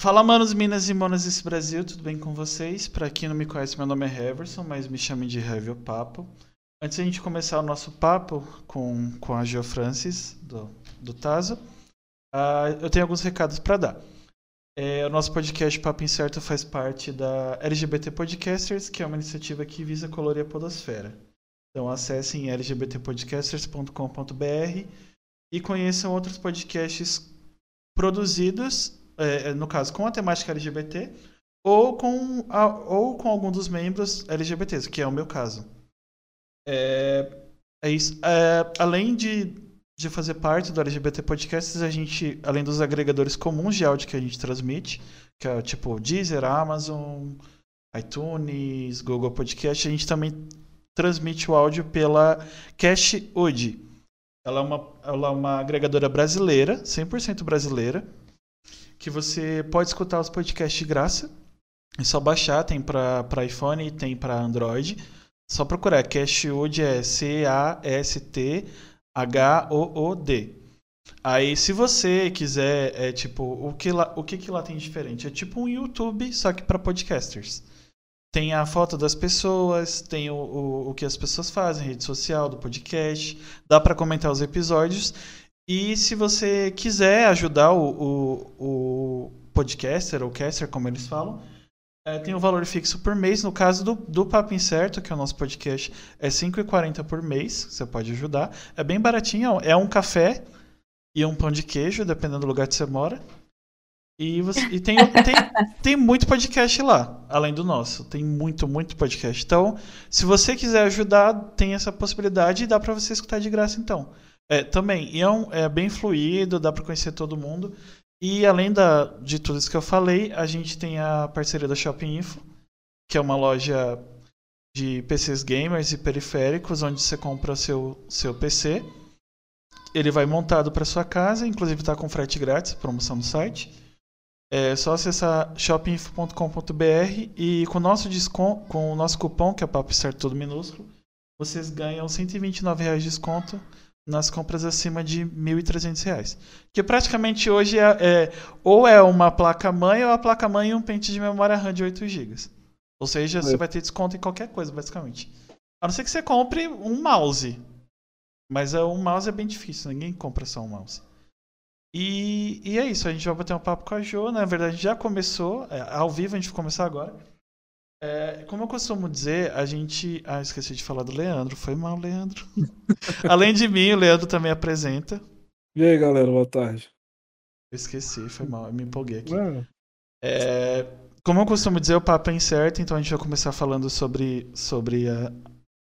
Fala, manos, minas e monas desse Brasil, tudo bem com vocês? Pra quem não me conhece, meu nome é Heverson, mas me chamem de Heavy Papo. Antes da gente começar o nosso papo com, com a Geo Francis, do, do Tazo, uh, eu tenho alguns recados para dar. É, o nosso podcast Papo Incerto faz parte da LGBT Podcasters, que é uma iniciativa que visa colorir a podosfera. Então acessem lgbtpodcasters.com.br e conheçam outros podcasts produzidos é, é, no caso, com a temática LGBT, ou com, a, ou com algum dos membros LGBTs, que é o meu caso. É, é isso. É, além de, de fazer parte do LGBT Podcasts, a gente, além dos agregadores comuns de áudio que a gente transmite, que é tipo Deezer, Amazon, iTunes, Google Podcast, a gente também transmite o áudio pela Cash. Ela é uma, ela é uma agregadora brasileira, 100% brasileira, que você pode escutar os podcasts de graça. É só baixar, tem para iPhone e tem para Android. Só procurar. Cashwood é C-A-S-T-H-O-O-D. Aí, se você quiser, é tipo, o que, lá, o que, que lá tem diferente? É tipo um YouTube, só que para podcasters. Tem a foto das pessoas, tem o, o, o que as pessoas fazem, rede social do podcast, dá para comentar os episódios e se você quiser ajudar o, o, o podcaster, ou caster, como eles falam, é, tem um valor fixo por mês. No caso do, do Papo Incerto, que é o nosso podcast, é R$ 5,40 por mês. Você pode ajudar. É bem baratinho. É um café e um pão de queijo, dependendo do lugar que você mora. E, você, e tem, tem, tem muito podcast lá, além do nosso. Tem muito, muito podcast. Então, se você quiser ajudar, tem essa possibilidade e dá para você escutar de graça, então. É, também, e é, um, é bem fluido, dá para conhecer todo mundo. E além da, de tudo isso que eu falei, a gente tem a parceria da Shopping Info, que é uma loja de PCs gamers e periféricos, onde você compra seu, seu PC. Ele vai montado para sua casa, inclusive está com frete grátis, promoção no site. É só acessar shopinfo.com.br e com o nosso desconto, com o nosso cupom, que é Papo Certo Todo Minúsculo, vocês ganham R$ 129 de desconto nas compras acima de R$ 1.300. Que praticamente hoje é, é, ou é uma placa-mãe ou a placa-mãe e um pente de memória RAM de 8 GB. Ou seja, é. você vai ter desconto em qualquer coisa, basicamente. A não ser que você compre um mouse. Mas é, um mouse é bem difícil, ninguém compra só um mouse. E, e é isso, a gente vai bater um papo com a Jo. Na verdade, já começou, é, ao vivo, a gente vai começar agora. É, como eu costumo dizer, a gente. Ah, esqueci de falar do Leandro. Foi mal, Leandro. Além de mim, o Leandro também apresenta. E aí, galera, boa tarde. Eu esqueci, foi mal, eu me empolguei aqui. É, como eu costumo dizer, o papo é incerto, então a gente vai começar falando sobre, sobre a.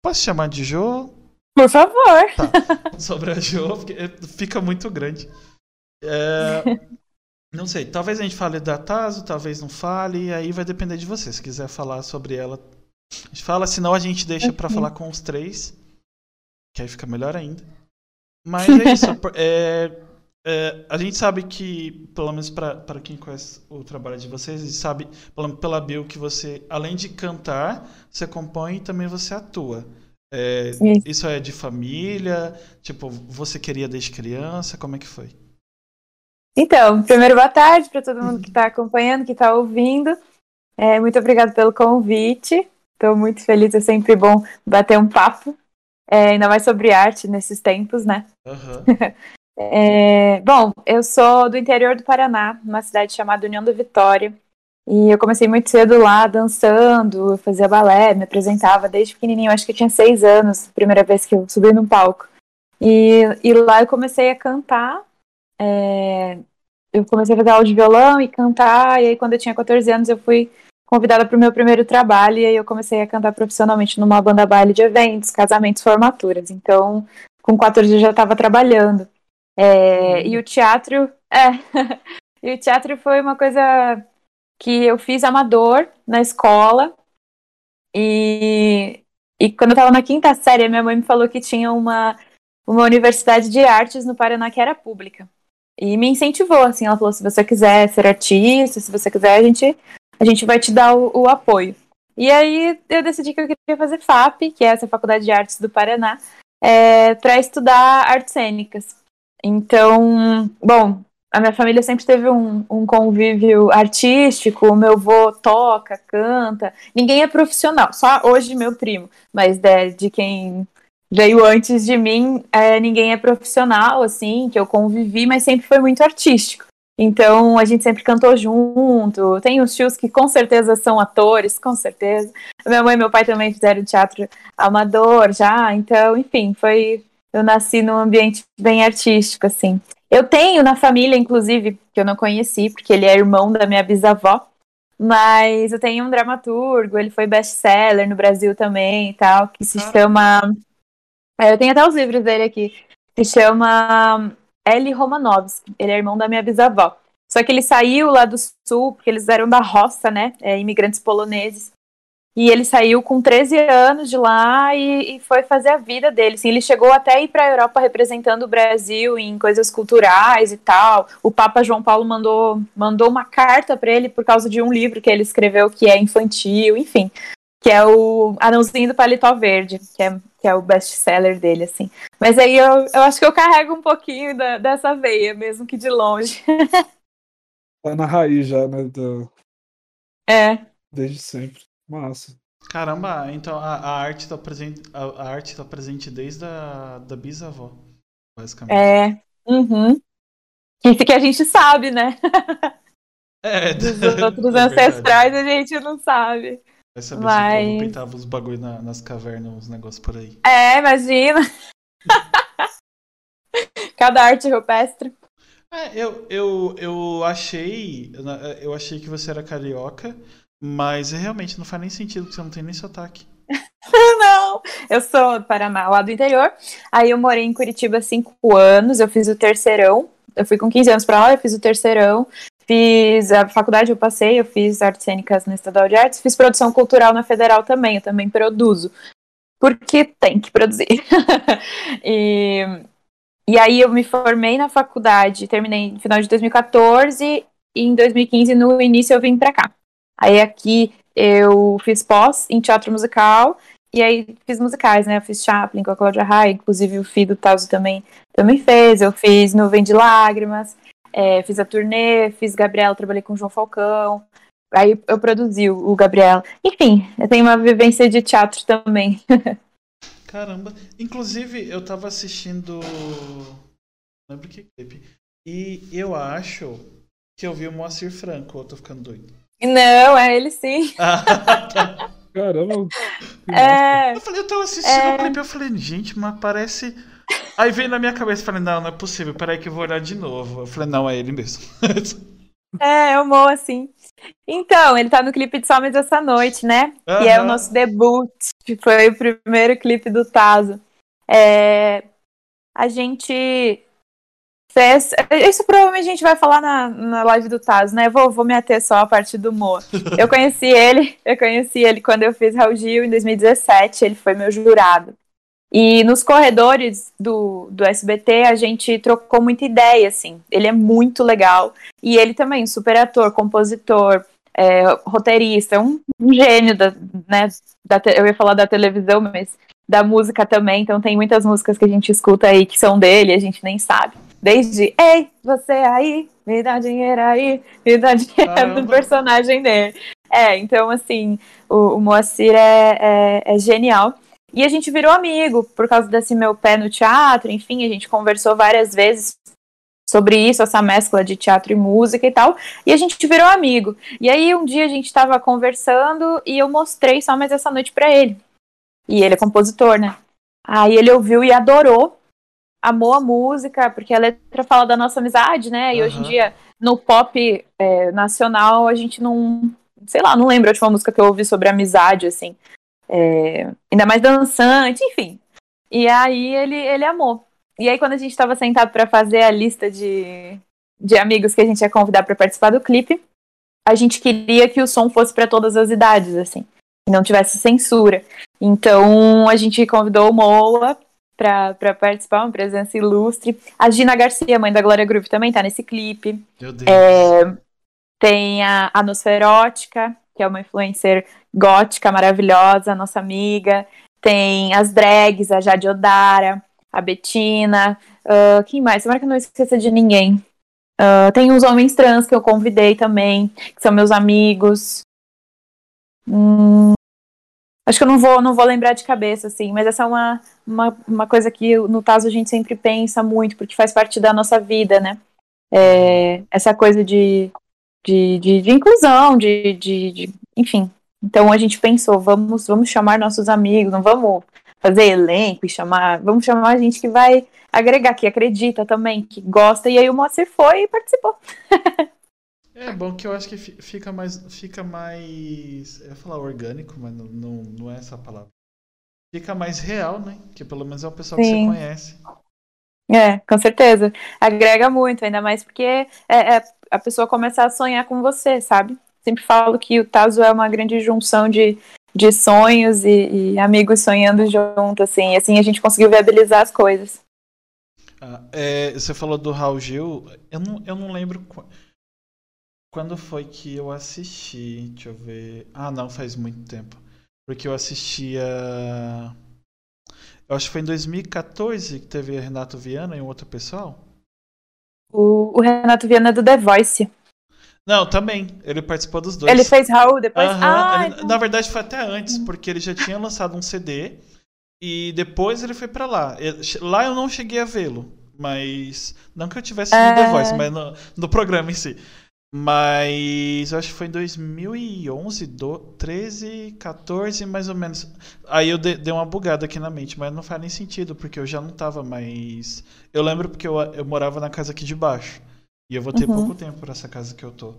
Posso chamar de Jo? Por favor. Tá. Sobre a Jo, porque fica muito grande. É, Não sei, talvez a gente fale da Tazo, talvez não fale, e aí vai depender de você. Se quiser falar sobre ela, a gente fala, senão a gente deixa para falar com os três, que aí fica melhor ainda. Mas é isso. é, é, a gente sabe que, pelo menos para quem conhece o trabalho de vocês, a gente sabe pela, pela bio que você, além de cantar, você compõe e também você atua. É, isso é de família? Tipo, você queria desde criança? Como é que foi? Então, primeiro, boa tarde para todo mundo que está acompanhando, que está ouvindo. É, muito obrigada pelo convite. Estou muito feliz, é sempre bom bater um papo, é, ainda mais sobre arte nesses tempos, né? Uhum. é, bom, eu sou do interior do Paraná, uma cidade chamada União da Vitória. E eu comecei muito cedo lá, dançando, fazia balé, me apresentava desde pequenininho, acho que eu tinha seis anos, primeira vez que eu subi num palco. E, e lá eu comecei a cantar é, eu comecei a fazer aula de violão e cantar, e aí quando eu tinha 14 anos eu fui convidada para o meu primeiro trabalho, e aí eu comecei a cantar profissionalmente numa banda baile de eventos, casamentos, formaturas. Então, com 14 eu já estava trabalhando. É, uhum. E o teatro, é, e o teatro foi uma coisa que eu fiz amador na escola, e, e quando eu estava na quinta série, minha mãe me falou que tinha uma, uma universidade de artes no Paraná que era pública. E me incentivou, assim, ela falou, se você quiser ser artista, se você quiser, a gente, a gente vai te dar o, o apoio. E aí eu decidi que eu queria fazer FAP, que é essa Faculdade de Artes do Paraná, é, para estudar artes cênicas. Então, bom, a minha família sempre teve um, um convívio artístico, o meu avô toca, canta. Ninguém é profissional, só hoje meu primo, mas de, de quem veio antes de mim, é, ninguém é profissional, assim, que eu convivi, mas sempre foi muito artístico. Então a gente sempre cantou junto. Tem uns tios que com certeza são atores, com certeza. Minha mãe e meu pai também fizeram teatro amador já. Então, enfim, foi. Eu nasci num ambiente bem artístico, assim. Eu tenho na família, inclusive, que eu não conheci, porque ele é irmão da minha bisavó, mas eu tenho um dramaturgo, ele foi best-seller no Brasil também e tal, que se chama. É, eu tenho até os livros dele aqui. Se chama Eli Romanovski. Ele é irmão da minha bisavó. Só que ele saiu lá do sul, porque eles eram da roça, né? É, imigrantes poloneses. E ele saiu com 13 anos de lá e, e foi fazer a vida dele. Assim, ele chegou até ir para a Europa representando o Brasil em coisas culturais e tal. O Papa João Paulo mandou, mandou uma carta para ele por causa de um livro que ele escreveu que é infantil, enfim. Que é o Anãozinho do Paletó Verde, que é, que é o best-seller dele, assim. Mas aí eu, eu acho que eu carrego um pouquinho da, dessa veia, mesmo que de longe. Tá na raiz já, né? Do... É. Desde sempre. Massa. Caramba, então a, a arte está presente, a, a, arte tá presente desde a da bisavó, basicamente. É. Uhum. Isso que a gente sabe, né? É, Dos outros é ancestrais a gente não sabe. Vai saber Mas... se o povo pintava os bagulho na, nas cavernas, os negócios por aí. É, imagina. Cada arte rupestre. É, eu, eu, eu achei. Eu achei que você era carioca, mas realmente não faz nem sentido, porque você não tem nem sotaque. não, eu sou do Paraná, lá do interior. Aí eu morei em Curitiba cinco anos, eu fiz o terceirão. Eu fui com 15 anos pra lá, eu fiz o terceirão. Fiz a faculdade, eu passei, eu fiz artes cênicas no Estadual de Artes, fiz produção cultural na Federal também, eu também produzo. Porque tem que produzir. e, e aí eu me formei na faculdade, terminei no final de 2014 e em 2015, no início, eu vim pra cá. Aí aqui eu fiz pós em teatro musical e aí fiz musicais, né? Eu fiz Chaplin com a Cláudia Raia, inclusive o filho do Tazo também, também fez. Eu fiz Nuvem de Lágrimas, é, fiz a turnê, fiz Gabriela, trabalhei com o João Falcão. Aí eu produzi o Gabriel. Enfim, eu tenho uma vivência de teatro também. Caramba. Inclusive, eu tava assistindo. Não lembro que clipe. E eu acho que eu vi o Moacir Franco, eu tô ficando doido. Não, é ele sim. Caramba. É, Eu falei, eu tava assistindo É. o clipe, eu falei, gente, mas parece. Aí veio na minha cabeça, eu falei, não, não é possível, peraí que eu vou olhar de novo. Eu falei, não, é ele mesmo. é, eu mo assim. Então, ele tá no clipe de Somos essa noite, né? Que é o nosso debut. Foi o primeiro clipe do Tazo. É, a gente fez. Isso provavelmente a gente vai falar na, na live do Tazo, né? Vou, vou me ater só a parte do Moa. Eu conheci ele, eu conheci ele quando eu fiz Raul Gil em 2017, ele foi meu jurado. E nos corredores do, do SBT a gente trocou muita ideia, assim. Ele é muito legal. E ele também, super ator, compositor, é, roteirista, um, um gênio da, né, da te- eu ia falar da televisão, mas da música também. Então tem muitas músicas que a gente escuta aí que são dele, a gente nem sabe. Desde Ei, você aí, me dá dinheiro aí, me dá dinheiro Caramba. do personagem dele. É, então assim, o, o Moacir é, é, é genial. E a gente virou amigo por causa desse meu pé no teatro, enfim, a gente conversou várias vezes sobre isso, essa mescla de teatro e música e tal, e a gente virou amigo. E aí um dia a gente tava conversando e eu mostrei só mais essa noite pra ele. E ele é compositor, né? Aí ele ouviu e adorou, amou a música, porque a letra fala da nossa amizade, né? E hoje em dia, no pop é, nacional, a gente não. Sei lá, não lembro a última música que eu ouvi sobre amizade, assim. É, ainda mais dançante, enfim. E aí ele, ele amou. E aí, quando a gente tava sentado pra fazer a lista de, de amigos que a gente ia convidar pra participar do clipe, a gente queria que o som fosse pra todas as idades, assim, e não tivesse censura. Então a gente convidou o Moa pra participar, uma presença ilustre. A Gina Garcia, mãe da Glória Groove, também tá nesse clipe. Meu Deus. É, tem a Anosferótica, que é uma influencer gótica maravilhosa, nossa amiga. Tem as drags, a Jade Odara, a Betina. ah, quem mais? Tomara que eu não esqueça de ninguém. Uh, tem os homens trans que eu convidei também, que são meus amigos. Hum, acho que eu não vou, não vou lembrar de cabeça, assim, mas essa é uma, uma, uma coisa que no Taso a gente sempre pensa muito, porque faz parte da nossa vida, né? É, essa coisa de, de, de, de inclusão, de, de, de, enfim. Então a gente pensou, vamos, vamos chamar nossos amigos, não vamos fazer elenco e chamar, vamos chamar a gente que vai agregar, que acredita também, que gosta, e aí o Moacir foi e participou. É bom que eu acho que fica mais. Fica mais. Eu ia falar orgânico, mas não, não, não é essa palavra. Fica mais real, né? Que pelo menos é o pessoal Sim. que você conhece. É, com certeza. Agrega muito, ainda mais porque é, é, a pessoa começa a sonhar com você, sabe? Sempre falo que o Tazo é uma grande junção de, de sonhos e, e amigos sonhando junto, assim. E assim a gente conseguiu viabilizar as coisas. Ah, é, você falou do Raul Gil. Eu não, eu não lembro. Quando foi que eu assisti? Deixa eu ver. Ah, não, faz muito tempo. Porque eu assistia. Eu acho que foi em 2014 que teve Renato Viana e um outro pessoal. O, o Renato Viana é do The Voice. Não, também. Ele participou dos dois. Ele fez Raul depois? Uhum. Ah, ele, então... Na verdade, foi até antes, porque ele já tinha lançado um CD e depois ele foi para lá. lá eu não cheguei a vê-lo, mas. Não que eu tivesse é... The Voice, mas no, no programa em si. Mas eu acho que foi em 2011, do, 13, 14, mais ou menos. Aí eu dei uma bugada aqui na mente, mas não faz nem sentido, porque eu já não tava mais. Eu lembro porque eu, eu morava na casa aqui de baixo. E eu vou ter uhum. pouco tempo para essa casa que eu tô.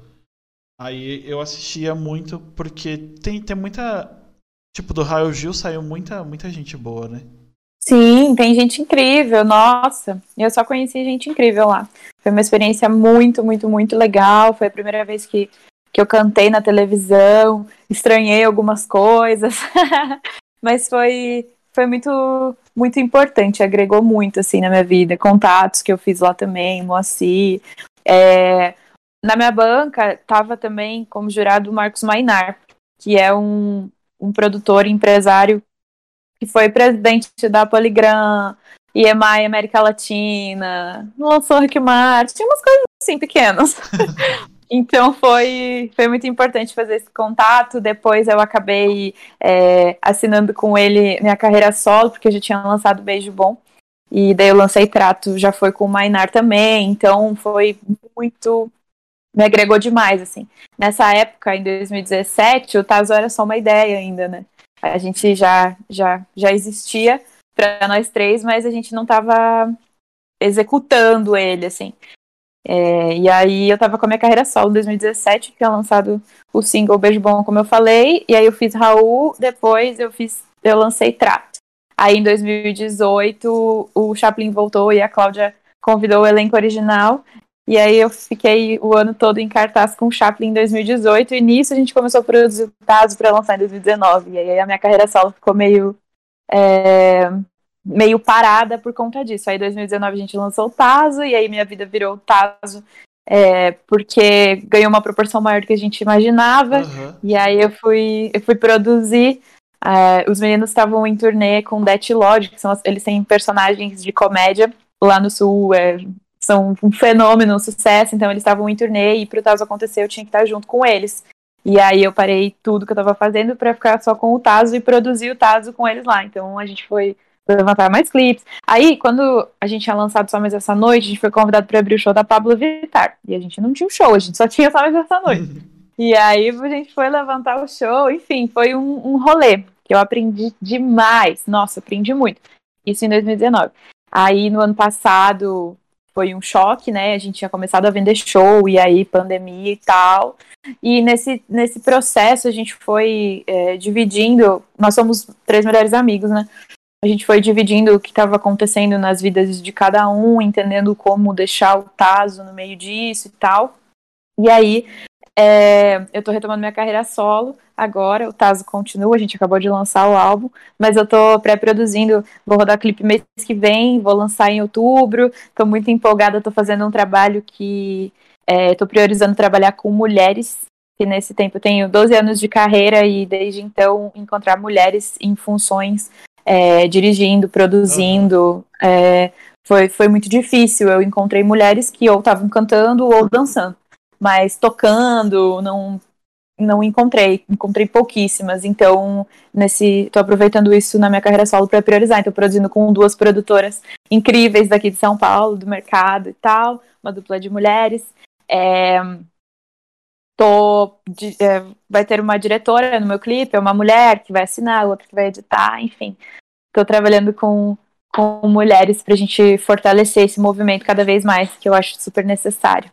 Aí eu assistia muito, porque tem, tem muita. Tipo, do Raio Gil saiu muita, muita gente boa, né? Sim, tem gente incrível, nossa. Eu só conheci gente incrível lá. Foi uma experiência muito, muito, muito legal. Foi a primeira vez que, que eu cantei na televisão, estranhei algumas coisas, mas foi, foi muito, muito importante, agregou muito assim na minha vida. Contatos que eu fiz lá também, Moacir. É, na minha banca estava também como jurado o Marcos Mainar, que é um, um produtor, empresário que foi presidente da Poligram, EMI América Latina, lançou Rick Martin, tinha umas coisas assim pequenas. então foi, foi muito importante fazer esse contato. Depois eu acabei é, assinando com ele minha carreira solo, porque eu já tinha lançado Beijo Bom. E daí eu lancei Trato, já foi com o Mainar também, então foi muito. Me agregou demais, assim. Nessa época, em 2017, o Tazo era só uma ideia ainda, né? A gente já, já, já existia para nós três, mas a gente não estava executando ele, assim. É, e aí eu tava com a minha carreira solo em 2017, que tinha lançado o single Beijo Bom, como eu falei, e aí eu fiz Raul, depois eu fiz, eu lancei Trato. Aí em 2018 o Chaplin voltou e a Cláudia convidou o elenco original, e aí eu fiquei o ano todo em cartaz com o Chaplin em 2018, e nisso a gente começou a produzir dados para lançar em 2019. E aí a minha carreira solo ficou meio. É, meio parada por conta disso. Aí em 2019 a gente lançou o Tazo, e aí minha vida virou o Tazo, é, porque ganhou uma proporção maior do que a gente imaginava. Uhum. E aí eu fui, eu fui produzir. É, os meninos estavam em turnê com Death Lodge, que são, eles têm personagens de comédia lá no sul, é, são um fenômeno, um sucesso, então eles estavam em turnê e para o Tazo acontecer eu tinha que estar junto com eles. E aí eu parei tudo que eu estava fazendo para ficar só com o Tazo e produzir o Tazo com eles lá. Então a gente foi levantar mais clipes. Aí, quando a gente tinha lançado Só Mais Essa Noite, a gente foi convidado para abrir o show da Pablo Vittar. E a gente não tinha um show, a gente só tinha Só Mais Essa Noite. e aí a gente foi levantar o show, enfim, foi um, um rolê que eu aprendi demais. Nossa, aprendi muito. Isso em 2019. Aí no ano passado foi um choque, né? A gente tinha começado a vender show e aí pandemia e tal. E nesse, nesse processo a gente foi é, dividindo. Nós somos três melhores amigos, né? A gente foi dividindo o que estava acontecendo nas vidas de cada um, entendendo como deixar o Taso no meio disso e tal. E aí é, eu tô retomando minha carreira solo agora, o Tazo continua, a gente acabou de lançar o álbum, mas eu tô pré-produzindo, vou rodar clipe mês que vem, vou lançar em outubro, tô muito empolgada, tô fazendo um trabalho que é, tô priorizando trabalhar com mulheres, que nesse tempo eu tenho 12 anos de carreira e desde então encontrar mulheres em funções é, dirigindo, produzindo, uhum. é, foi, foi muito difícil. Eu encontrei mulheres que ou estavam cantando ou dançando, mas tocando, não não encontrei, encontrei pouquíssimas. Então, nesse, tô aproveitando isso na minha carreira solo para priorizar. Então, produzindo com duas produtoras incríveis daqui de São Paulo, do mercado e tal, uma dupla de mulheres. É, tô, de, é, vai ter uma diretora no meu clipe, é uma mulher que vai assinar, outra que vai editar, enfim. Tô trabalhando com, com mulheres para a gente fortalecer esse movimento cada vez mais, que eu acho super necessário.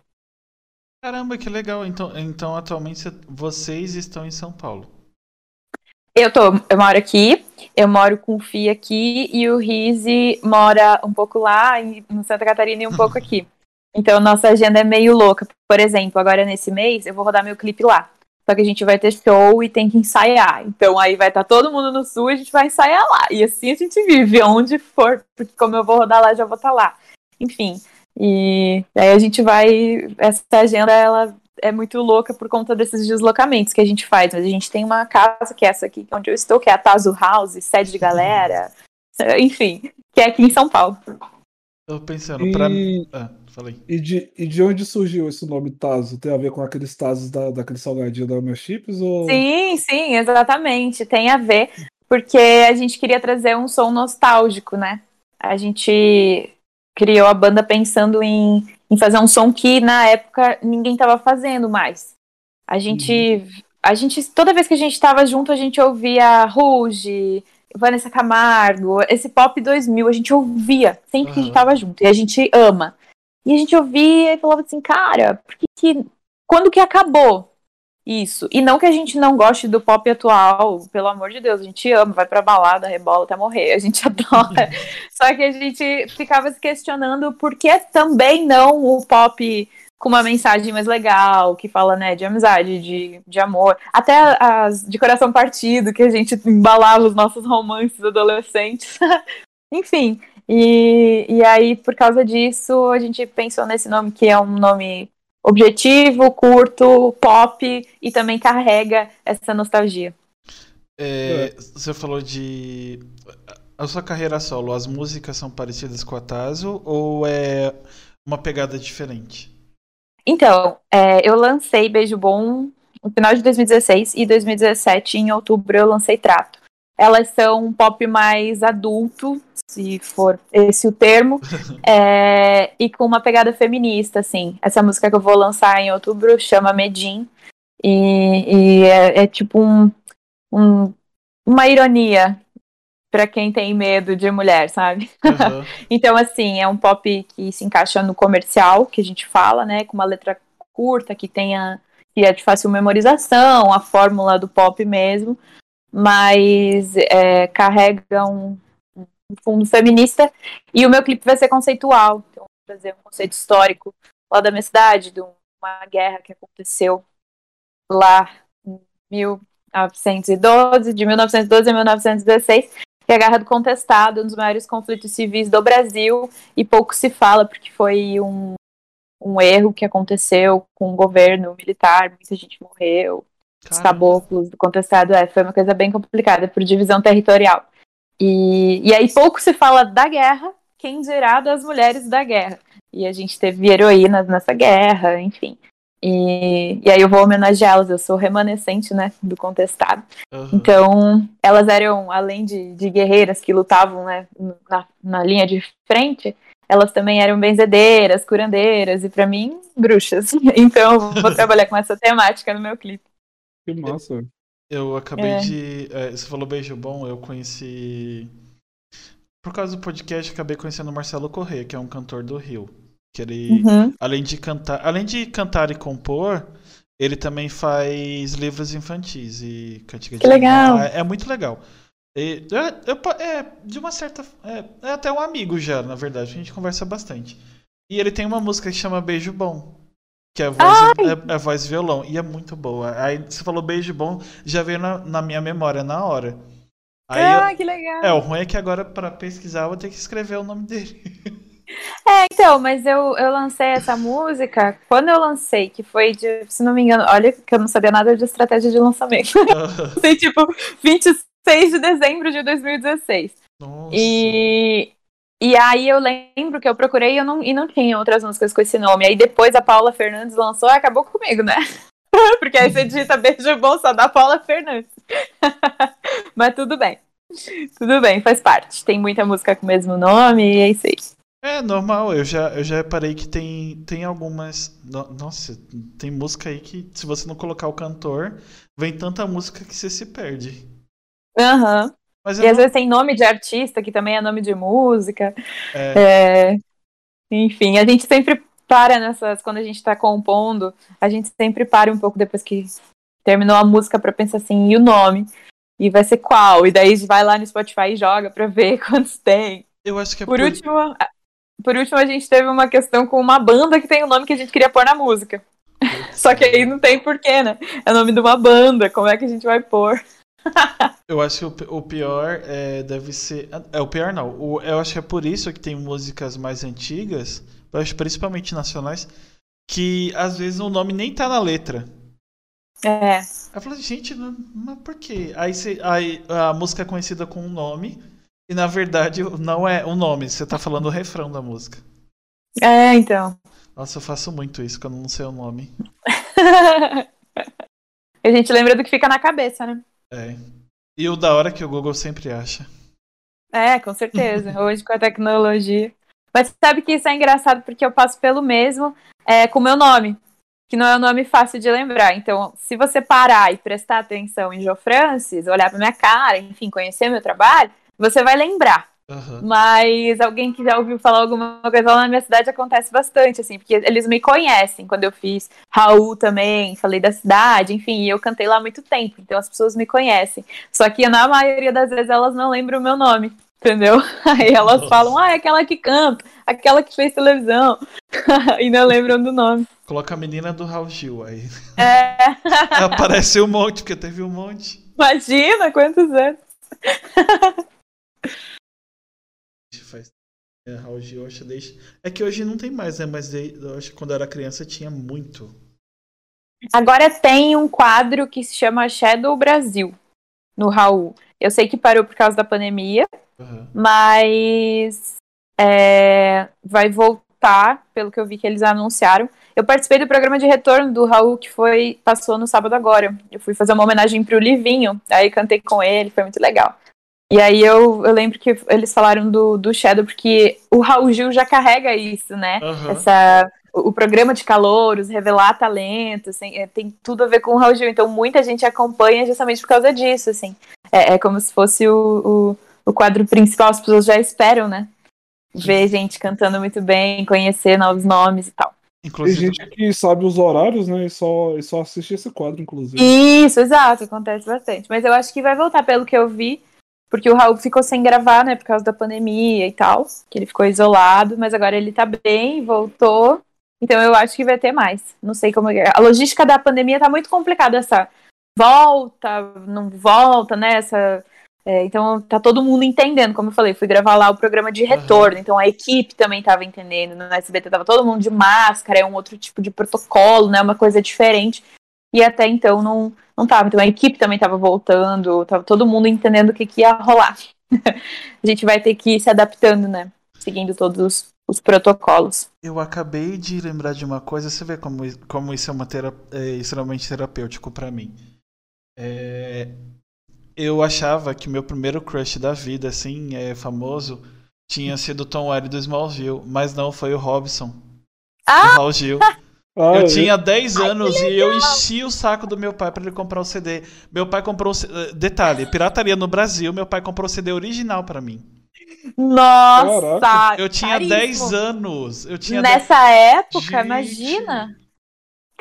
Caramba, que legal. Então, então atualmente vocês estão em São Paulo. Eu tô, eu moro aqui, eu moro com o Fih aqui e o Rizzi mora um pouco lá em Santa Catarina e um pouco aqui. Então nossa agenda é meio louca. Por exemplo, agora nesse mês eu vou rodar meu clipe lá. Só que a gente vai ter show e tem que ensaiar. Então aí vai estar tá todo mundo no sul e a gente vai ensaiar lá. E assim a gente vive, onde for, porque como eu vou rodar lá, já vou estar tá lá. Enfim, e aí a gente vai. Essa agenda ela é muito louca por conta desses deslocamentos que a gente faz. Mas a gente tem uma casa que é essa aqui, onde eu estou, que é a Tazo House, sede de galera. Enfim, que é aqui em São Paulo. Tô pensando, e... pra. Ah, falei. E de, e de onde surgiu esse nome Tazo? Tem a ver com aqueles Tazos da, daquele salgadinho da Meu Chips? Ou... Sim, sim, exatamente. Tem a ver, porque a gente queria trazer um som nostálgico, né? A gente criou a banda pensando em, em fazer um som que na época ninguém estava fazendo mais. A gente, uhum. a gente, toda vez que a gente estava junto, a gente ouvia Ruge, Vanessa Camargo, esse pop 2000, a gente ouvia sempre uhum. que a gente estava junto e a gente ama. E a gente ouvia e falava assim, cara, por que, que quando que acabou? Isso. E não que a gente não goste do pop atual, pelo amor de Deus, a gente ama, vai pra balada, rebola até morrer, a gente adora. Só que a gente ficava se questionando por que também não o pop com uma mensagem mais legal, que fala, né, de amizade, de, de amor. Até as de coração partido, que a gente embalava os nossos romances adolescentes. Enfim. E, e aí, por causa disso, a gente pensou nesse nome que é um nome objetivo, curto, pop e também carrega essa nostalgia. É. Você falou de a sua carreira solo, as músicas são parecidas com a Tazo ou é uma pegada diferente? Então, é, eu lancei Beijo Bom no final de 2016 e 2017, em outubro, eu lancei Trato. Elas são um pop mais adulto, se for esse o termo, é, e com uma pegada feminista, assim. Essa música que eu vou lançar em outubro chama Medim, e, e é, é, tipo um, um, uma ironia para quem tem medo de mulher, sabe? Uhum. então, assim, é um pop que se encaixa no comercial, que a gente fala, né, com uma letra curta, que tenha que é de fácil memorização, a fórmula do pop mesmo, mas é, carrega um, fundo feminista, e o meu clipe vai ser conceitual, então vou trazer um conceito histórico lá da minha cidade, de uma guerra que aconteceu lá em 1912, de 1912 a 1916, que é a Guerra do Contestado, um dos maiores conflitos civis do Brasil, e pouco se fala, porque foi um, um erro que aconteceu com o governo militar, muita gente morreu, Caramba. os caboclos do contestado, é, foi uma coisa bem complicada, por divisão territorial. E, e aí pouco se fala da guerra, quem dirá das mulheres da guerra. E a gente teve heroínas nessa guerra, enfim. E, e aí eu vou homenageá-las, eu sou remanescente, né, do contestado. Uhum. Então, elas eram, além de, de guerreiras que lutavam, né, na, na linha de frente, elas também eram benzedeiras, curandeiras e, para mim, bruxas. Então, eu vou trabalhar com essa temática no meu clipe. Que massa. Eu acabei é. de. É, você falou beijo bom, eu conheci. Por causa do podcast, acabei conhecendo o Marcelo Corrêa, que é um cantor do Rio. Que ele, uhum. além de cantar, além de cantar e compor, ele também faz livros infantis e cantigas. Que legal! É, é, muito legal. E, eu, eu, é, de uma certa. É, é até um amigo já, na verdade. A gente conversa bastante. E ele tem uma música que chama Beijo Bom. Que é a voz, é, é voz violão. E é muito boa. Aí você falou beijo bom, já veio na, na minha memória na hora. Aí ah, eu, que legal. É, o ruim é que agora para pesquisar eu vou ter que escrever o nome dele. É, então, mas eu, eu lancei essa música, quando eu lancei, que foi de, se não me engano, olha que eu não sabia nada de estratégia de lançamento. Sei, tipo, 26 de dezembro de 2016. Nossa. E E aí eu lembro que eu procurei e, eu não, e não tinha outras músicas com esse nome. Aí depois a Paula Fernandes lançou e acabou comigo, né? Porque aí você digita beijo bom só da Paula Fernandes. Mas tudo bem. Tudo bem, faz parte. Tem muita música com o mesmo nome e é isso aí. É normal, eu já, eu já reparei que tem, tem algumas. no- Nossa, tem música aí que se você não colocar o cantor, vem tanta música que você se perde. Aham. Mas E às não- vezes tem nome de artista, que também é nome de música. é, É, Enfim, a gente sempre para nessas. Quando a gente tá compondo, a gente sempre para um pouco depois que terminou a música pra pensar assim, e o nome? E vai ser qual? E daí vai lá no Spotify e joga pra ver quantos tem. eu acho que é Por último, a- por último, a gente teve uma questão com uma banda que tem o nome que a gente queria pôr na música. Só que aí não tem porquê, né? É o nome de uma banda, como é que a gente vai pôr? Eu acho que o, pi- o pior é, deve ser. É o pior não. O- eu acho que é por isso que tem músicas mais antigas, principalmente nacionais, que às vezes o nome nem tá na letra. É, Aí eu falei, gente, mas por quê? Aí, você- aí a música é conhecida com um nome, e na verdade não é o nome, você tá falando o refrão da música. é então. Nossa, eu faço muito isso quando não sei o nome. a gente lembra do que fica na cabeça, né? É. E o da hora que o Google sempre acha. É, com certeza. Hoje com a tecnologia. Mas sabe que isso é engraçado porque eu passo pelo mesmo é, com o meu nome, que não é um nome fácil de lembrar. Então, se você parar e prestar atenção em Jo Francis, olhar pra minha cara, enfim, conhecer meu trabalho, você vai lembrar. Aham. Mas alguém que já ouviu falar alguma coisa lá na minha cidade acontece bastante, assim, porque eles me conhecem quando eu fiz Raul também, falei da cidade, enfim, e eu cantei lá há muito tempo, então as pessoas me conhecem. Só que na maioria das vezes elas não lembram o meu nome, entendeu? Aí elas Nossa. falam, ah, é aquela que canta, aquela que fez televisão, e não lembram do nome. Coloca a menina do Raul Gil aí. É, Apareceu um monte, porque teve um monte. imagina quantos anos. É, Raul Gil, acho desde... É que hoje não tem mais, né? Mas eu acho que quando eu era criança tinha muito. Agora tem um quadro que se chama Shadow Brasil, no Raul. Eu sei que parou por causa da pandemia, Aham. mas é, vai voltar, pelo que eu vi que eles anunciaram. Eu participei do programa de retorno do Raul, que foi passou no sábado agora. Eu fui fazer uma homenagem pro Livinho, aí cantei com ele, foi muito legal. E aí eu, eu lembro que eles falaram do, do Shadow, porque o Raul Gil já carrega isso, né? Aham. essa o, o programa de calouros, revelar talentos, assim, é, tem tudo a ver com o Raul Gil. Então muita gente acompanha justamente por causa disso, assim. É, é como se fosse o, o, o quadro principal, as pessoas já esperam, né? Ver gente cantando muito bem, conhecer novos nomes e tal. Tem Inclusive, gente que sabe os horários, né? E só, e só assiste esse quadro, inclusive. Isso, exato, acontece bastante. Mas eu acho que vai voltar pelo que eu vi, porque o Raul ficou sem gravar, né, por causa da pandemia e tal, que ele ficou isolado, mas agora ele tá bem, voltou. Então eu acho que vai ter mais. Não sei como é. A logística da pandemia tá muito complicada essa volta, não volta, né? Essa, é, então tá todo mundo entendendo, como eu falei, fui gravar lá o programa de retorno, então a equipe também tava entendendo. No SBT tava todo mundo de máscara, é um outro tipo de protocolo, né? Uma coisa diferente. E até então não, não tava. Então a equipe também tava voltando, tava todo mundo entendendo o que, que ia rolar. a gente vai ter que ir se adaptando, né? Seguindo todos os, os protocolos. eu acabei de lembrar de uma coisa, você vê como, como isso é, uma tera... é extremamente terapêutico pra mim. É, Eu achava que meu primeiro crush da vida, assim, é famoso, tinha sido o Tom Ware do Smallville, mas não, foi o Robson. Ah! do Raul Gil. Ah, Eu é. tinha 10 anos e eu enchi o saco do meu pai pra ele comprar o CD. Meu pai comprou eh, Detalhe, pirataria no Brasil, meu pai comprou o CD original pra mim. Nossa! Caraca. Eu tinha caríssimo. 10 anos. Eu tinha Nessa época, Gente. imagina.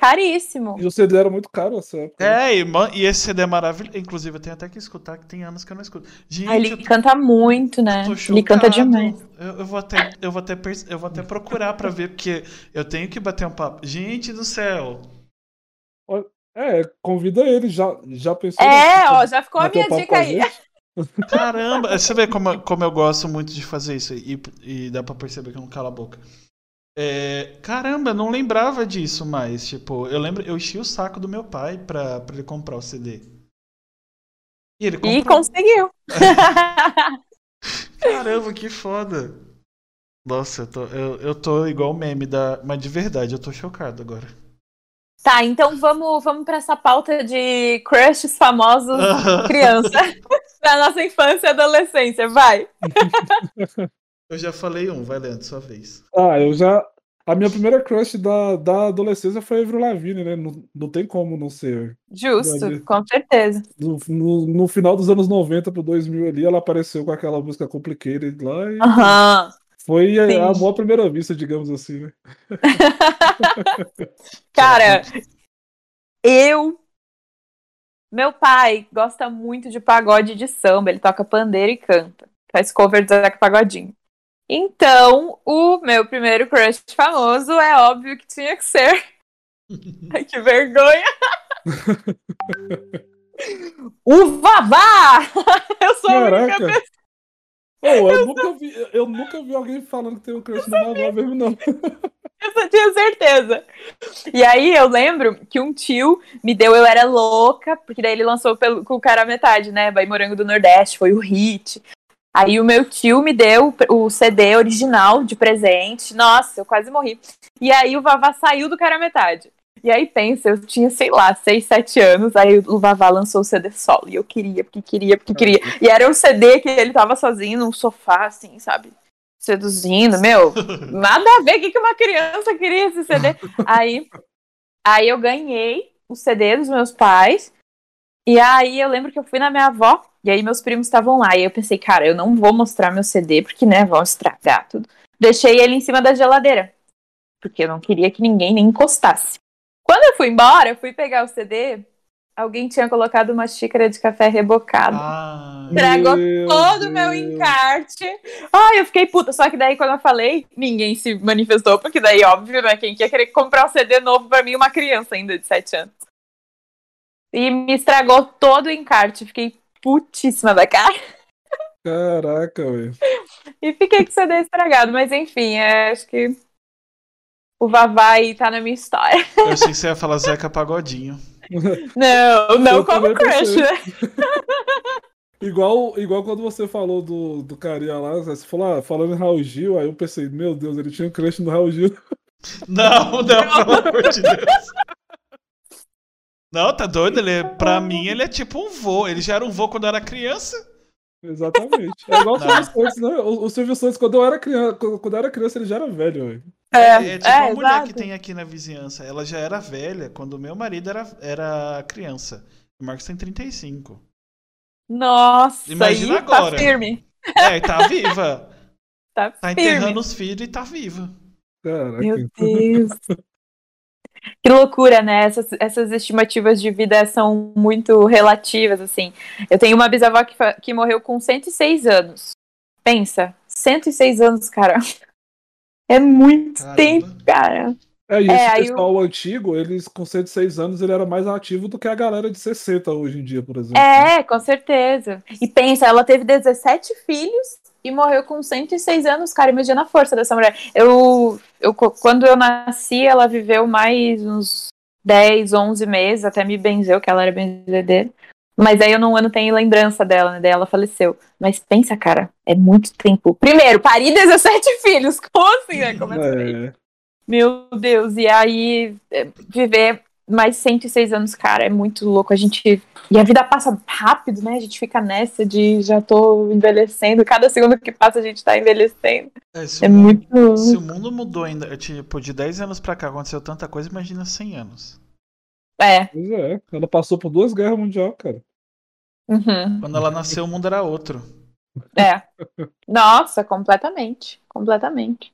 Caríssimo. E o CD era muito caro essa época. né? É, e, man- e esse CD é maravilhoso. Inclusive, eu tenho até que escutar, que tem anos que eu não escuto. Gente, Ah, ele tô, canta muito, né? Ele canta demais. Eu, eu vou até, eu, vou até eu vou até procurar pra ver, porque eu tenho que bater um papo. Gente do céu. É, convida ele, já, já pensou? É, ó, já ficou a minha dica aí. Caramba, você vê como, eu- como eu gosto muito de fazer isso e, e dá pra perceber que eu não calo a boca. É, caramba, eu não lembrava disso mais. Tipo, eu lembro, eu enchi o saco do meu pai pra, pra ele comprar o CD. E ele E comprou. conseguiu. Caramba, que foda. Nossa, eu tô, eu, eu tô igual o meme da. Mas de verdade, eu tô chocado agora. Tá, então vamos, vamos para essa pauta de crushes famosos criança. da nossa infância e adolescência, vai. Eu já falei um, vai Leandro, sua vez. Ah, eu já. A minha primeira crush da, da adolescência foi a Avril Lavigne, né? Não, não tem como não ser. Justo, Verdade. com certeza. No, no, no final dos anos 90 pro 2000 ali, ela apareceu com aquela música Complicated lá e Aham. foi a, Sim. a à primeira vista, digamos assim, né? Cara, eu. Meu pai gosta muito de pagode de samba. Ele toca pandeiro e canta. Faz cover do Zeca Pagodinho. Então, o meu primeiro crush famoso é óbvio que tinha que ser. Ai, que vergonha! o Vavá! Eu sou a única Caraca! pessoa. Pô, eu, nunca vi, eu nunca vi alguém falando que tem um crush no Vavá mesmo, não. Eu só tinha certeza. E aí eu lembro que um tio me deu Eu Era Louca, porque daí ele lançou pelo, com o cara à metade, né? Vai Morango do Nordeste, foi o hit. Aí o meu tio me deu o CD original de presente. Nossa, eu quase morri. E aí o Vavá saiu do cara à metade. E aí pensa, eu tinha, sei lá, 6, 7 anos, aí o Vavá lançou o CD solo. E eu queria, porque queria, porque queria. E era um CD que ele tava sozinho num sofá, assim, sabe? Seduzindo, meu. Nada a ver, o que, que uma criança queria esse CD? Aí, aí eu ganhei o CD dos meus pais. E aí eu lembro que eu fui na minha avó, e aí meus primos estavam lá. E eu pensei, cara, eu não vou mostrar meu CD, porque, né, vão estragar tudo. Deixei ele em cima da geladeira. Porque eu não queria que ninguém nem encostasse. Quando eu fui embora, eu fui pegar o CD, alguém tinha colocado uma xícara de café rebocado. Ah, Estragou Meu todo o meu encarte. Ai, eu fiquei puta. Só que daí, quando eu falei, ninguém se manifestou, porque daí, óbvio, né? Quem quer querer comprar um CD novo pra mim, uma criança ainda de 7 anos. E me estragou todo o encarte. Fiquei putíssima da cara. Caraca, velho. E fiquei com o CD estragado. Mas enfim, é, acho que o Vavá aí tá na minha história. eu achei que você ia falar Zeca Pagodinho. Não, não Eu como crush, né? Igual, igual quando você falou do, do carinha lá, você falou, ah, falando em Raul Gil, aí eu pensei, meu Deus, ele tinha um crush no Raul Gil. Não, não, pelo amor de Deus. Não, tá doido? Ele, é- pra mim, ele é tipo um vô. Ele já era um vô quando eu era criança. Exatamente. É igual o Não. Silvio Santos, né? O, o Silvio Santos, quando eu era criança, quando eu era criança, ele já era velho, velho. É, tipo é, uma mulher exato. que tem aqui na vizinhança. Ela já era velha quando o meu marido era, era criança. O Marcos tem 35. Nossa, Imagina aí agora. tá firme. É, e tá viva. Tá, Tá firme. enterrando os filhos e tá viva. Caraca. Meu Deus. Que loucura, né? Essas, essas estimativas de vida são muito relativas, assim. Eu tenho uma bisavó que, que morreu com 106 anos. Pensa, 106 anos, cara. É muito Caramba. tempo, cara. É, e É, esse aí pessoal antigo, eles com 106 anos, ele era mais ativo do que a galera de 60 hoje em dia, por exemplo. É, com certeza. E pensa, ela teve 17 filhos e morreu com 106 anos, cara. Imagina a força dessa mulher. Eu, eu, quando eu nasci, ela viveu mais uns 10, 11 meses, até me benzeu, que ela era benzedeira. Mas aí eu não, eu não tenho lembrança dela, né? Daí ela faleceu. Mas pensa, cara, é muito tempo. Primeiro, pari 17 filhos. Como assim, né? Começa aí. É, Meu Deus, e aí é, viver mais 106 anos, cara, é muito louco. A gente. E a vida passa rápido, né? A gente fica nessa de já tô envelhecendo. Cada segundo que passa a gente tá envelhecendo. É, se, É o mundo, muito. se o mundo mudou ainda, tipo, de 10 anos pra cá aconteceu tanta coisa, imagina 100 anos. É. pois é. Ela passou por duas guerras mundiais, cara. uhum, Quando ela nasceu, o mundo era outro. É. Nossa, completamente. Completamente.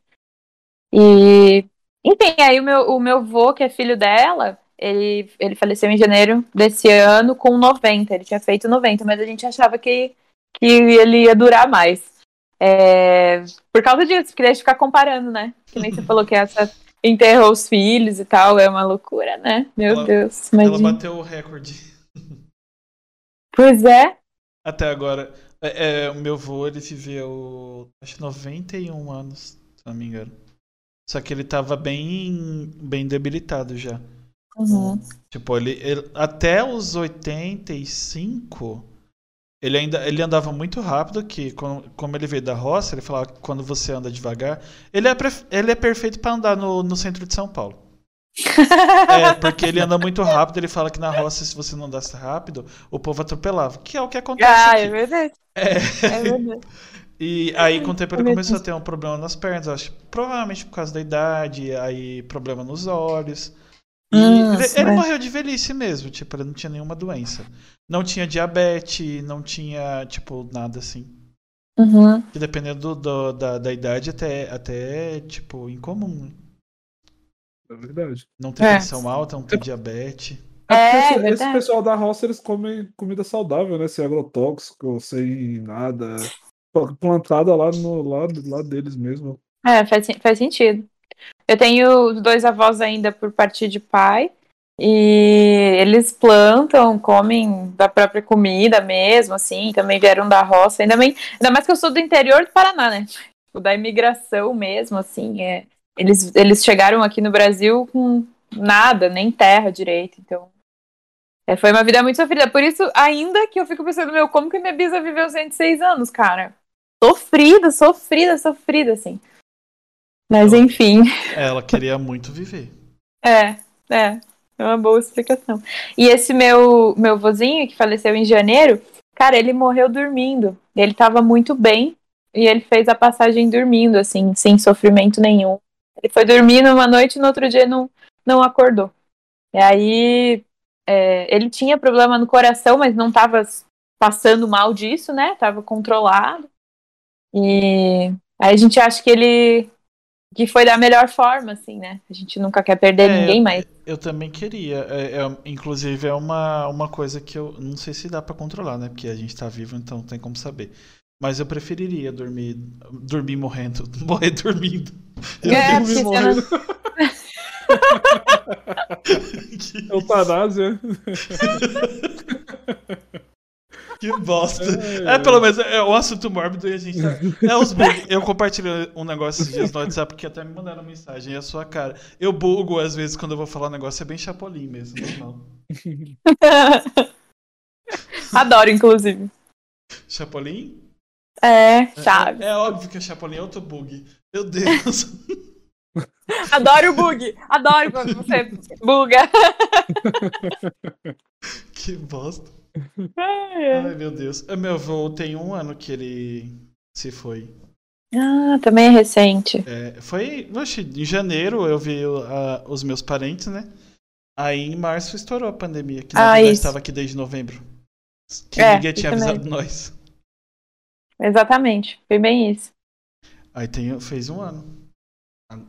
E. Enfim, aí o meu, o meu vô, que é filho dela, ele, ele faleceu em janeiro desse ano com 90. Ele tinha feito 90, mas a gente achava que, que ele ia durar mais. É, por causa disso, porque deixa ficar comparando, né? Que nem você falou que essa enterrou os filhos e tal, é uma loucura, né? Meu Ela- Deus, Ela imagina. bateu o recorde Pois é. até agora. É, é, o meu vô, ele viveu, acho que 91 anos, se não me engano. Só que ele tava bem, bem debilitado já. Uhum. Tipo, ele, ele- até os 85, Ele ainda ele andava muito rápido, que como, como ele veio da roça, ele falava que quando você anda devagar, ele é, ele é perfeito para andar no, no centro de São Paulo. É, porque ele anda muito rápido, ele fala que na roça, se você não andasse rápido, o povo atropelava. Que é o que acontece Ah, é aqui. verdade. É. É verdade. E aí, com o tempo, ele Meu começou a ter um problema nas pernas, acho. Provavelmente por causa da idade, aí problema nos olhos. Nossa, ele, ele é. morreu de velhice mesmo, tipo, ele não tinha nenhuma doença. Não tinha diabetes, não tinha, tipo, nada assim. Uhum. Que dependendo do, do- da, da idade, até, até, tipo, incomum. né? É verdade. Não ter É. pressão alta, não ter diabetes. É É, esse, verdade. pessoal da roça, eles comem comida saudável, né? Sem agrotóxico, sem nada. Plantada lá, no, lá deles mesmo. É, faz, faz sentido. Eu tenho dois avós ainda por parte de pai. E eles plantam, comem da própria comida mesmo, assim, também vieram da roça. Ainda, bem, ainda mais que eu sou do interior do Paraná, né? Tipo, da imigração mesmo, assim. É, eles, eles chegaram aqui no Brasil com nada, nem terra direito. Então, é, foi uma vida muito sofrida. Por isso, ainda que eu fico pensando, meu, como que minha bisa viveu 106 anos, cara? Sofrida, sofrida, sofrida, assim. Mas enfim, Ela queria muito viver. é, é, é uma boa explicação. E esse meu, meu vozinho, que faleceu em janeiro, cara, ele morreu dormindo. Ele tava muito bem e ele fez a passagem dormindo, assim, sem sofrimento nenhum. Ele foi dormir numa noite e no outro dia não, não acordou. E aí, é, ele tinha problema no coração, mas não tava passando mal disso, né? Tava controlado. E aí a gente acha que ele que foi da melhor forma, assim, né? A gente nunca quer perder É, ninguém, mas Eu também queria. É, é, inclusive, é uma, uma coisa que eu não sei se dá pra controlar, né? Porque a gente tá vivo, então não tem como saber. Mas eu preferiria dormir, dormir morrendo, morrer dormindo. Eu É, porque você não- que, Eutanásia. Que bosta. É, pelo menos é um assunto mórbido e a gente. tá- É os bug. Eu compartilhei um negócio esses dias no WhatsApp que até me mandaram mensagem. E a sua cara. Eu bugo às vezes quando eu vou falar um negócio, é bem chapolim mesmo, normal. Adoro, inclusive. Chapolim? É, sabe. É, é óbvio que é chapolim é outro bug. Meu Deus. Adoro o bug. Adoro quando você buga. que bosta. Ai, meu Deus. É, Meu avô tem um ano que ele se foi. Ah, também é recente. É, foi, oxe, em janeiro eu vi a- os meus parentes, né? Aí em março estourou a pandemia, que na Ah, verdade estava aqui desde novembro. Que É, ninguém tinha avisado mesmo. nós. Exatamente. Foi bem isso. Aí tem, fez um ano.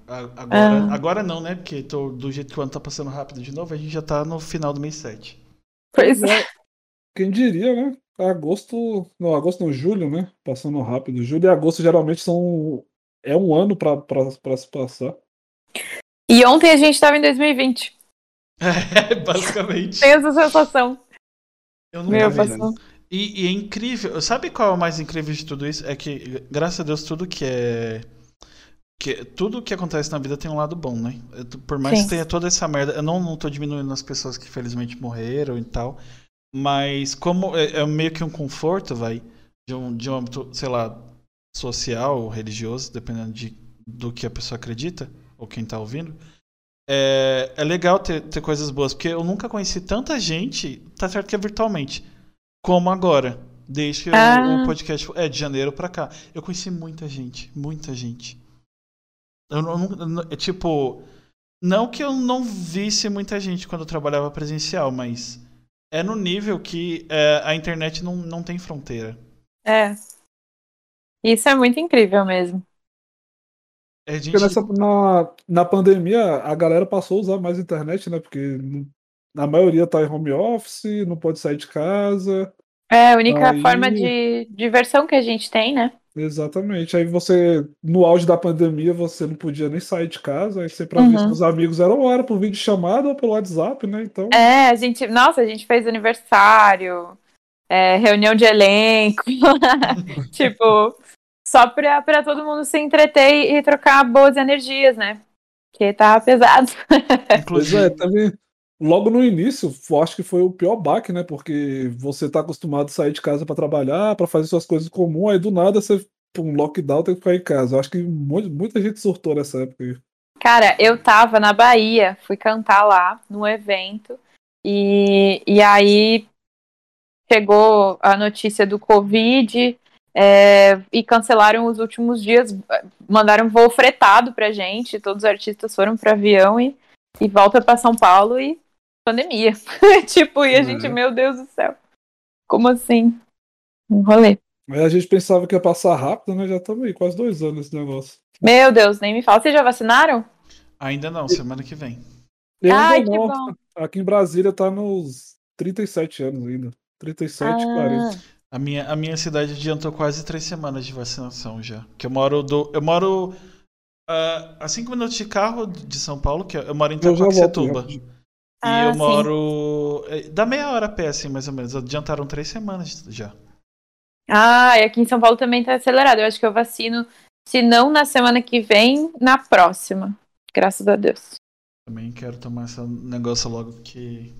Agora, Ah. agora não, né? Porque tô- do jeito que o ano tá passando rápido de novo, a gente já tá no final do mês 7. Pois é. Quem diria, né? Agosto. Não, agosto não, julho, né? Passando rápido. Julho e agosto geralmente são. É um ano pra, pra, pra se passar. E ontem a gente tava em 2020. É, basicamente. Tem essa sensação. Eu nunca Meu, passou. E, e é incrível. Sabe qual é o mais incrível de tudo isso? É que, graças a Deus, tudo que é. Que, tudo que acontece na vida tem um lado bom, né? Por mais Sim. que tenha toda essa merda. Eu não, não tô diminuindo as pessoas que felizmente morreram e tal. Mas como é, é meio que um conforto, vai, de um, de um âmbito, sei lá, social ou religioso, dependendo de, do que a pessoa acredita, ou quem tá ouvindo. É, é legal ter, ter coisas boas, porque eu nunca conheci tanta gente, tá certo que é virtualmente, como agora. Desde que o- Ah. o, podcast é de janeiro pra cá. Eu conheci muita gente, muita gente. Eu não- é tipo, não que eu não visse muita gente quando eu trabalhava presencial, mas é no nível que é, a internet não, não tem fronteira. É. Isso é muito incrível mesmo. É gente, Porque nessa, na, na pandemia a galera passou a usar mais a internet, né? Porque a maioria tá em home office, não pode sair de casa. É a única Aí- forma de diversão que a gente tem, né? Exatamente. Aí você, no auge da pandemia, você não podia nem sair de casa. Aí você pra ver Uhum. se os amigos eram ou era por vídeo chamada ou pelo WhatsApp, né? Então. É, a gente. Nossa, a gente fez aniversário, é, reunião de elenco. tipo, só pra, pra todo mundo se entreter e, e trocar boas energias, né? Porque tá pesado. Inclusive, é, teve, logo no início, acho que foi o pior baque, né? Porque você tá acostumado a sair de casa para trabalhar, para fazer suas coisas comuns, aí do nada você, um lockdown, tem que ficar em casa. Eu acho que muita gente surtou nessa época aí. Cara, eu tava na Bahia, fui cantar lá no evento, e, e aí chegou a notícia do Covid é, e cancelaram os últimos dias, mandaram voo fretado pra gente, todos os artistas foram para avião e, e volta para São Paulo e pandemia. tipo, e a gente, uhum. meu Deus do céu. Como assim? Um rolê. Mas a gente pensava que ia passar rápido, né? Já estamos aí, quase dois anos esse negócio. Meu Deus, nem me fala. Vocês já vacinaram? Ainda não, semana que vem. Ai, que bom. Aqui em Brasília tá nos 37 anos ainda. 37, ah. 40. A minha, a minha cidade adiantou quase três semanas de vacinação já. Que eu moro do. Eu moro uh, a cinco minutos de carro de São Paulo, que eu moro em Itacoaxetuba. E ah, eu moro. Sim. É, dá meia hora a pé, assim, mais ou menos. Adiantaram três semanas já. Ah, e aqui em São Paulo também tá acelerado. Eu acho que eu vacino, se não na semana que vem, na próxima. Graças a Deus. Também quero tomar esse negócio logo, porque.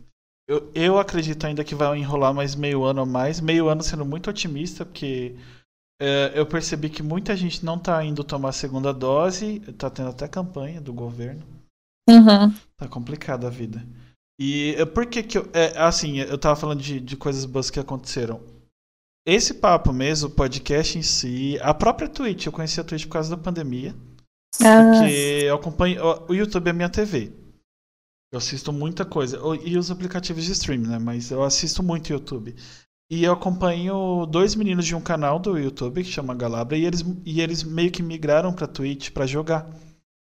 Eu, eu acredito ainda que vai enrolar mais meio ano a mais. Meio ano sendo muito otimista, porque é, eu percebi que muita gente não tá indo tomar a segunda dose. Tá tendo até campanha do governo. Uhum. Tá complicada a vida. E eh, por que que eu. É, assim, eu tava falando de, de coisas boas que aconteceram. Esse papo mesmo, o podcast em si, a própria Twitch, eu conheci a Twitch por causa da pandemia. Ah. Porque eu acompanho. O YouTube é minha TV. Eu assisto muita coisa. E os aplicativos de streaming, né? Mas eu assisto muito YouTube. E eu acompanho dois meninos de um canal do YouTube que chama Galabra. E eles, e eles meio que migraram pra Twitch pra jogar.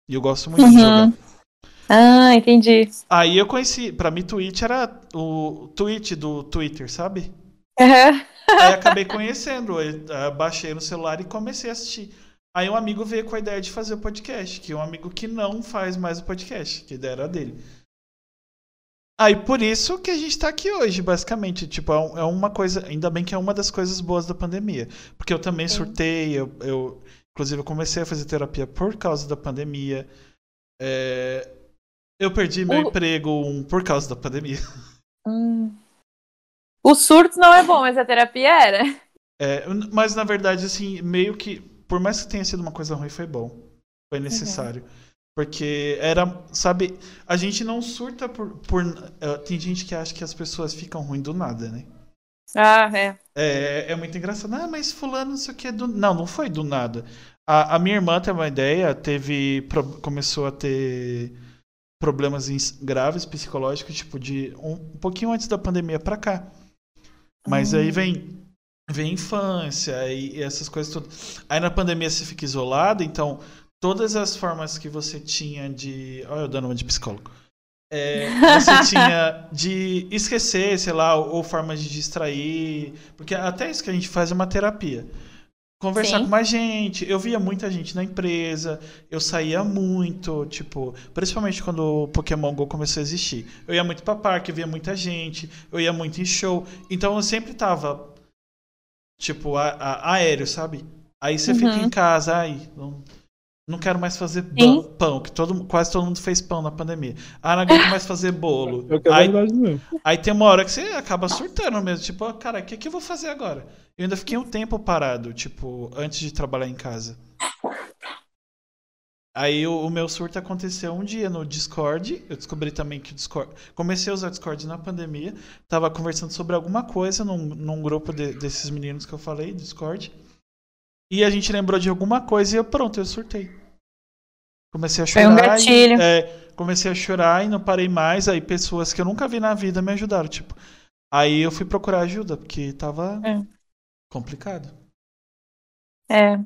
E eu gosto muito uhum. de jogar. Ah, entendi. Aí eu conheci, pra mim Twitch era o tweet do Twitter, sabe? Uhum. Aí acabei conhecendo, eu baixei no celular e comecei a assistir. Aí um amigo veio com a ideia de fazer o podcast, que é um amigo que não faz mais o podcast, que a ideia era dele. Aí por isso que a gente tá aqui hoje, basicamente. Tipo, é, é uma coisa. Ainda bem que é uma das coisas boas da pandemia. Porque eu também surtei, eu, eu inclusive eu comecei a fazer terapia por causa da pandemia. É, eu perdi meu o... emprego um, por causa da pandemia. Hum. O surto não é bom, mas a terapia era. É, mas na verdade, assim, meio que. Por mais que tenha sido uma coisa ruim, foi bom. Foi uhum. necessário. Uhum. Porque era, sabe, a gente não surta por, por. Uh, tem gente que acha que as pessoas ficam ruins do nada, né? Ah, é. É, é muito engraçado. Ah, mas fulano não sei o que é do. Não, não foi do nada. A, a minha irmã tem uma ideia, teve. começou a ter problemas graves psicológicos, tipo, de um, um pouquinho antes da pandemia pra cá. Mas aí hum. vem vem infância e, essas coisas tudo. Aí na pandemia você fica isolado, então todas as formas que você tinha de. Olha, eu dando uma de psicólogo. É, você tinha de esquecer, sei lá, ou, ou formas de distrair. Porque até isso que a gente faz é uma terapia conversar Sim. com mais gente. Eu via muita gente na empresa, eu saía muito, tipo, principalmente quando o Pokémon Go começou a existir. Eu ia muito pra parque, via muita gente, eu ia muito em show. Então eu sempre tava, tipo, a, a, aéreo, sabe? Aí você uhum. fica em casa, aí, não, não quero mais fazer pão, pão, que todo, quase todo mundo fez pão na pandemia. Ah, não aguento mais fazer bolo. Eu aí, mesmo. aí tem uma hora que você acaba surtando mesmo, tipo, cara, o que, que eu vou fazer agora? Eu ainda fiquei um tempo parado, tipo, antes de trabalhar em casa. Aí o, o, meu surto aconteceu um dia no Discord. Eu descobri também que o Discord. Comecei a usar o Discord na pandemia. Tava conversando sobre alguma coisa num, num grupo de, desses meninos que eu falei, Discord. E a gente lembrou de alguma coisa e eu, pronto, eu surtei. Comecei a chorar. Foi um gatilho. E, é, comecei a chorar e não parei mais. Aí pessoas que eu nunca vi na vida me ajudaram. Tipo, aí eu fui procurar ajuda, porque tava. É complicado. É. é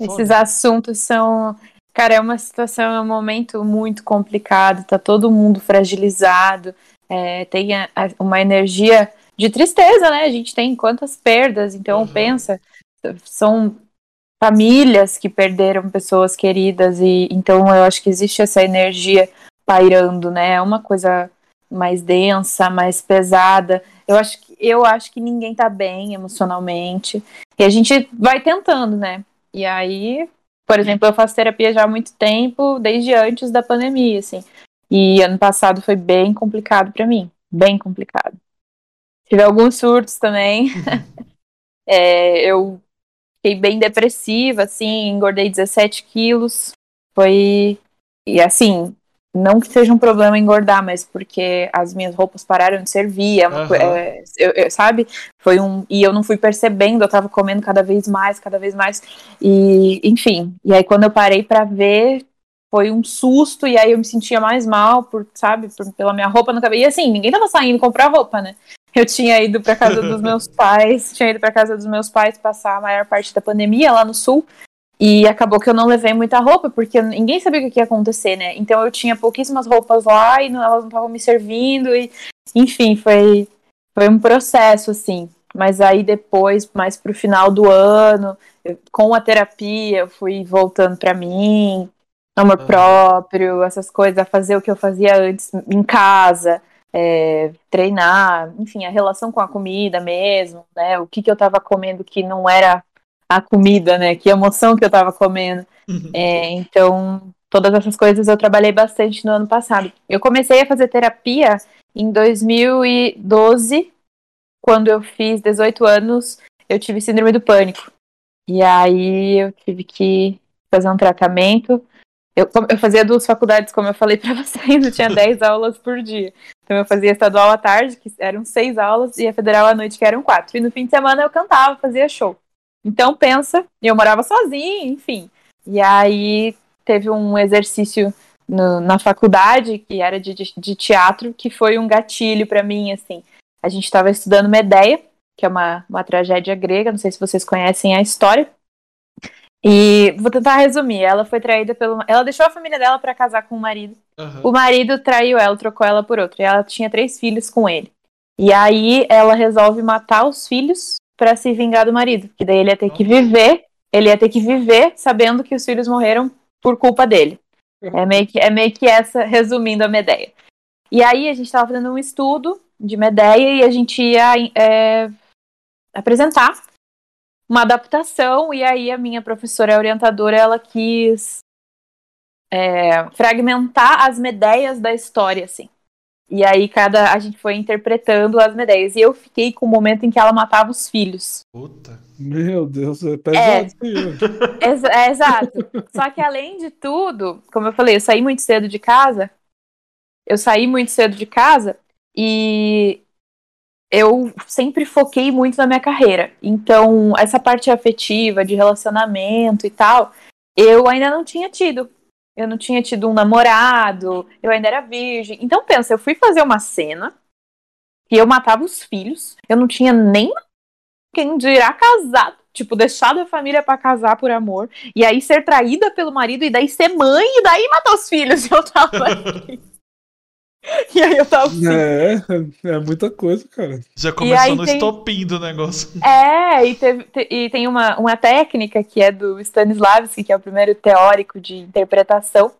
Esses assuntos são. Cara, é uma situação, é um momento muito complicado, tá todo mundo fragilizado, é, tem a, a, uma energia de tristeza, né? A gente tem quantas perdas, então uhum. pensa, são famílias que perderam pessoas queridas, e então eu acho que existe essa energia pairando, né? É uma coisa mais densa, mais pesada. Eu acho que eu acho que ninguém tá bem emocionalmente. E a gente vai tentando, né? E aí, por exemplo, eu faço terapia já há muito tempo, desde antes da pandemia, assim. E ano passado foi bem complicado para mim, bem complicado. Tive alguns surtos também. é, eu fiquei bem depressiva, assim, engordei 17 quilos. Foi. E assim, não que seja um problema engordar, mas porque as minhas roupas pararam de servir, é uma, uhum. é, eu, eu, sabe? Foi um e eu não fui percebendo, eu tava comendo cada vez mais, cada vez mais e enfim. E aí quando eu parei para ver, foi um susto e aí eu me sentia mais mal por, sabe, por, pela minha roupa no cabelo. E assim, ninguém tava saindo comprar roupa, né? Eu tinha ido para casa dos meus pais, tinha ido para casa dos meus pais passar a maior parte da pandemia lá no sul. E acabou que eu não levei muita roupa, porque ninguém sabia o que ia acontecer, né? Então eu tinha pouquíssimas roupas lá e não, elas não estavam me servindo. E, enfim, foi, foi um processo, assim. Mas aí depois, mais pro final do ano, eu, com a terapia, eu fui voltando para mim, amor uhum. próprio, essas coisas, a fazer o que eu fazia antes em casa, é, treinar, enfim, a relação com a comida mesmo, né? O que, que eu tava comendo que não era a comida, né? Que emoção que eu tava comendo. Uhum. É, então, todas essas coisas eu trabalhei bastante no ano passado. Eu comecei a fazer terapia em 2012, quando eu fiz 18 anos, eu tive síndrome do pânico. E aí eu tive que fazer um tratamento. Eu, eu fazia duas faculdades, como eu falei para vocês, eu tinha 10 aulas por dia. Então eu fazia estadual à tarde, que eram seis aulas, e a federal à noite, que eram quatro. E no fim de semana eu cantava, fazia show. Então pensa, eu morava sozinha, enfim. E aí teve um exercício no, na faculdade que era de, de, de, teatro que foi um gatilho para mim, assim. A gente estava estudando Medeia, que é uma, uma tragédia grega, não sei se vocês conhecem a história. E vou tentar resumir. Ela foi traída pelo. Ela deixou a família dela para casar com o marido. Uhum. O marido traiu ela, trocou ela por outro. E ela tinha três filhos com ele. E aí ela resolve matar os filhos para se vingar do marido, que daí ele ia ter que viver, ele ia ter que viver sabendo que os filhos morreram por culpa dele. É meio que, é meio que essa, resumindo a Medeia. E aí a gente estava fazendo um estudo de Medeia e a gente ia é, apresentar uma adaptação e aí a minha professora orientadora ela quis é, fragmentar as Medeias da história assim e aí cada a gente foi interpretando as Medeias. E eu fiquei com o momento em que ela matava os filhos. Puta. Meu Deus, é pesado. É, é, é, exato. Só que além de tudo, como eu falei, eu saí muito cedo de casa. Eu saí muito cedo de casa e eu sempre foquei muito na minha carreira. Então, essa parte afetiva, de relacionamento e tal, eu ainda não tinha tido eu não tinha tido um namorado, eu ainda era virgem. Então pensa, eu fui fazer uma cena que eu matava os filhos, eu não tinha nem quem dirá casado, tipo, deixado a família para casar por amor, e aí ser traída pelo marido, e daí ser mãe, e daí matar os filhos. Eu tava aqui. E aí eu tava assim. É, é muita coisa, cara. Já começou no tem... estopim do negócio. É, e, teve, te, e tem uma, uma técnica que é do Stanislavski, que é o primeiro teórico de interpretação,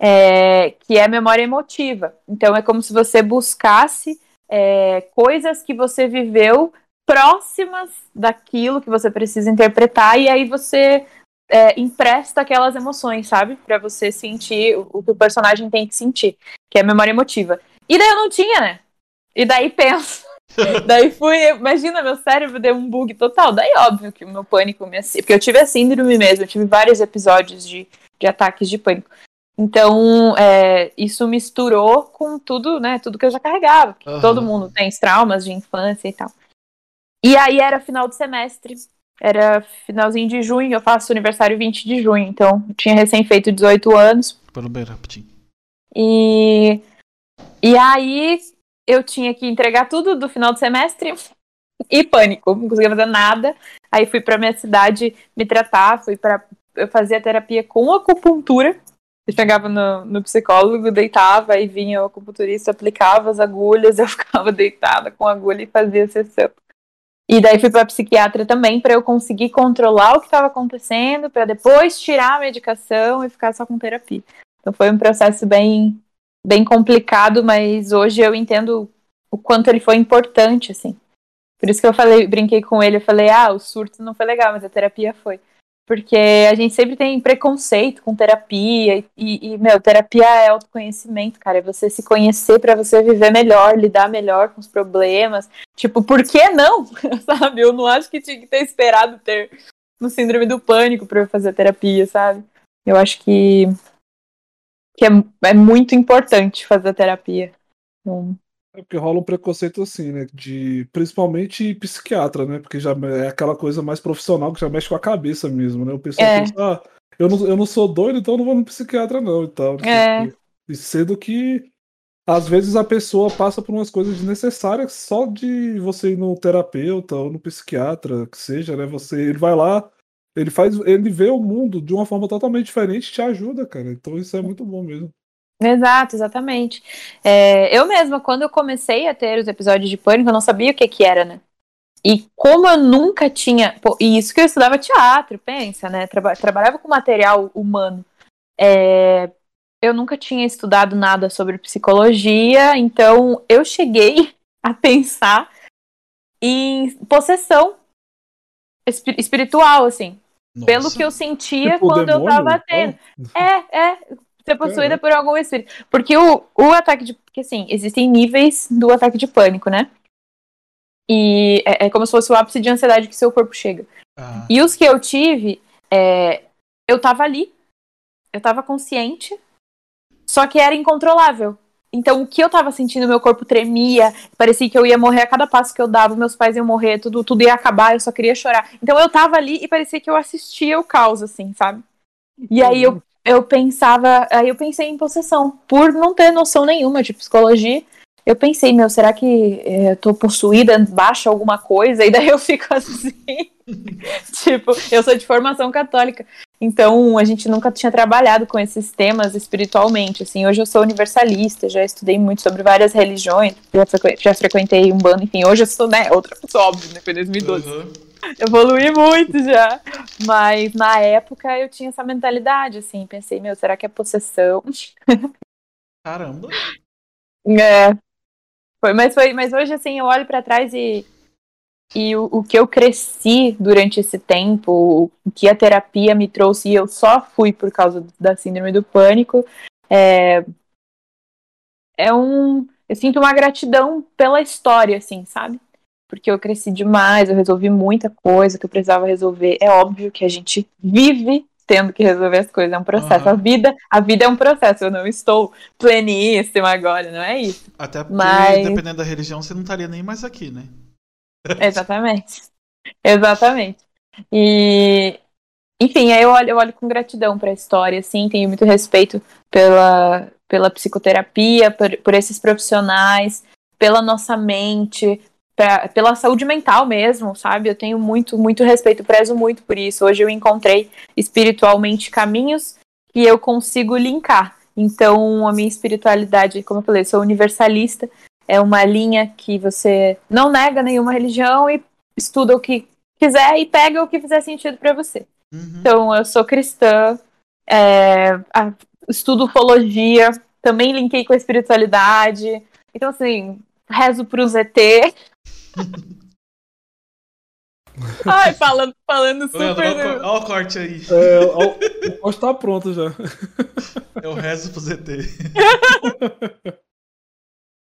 é, que é a memória emotiva. Então é como se você buscasse é, coisas que você viveu próximas daquilo que você precisa interpretar, e aí você é, empresta aquelas emoções, sabe? para você sentir o, o, que o personagem tem que sentir, que é a memória emotiva. E daí eu não tinha, né? E daí penso. daí fui, imagina, meu cérebro deu um bug total. Daí, óbvio que o meu pânico me. Porque eu tive a síndrome mesmo, eu tive vários episódios de, de ataques de pânico. Então, é, isso misturou com tudo, né? Tudo que eu já carregava. Uhum. Todo mundo tem traumas de infância e tal. E aí era final de semestre. Era finalzinho de junho, eu faço aniversário 20 de junho, então tinha recém feito 18 anos. Pelo bem rapidinho. E, e aí eu tinha que entregar tudo do final do semestre e pânico, não conseguia fazer nada. Aí fui para minha cidade me tratar, fui para eu fazia terapia com acupuntura. Eu chegava no, no psicólogo, deitava, e vinha o acupunturista, aplicava as agulhas, eu ficava deitada com a agulha e fazia sessão. E daí fui para psiquiatra também para eu conseguir controlar o que estava acontecendo, para depois tirar a medicação e ficar só com terapia. Então foi um processo bem bem complicado, mas hoje eu entendo o quanto ele foi importante assim. Por isso que eu falei, brinquei com ele, eu falei: "Ah, o surto não foi legal, mas a terapia foi". Porque a gente sempre tem preconceito com terapia e, e meu, terapia é autoconhecimento, cara, é você se conhecer para você viver melhor, lidar melhor com os problemas. Tipo, por que não? sabe? Eu não acho que tinha que ter esperado ter no síndrome do pânico para fazer terapia, sabe? Eu acho que que é, é muito importante fazer terapia. Então, é porque rola um preconceito assim, né? De principalmente psiquiatra, né? Porque já é aquela coisa mais profissional que já mexe com a cabeça mesmo, né? O pessoal é. pensa, ah, eu não, eu não sou doido, então não vou no psiquiatra, não, e tal. É. E sendo que às vezes a pessoa passa por umas coisas desnecessárias só de você ir no terapeuta ou no psiquiatra, que seja, né? Você ele vai lá, ele faz, ele vê o mundo de uma forma totalmente diferente, e te ajuda, cara. Então isso é muito bom mesmo. Exato, exatamente. É, eu mesma, quando eu comecei a ter os episódios de pânico, eu não sabia o que que era, né? E como eu nunca tinha. Pô, e isso que eu estudava teatro, pensa, né? Traba, trabalhava com material humano. É, eu nunca tinha estudado nada sobre psicologia, então eu cheguei a pensar em possessão espiritual, assim. Nossa. Pelo que eu sentia tipo quando eu tava tendo. Então? É, é ser possuída por algum espírito. Porque o, o ataque de. Porque assim, existem níveis do ataque de pânico, né? E é, é como se fosse o ápice de ansiedade que seu corpo chega. Ah. E os que eu tive, é, eu tava ali, eu tava consciente, só que era incontrolável. Então, o que eu tava sentindo, meu corpo tremia, parecia que eu ia morrer a cada passo que eu dava, meus pais iam morrer, tudo, tudo ia acabar, eu só queria chorar. Então, eu tava ali e parecia que eu assistia o caos, assim, sabe? E aí eu eu pensava, aí eu pensei em possessão, por não ter noção nenhuma de psicologia. Eu pensei, meu, será que é, eu tô possuída, baixa alguma coisa? E daí eu fico assim. tipo, eu sou de formação católica. Então, a gente nunca tinha trabalhado com esses temas espiritualmente, assim. Hoje eu sou universalista, já estudei muito sobre várias religiões, já, frequ já frequentei um bando, enfim. Hoje eu sou, né, outra pessoa, óbvio, né, foi 2012. Uhum. Evolui muito já. Mas na época eu tinha essa mentalidade, assim. Pensei, meu, será que é possessão? Caramba! É. Foi, mas, foi, mas hoje, assim, eu olho para trás e, e o, o, que eu cresci durante esse tempo, o que a terapia me trouxe, e eu só fui por causa da síndrome do pânico, é, é um. Eu sinto uma gratidão pela história, assim, sabe? porque eu cresci demais, eu resolvi muita coisa que eu precisava resolver. É óbvio que a gente vive tendo que resolver as coisas, é um processo. Uhum. A vida, a vida é um processo. Eu não estou pleníssima agora, não é isso. Até porque Mas... dependendo da religião, você não estaria nem mais aqui, né? Exatamente. Exatamente. E enfim, aí eu olho, eu olho com gratidão para a história, assim, tenho muito respeito pela, pela psicoterapia, por, por esses profissionais, pela nossa mente, pra, pela saúde mental mesmo, sabe? Eu tenho muito, muito respeito, prezo muito por isso. Hoje eu encontrei espiritualmente caminhos que eu consigo linkar. Então, a minha espiritualidade, como eu falei, eu sou universalista, é uma linha que você não nega nenhuma religião e estuda o que quiser e pega o que fizer sentido para você. Uhum. Então, eu sou cristã, é, estudo ufologia, também linkei com a espiritualidade. Então, assim, rezo pros ET, Ai, falando, falando super. Olha, olha o corte aí. É, o corte tá pronto já. Eu rezo pro ZT.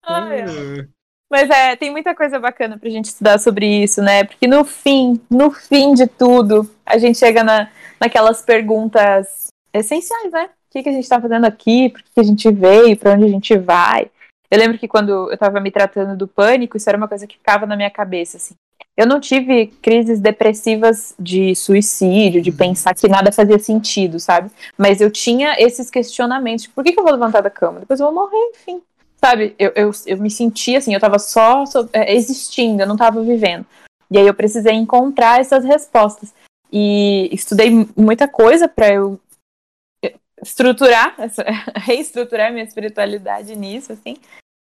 É. Mas é, tem muita coisa bacana pra gente estudar sobre isso, né? Porque no fim, no fim de tudo, a gente chega na, naquelas perguntas essenciais, né? O que, que a gente tá fazendo aqui? Por que a gente veio? Pra onde a gente vai? Eu lembro que quando eu estava me tratando do pânico, isso era uma coisa que ficava na minha cabeça, assim. Eu não tive crises depressivas de suicídio, de uhum. pensar que nada fazia sentido, sabe? Mas eu tinha esses questionamentos. Tipo, por que, que eu vou levantar da cama? Depois eu vou morrer, enfim. Sabe? Eu, eu, eu me sentia assim, eu tava só, só é, existindo, eu não tava vivendo. E aí eu precisei encontrar essas respostas. E estudei muita coisa para eu estruturar, essa, reestruturar minha espiritualidade nisso, assim.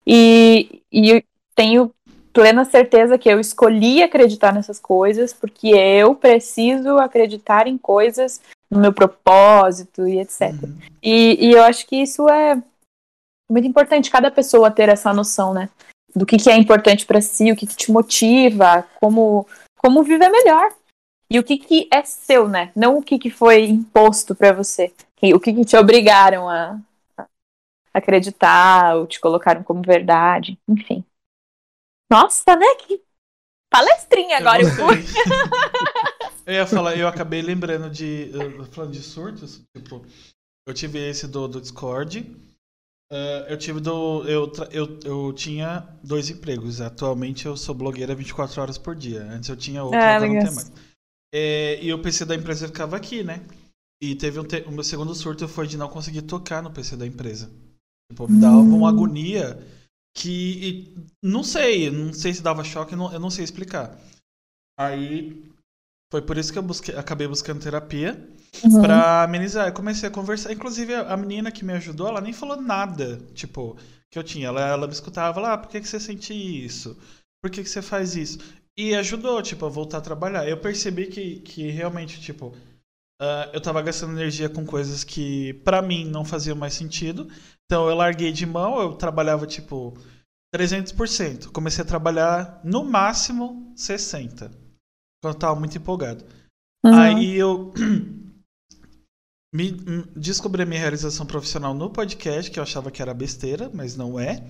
E, e tenho plena certeza que eu escolhi acreditar nessas coisas porque eu preciso acreditar em coisas no meu propósito e etc. Uhum. E, e eu acho que isso é muito importante, cada pessoa ter essa noção, né? Do que, que é importante para si, o que, que te motiva, como, como viver melhor. e o que, que é seu, né? Não o que, que foi imposto para você. O que, que te obrigaram a, a acreditar ou te colocaram como verdade, enfim. Nossa, né? Que palestrinha agora eu, eu fui. eu ia falar, eu acabei lembrando de. Falando de surtos, tipo, eu tive esse do, do Discord. Uh, eu tive do. Eu, eu, eu tinha dois empregos. Atualmente eu sou blogueira 24 horas por dia. Antes eu tinha outro, ah, agora não tem mais. É, e o PC da empresa ficava aqui, né? E teve um te... o meu segundo surto foi de não conseguir tocar no PC da empresa. Tipo, me dava uma hum. agonia que. Não sei, não sei se dava choque, não, eu não sei explicar. Aí. Foi por isso que eu busquei, acabei buscando terapia uhum. pra amenizar. Eu comecei a conversar. Inclusive, a menina que me ajudou, ela nem falou nada, tipo, que eu tinha. Ela, ela me escutava lá, ah, por que, que você sente isso? Por que, que você faz isso? E ajudou, tipo, a voltar a trabalhar. Eu percebi que, que realmente, tipo, uh, eu tava gastando energia com coisas que, para mim, não faziam mais sentido. Então, eu larguei de mão, eu trabalhava, tipo, 300%. Comecei a trabalhar, no máximo, 60%. Quando eu tava muito empolgado. Uhum. Aí eu me, descobri a minha realização profissional no podcast, que eu achava que era besteira, mas não é.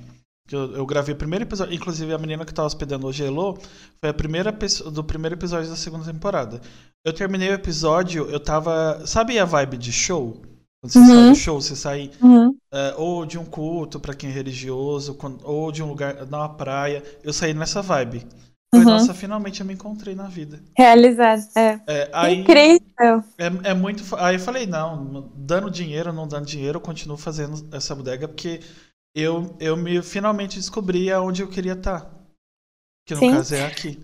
Eu, eu, gravei o primeiro episódio, inclusive a menina que tava hospedando hoje, Elo, foi a primeira pessoa do primeiro episódio da segunda temporada. Eu terminei o episódio, eu tava. Sabe a vibe de show? Quando você uhum. sai do show, você sai uhum. uh, ou de um culto para quem é religioso, ou de um lugar na praia. Eu saí nessa vibe. Falei, uhum. nossa, finalmente eu me encontrei na vida. Realizado, é. é aí, Incrível. É, é muito. Aí eu falei, não, dando dinheiro, não dando dinheiro, eu continuo fazendo essa bodega, porque eu, eu me finalmente descobri aonde eu queria estar. Que no Sim. caso é aqui.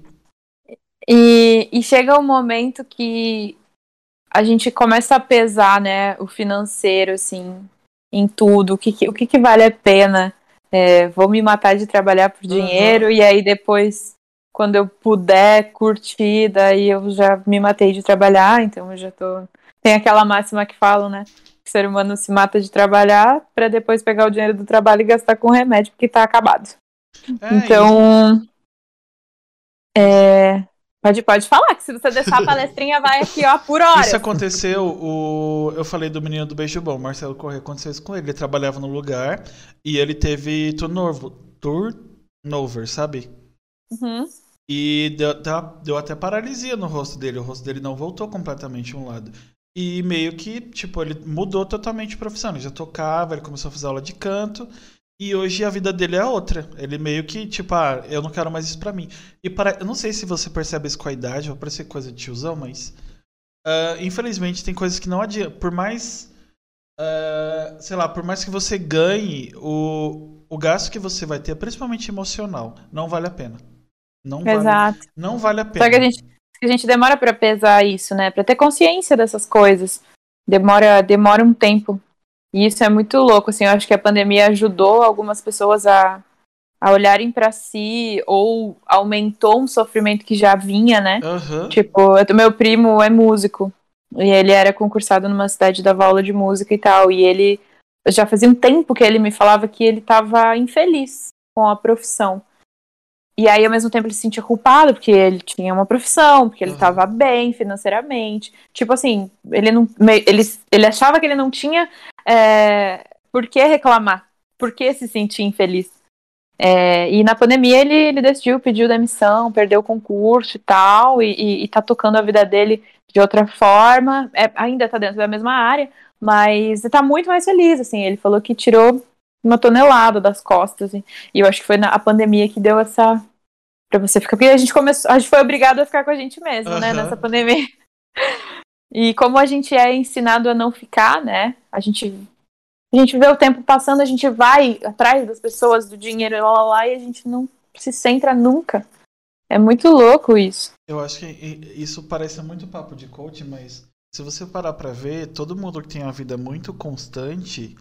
E, e chega um momento que a gente começa a pesar, né, o financeiro, assim, em tudo. O que, que o que, que, vale a pena? É, vou me matar de trabalhar por dinheiro uhum. e aí depois, quando eu puder curtir, daí eu já me matei de trabalhar, então eu já tô. Tem aquela máxima que falam, né? o ser humano se mata de trabalhar para depois pegar o dinheiro do trabalho e gastar com remédio porque tá acabado. É então. É, pode, pode falar, que se você deixar a palestrinha, vai aqui, ó, por hora. Isso aconteceu, o... eu falei do menino do Beijo Bom, Marcelo Corrêa, aconteceu isso com ele. Ele trabalhava no lugar e ele teve turnover, turnover sabe? Uhum. E deu, deu até paralisia no rosto dele. O rosto dele não voltou completamente um lado. E meio que, tipo, ele mudou totalmente de profissão. Ele já tocava, ele começou a fazer aula de canto. E hoje a vida dele é outra. Ele meio que, tipo, ah, eu não quero mais isso pra mim. E para... eu não sei se você percebe isso com a idade, vai parecer coisa de tiozão, mas. Uh, infelizmente tem coisas que não adianta. Por mais. Uh, sei lá, por mais que você ganhe, o, o gasto que você vai ter, principalmente emocional, não vale a pena. Não Exato. Vale, não vale a pena. Só que a gente a gente demora para pesar isso, né? Para ter consciência dessas coisas. Demora, demora um tempo. E isso é muito louco, assim, eu acho que a pandemia ajudou algumas pessoas a, a olharem para si ou aumentou um sofrimento que já vinha, né? Uhum. Tipo, meu primo é músico e ele era concursado numa cidade dava aula de música e tal, e ele já fazia um tempo que ele me falava que ele estava infeliz com a profissão. E aí, ao mesmo tempo, ele se sentia culpado, porque ele tinha uma profissão, porque ele estava uhum. bem financeiramente. Tipo assim, ele não. Ele, ele achava que ele não tinha é, por que reclamar, por que se sentir infeliz. É, e na pandemia ele, ele decidiu, pediu demissão, perdeu o concurso e tal, e, e, e tá tocando a vida dele de outra forma. É, ainda tá dentro da mesma área, mas tá muito mais feliz, assim. Ele falou que tirou uma tonelada das costas. E eu acho que foi na, a pandemia que deu essa. Pra você ficar. Porque a gente começou. A gente foi obrigado a ficar com a gente mesmo, uhum. né? Nessa pandemia. E como a gente é ensinado a não ficar, né? A gente. A gente vê o tempo passando, a gente vai atrás das pessoas, do dinheiro, lá, lá, lá, e a gente não se centra nunca. É muito louco isso. Eu acho que isso parece muito papo de coach, mas se você parar para ver, todo mundo que tem uma vida muito constante,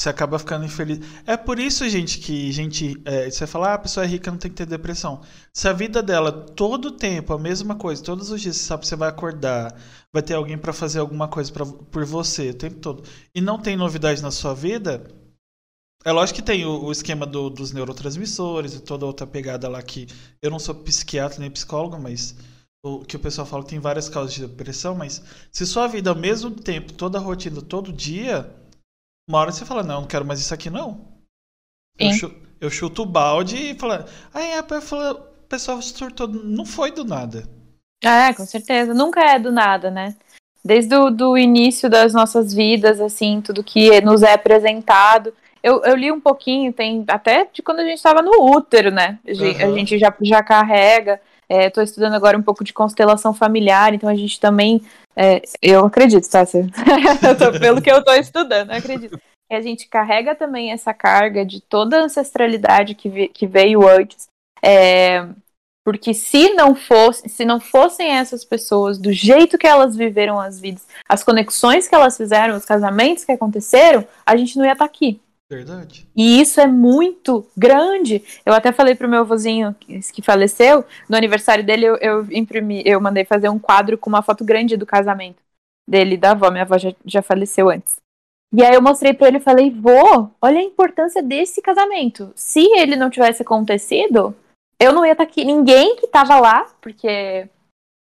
você acaba ficando infeliz. É por isso, gente, que gente. É, você fala, ah, a pessoa é rica, não tem que ter depressão. Se a vida dela, todo o tempo, a mesma coisa, todos os dias, você sabe que você vai acordar, vai ter alguém para fazer alguma coisa pra, por você o tempo todo, e não tem novidade na sua vida. É lógico que tem o, o esquema do, dos neurotransmissores e toda outra pegada lá que eu não sou psiquiatra nem psicólogo, mas o que o pessoal fala tem várias causas de depressão, mas se sua vida ao mesmo tempo, toda a rotina, todo dia, uma hora você fala, não, não quero mais isso aqui não. Eu, chu eu chuto o balde e falo, aí a pessoa surtou, não foi do nada. É, com certeza. Nunca é do nada, né? Desde o do início das nossas vidas, assim, tudo que nos é apresentado. Eu, eu li um pouquinho, tem até de quando a gente estava no útero, né? A gente, uhum. a gente já, já carrega. Estou é, estudando agora um pouco de constelação familiar, então a gente também. É, eu acredito, tá? tô, pelo que eu estou estudando, eu acredito. E a gente carrega também essa carga de toda a ancestralidade que, vi, que veio antes. É, porque se não fosse, se não fossem essas pessoas do jeito que elas viveram as vidas, as conexões que elas fizeram, os casamentos que aconteceram, a gente não ia estar tá aqui. Verdade. E isso é muito grande. Eu até falei pro meu vozinho que faleceu, no aniversário dele eu, eu imprimi, eu mandei fazer um quadro com uma foto grande do casamento dele e da avó. Minha avó já, já faleceu antes. E aí eu mostrei para ele e falei, vô, olha a importância desse casamento. Se ele não tivesse acontecido, eu não ia estar tá aqui. Ninguém que tava lá, porque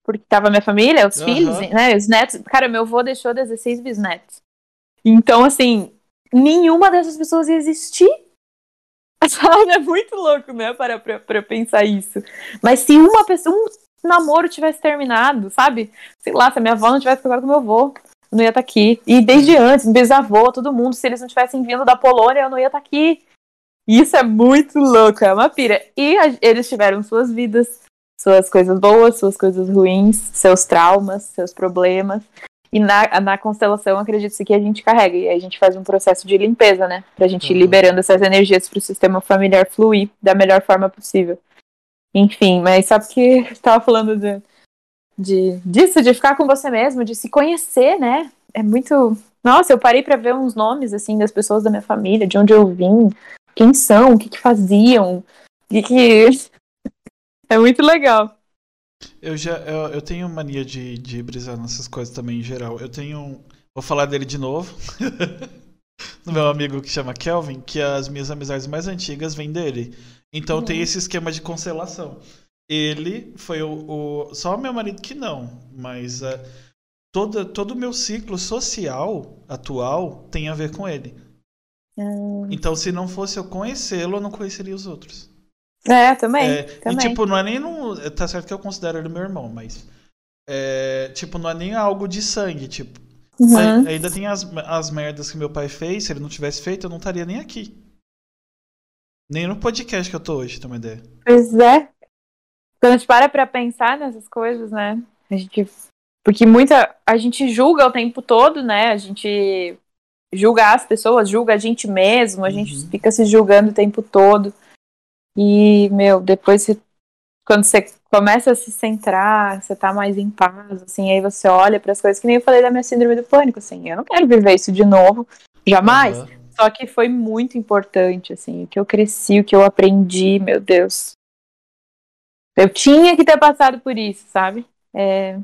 porque tava minha família, os uhum. filhos, né, os netos. Cara, meu avô deixou 16 bisnetos. Então, assim, nenhuma dessas pessoas ia existir. Sabe? É muito louco, né? Para pra, pra pensar isso. Mas se uma pessoa, um namoro tivesse terminado, sabe? Sei lá, se a minha avó não tivesse casado com meu avô, eu não ia estar tá aqui. E desde antes, bisavô, todo mundo, se eles não tivessem vindo da Polônia, eu não ia estar tá aqui. Isso é muito louco, é uma pira. E a, eles tiveram suas vidas, suas coisas boas, suas coisas ruins, seus traumas, seus problemas. E na, na constelação, acredito-se que a gente carrega. E a gente faz um processo de limpeza, né? Pra gente ir uhum. liberando essas energias pro sistema familiar fluir da melhor forma possível. Enfim, mas sabe que estava falando de, de, disso, de ficar com você mesmo, de se conhecer, né? É muito. Nossa, eu parei para ver uns nomes, assim, das pessoas da minha família, de onde eu vim, quem são, o que, que faziam, e que. é muito legal. Eu já eu, eu tenho mania de, de brisar nessas coisas também em geral. Eu tenho. Vou falar dele de novo. do meu amigo que chama Kelvin, que as minhas amizades mais antigas vêm dele. Então uhum. tem esse esquema de constelação. Ele foi o, o. Só o meu marido que não, mas uh, todo, todo o meu ciclo social atual tem a ver com ele. Uhum. Então, se não fosse eu conhecê-lo, eu não conheceria os outros. É, também, é, também. E, tipo, não é nem. No, tá certo que eu considero ele meu irmão, mas. É, tipo, não é nem algo de sangue, tipo. Uhum. Ainda tem as, as merdas que meu pai fez, se ele não tivesse feito, eu não estaria nem aqui. Nem no podcast que eu tô hoje, tem uma ideia. Pois é. Quando a gente para pra pensar nessas coisas, né? A gente. Porque muita. A gente julga o tempo todo, né? A gente julga as pessoas, julga a gente mesmo, a uhum. gente fica se julgando o tempo todo. E, meu, depois você, quando você começa a se centrar, você tá mais em paz, assim, aí você olha para as coisas que nem eu falei da minha síndrome do pânico, assim, eu não quero viver isso de novo, jamais. Uhum. Só que foi muito importante, assim, o que eu cresci, o que eu aprendi, meu Deus. Eu tinha que ter passado por isso, sabe? É...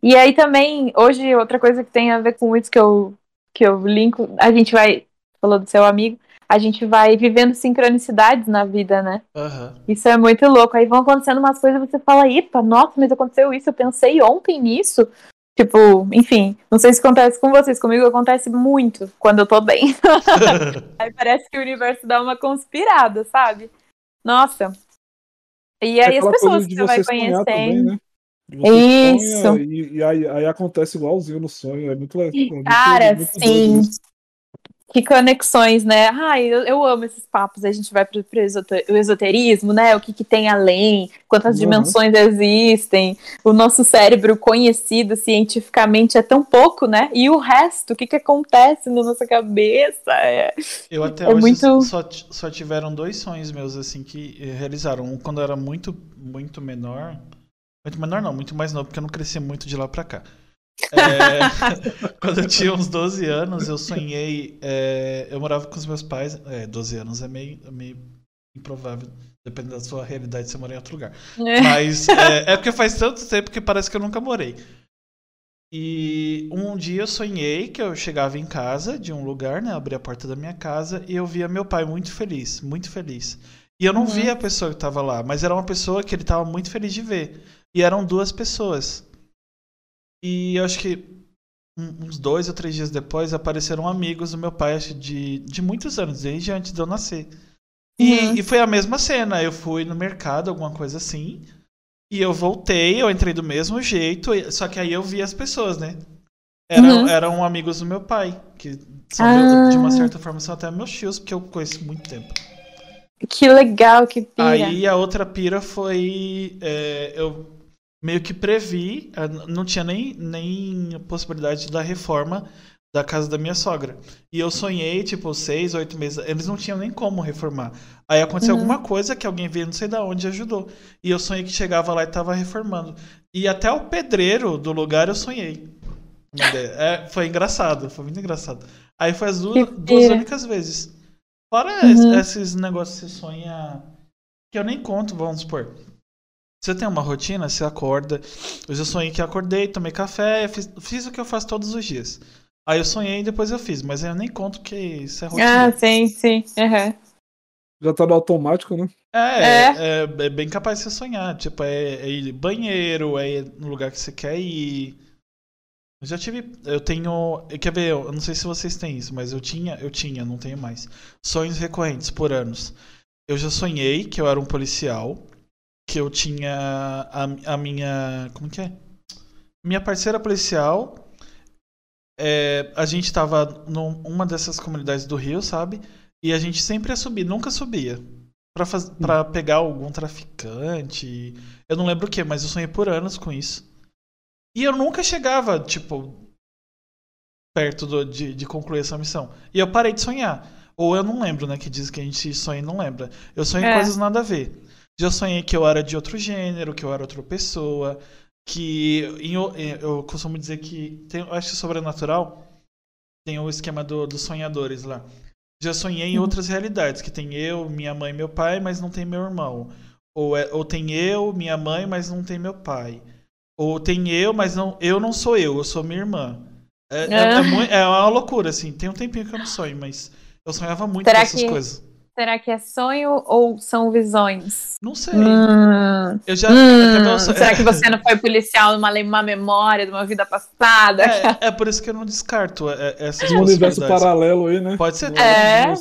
E aí também, hoje, outra coisa que tem a ver com isso que eu, que eu linko, a gente vai, falou do seu amigo, a gente vai vivendo sincronicidades na vida, né? Uhum. Isso é muito louco. Aí vão acontecendo umas coisas e você fala, epa, nossa, mas aconteceu isso, eu pensei ontem nisso. Tipo, enfim, não sei se acontece com vocês, comigo acontece muito quando eu tô bem. aí parece que o universo dá uma conspirada, sabe? Nossa. E aí é as pessoas que você vai conhecendo. Também, né? Isso. Sonha, e, e aí, aí, acontece igualzinho no sonho. É muito legal. Cara, muito sim. Que conexões, né? Ai, eu, eu amo esses papos. A gente vai para o esoterismo, né? O que, que tem além, quantas uhum. dimensões existem. O nosso cérebro conhecido cientificamente é tão pouco, né? E o resto, o que, que acontece na nossa cabeça? É, eu até é hoje muito... só, só tiveram dois sonhos meus, assim, que realizaram. Um quando eu era muito, muito menor. Muito menor não, muito mais novo, porque eu não cresci muito de lá para cá. É, quando eu tinha uns 12 anos, eu sonhei. É, eu morava com os meus pais. É, 12 anos é meio, é meio improvável, dependendo da sua realidade, você mora em outro lugar. É. Mas é, é porque faz tanto tempo que parece que eu nunca morei. E um dia eu sonhei que eu chegava em casa de um lugar, né? Abri a porta da minha casa e eu via meu pai muito feliz, muito feliz. E eu não Uhum. vi a pessoa que tava lá, mas era uma pessoa que ele tava muito feliz de ver. E eram duas pessoas. E eu acho que uns dois ou três dias depois apareceram amigos do meu pai, acho de, de muitos anos, desde antes de eu nascer. E, Uhum. e foi a mesma cena. Eu fui no mercado, alguma coisa assim. E eu voltei, eu entrei do mesmo jeito, só que aí eu vi as pessoas, né? Eram, Uhum. eram amigos do meu pai, que são, Ah. de uma certa forma são até meus tios, porque eu conheço muito tempo. Que legal, que pira. Aí a outra pira foi. é, eu meio que previ, eh, não tinha nem, nem possibilidade da reforma da casa da minha sogra. E eu sonhei, tipo, seis, oito meses. Eles não tinham nem como reformar. Aí aconteceu Uhum. alguma coisa que alguém veio, não sei da onde, e ajudou. E eu sonhei que chegava lá e tava reformando. E até o pedreiro do lugar eu sonhei. É, foi engraçado, foi muito engraçado. Aí foi as duas, duas únicas vezes. Fora Uhum. es- esses negócios que você sonha. Que eu nem conto, vamos supor. Você tem uma rotina, você acorda. Hoje eu sonhei que eu acordei, tomei café, fiz, fiz o que eu faço todos os dias. Aí eu sonhei e depois eu fiz, mas eu nem conto que isso é rotina. Ah, sim, sim. Aham. Já tá no automático, né? É, É. é, é bem capaz de você sonhar. Tipo, é, é ir no banheiro, é ir no lugar que você quer ir. Eu já tive. Eu tenho. Quer ver? Eu não sei se vocês têm isso, mas eu tinha, eu tinha, não tenho mais. Sonhos recorrentes por anos. Eu já sonhei que eu era um policial. Que eu tinha a, a minha. Como que é? Minha parceira policial. é, a gente tava numa dessas comunidades do Rio, sabe? E a gente sempre ia subir, nunca subia. Pra, faz... pra pegar algum traficante. Eu não lembro o que, mas eu sonhei por anos com isso. E eu nunca chegava, tipo, perto do- de, de concluir essa missão. E eu parei de sonhar. Ou eu não lembro, né? Que diz que a gente sonha e não lembra. Eu sonhei É. coisas nada a ver. Já sonhei que eu era de outro gênero, que eu era outra pessoa. Que em- eu costumo dizer que. Tem, eu acho que sobrenatural tem o esquema do- dos sonhadores lá. Já sonhei em Uhum. outras realidades, que tem eu, minha mãe e meu pai, mas não tem meu irmão. Ou, é- ou tem eu, minha mãe, mas não tem meu pai. Ou tem eu, mas não, eu não sou eu, eu sou minha irmã. É, é- Ah. é mui- é uma loucura, assim. Tem um tempinho que eu não sonho, mas eu sonhava muito Será com essas que- coisas. Será que é sonho ou são visões? Não sei. Hum. Eu já. Hum, meu sonho- Será que você não foi policial numa uma memória de uma vida passada? É, é por isso que eu não descarto é, essas Um universo paralelo aí, né? Pode ser É.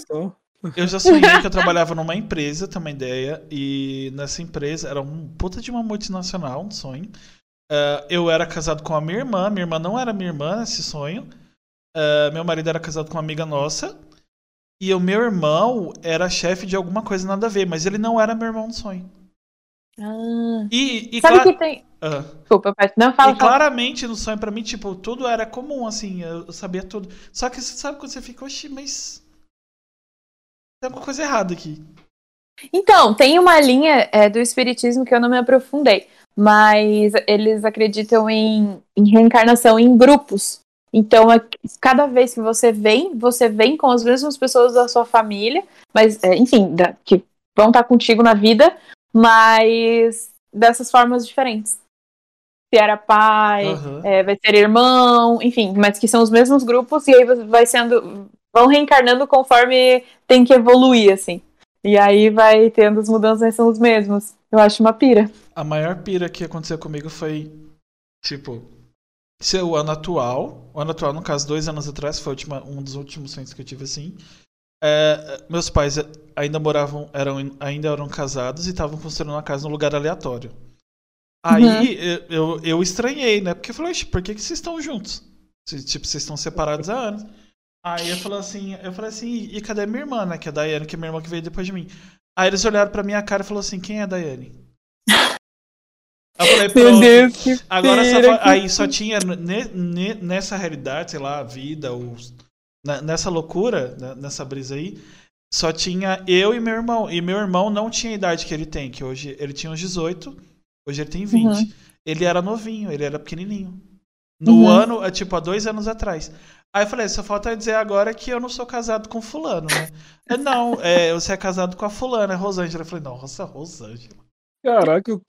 Eu já sonhei que eu trabalhava numa empresa, tem uma ideia, e nessa empresa era um puta de uma multinacional, um sonho. Ah, eu era casado com a minha irmã, minha irmã não era minha irmã nesse sonho. Ah, meu marido era casado com uma amiga nossa. E o meu irmão era chefe de alguma coisa nada a ver, mas ele não era meu irmão no sonho. Ah. E, e, Sabe que tem. Ah. Desculpa, Paty. Não, fala, E fala. claramente no sonho pra mim, tipo, tudo era comum, assim, eu sabia tudo. Só que você sabe quando você fica, oxi, mas. Tem alguma coisa errada aqui. Então, tem uma linha é, do espiritismo que eu não me aprofundei, mas eles acreditam em, em reencarnação em grupos. Então, é- cada vez que você vem, você vem com as mesmas pessoas da sua família, mas, é, enfim, da- que vão estar contigo na vida, mas dessas formas diferentes. Se era pai, Aham. é, vai ser irmão, enfim, mas que são os mesmos grupos e aí vai sendo. vão reencarnando conforme tem que evoluir, assim. E aí vai tendo as mudanças, mas são os mesmos. Eu acho uma pira. A maior pira que aconteceu comigo foi, tipo, ser o ano atual. O ano atual, no caso, dois anos atrás, foi última- um dos últimos sonhos que eu tive assim. É, meus pais ainda moravam, eram, ainda eram casados e estavam construindo uma casa num lugar aleatório. Aí eu, eu, eu estranhei, né? Porque eu falei, "Oxe, por que, que vocês estão juntos? Tipo, vocês estão separados há anos. Aí eu falei assim, eu falei assim, e cadê minha irmã, né? Que é a Daiane, que é minha irmã que veio depois de mim. Aí eles olharam pra minha cara e falaram assim, quem é a Daiane? Eu falei, pronto. que Agora só, aí só tinha ne- ne- nessa realidade, sei lá, a vida, ou, na- nessa loucura, né, nessa brisa aí, só tinha eu e meu irmão. E meu irmão não tinha a idade que ele tem, que hoje ele tinha uns 18, hoje ele tem 20. Uhum. Ele era novinho, ele era pequenininho. No Uhum. ano, é, tipo, há dois anos atrás. Aí eu falei, só falta dizer agora que eu não sou casado com fulano, né? É, não, é, você é casado com a fulana, é Rosângela. Eu falei, nossa, Rosângela. Caraca, eu-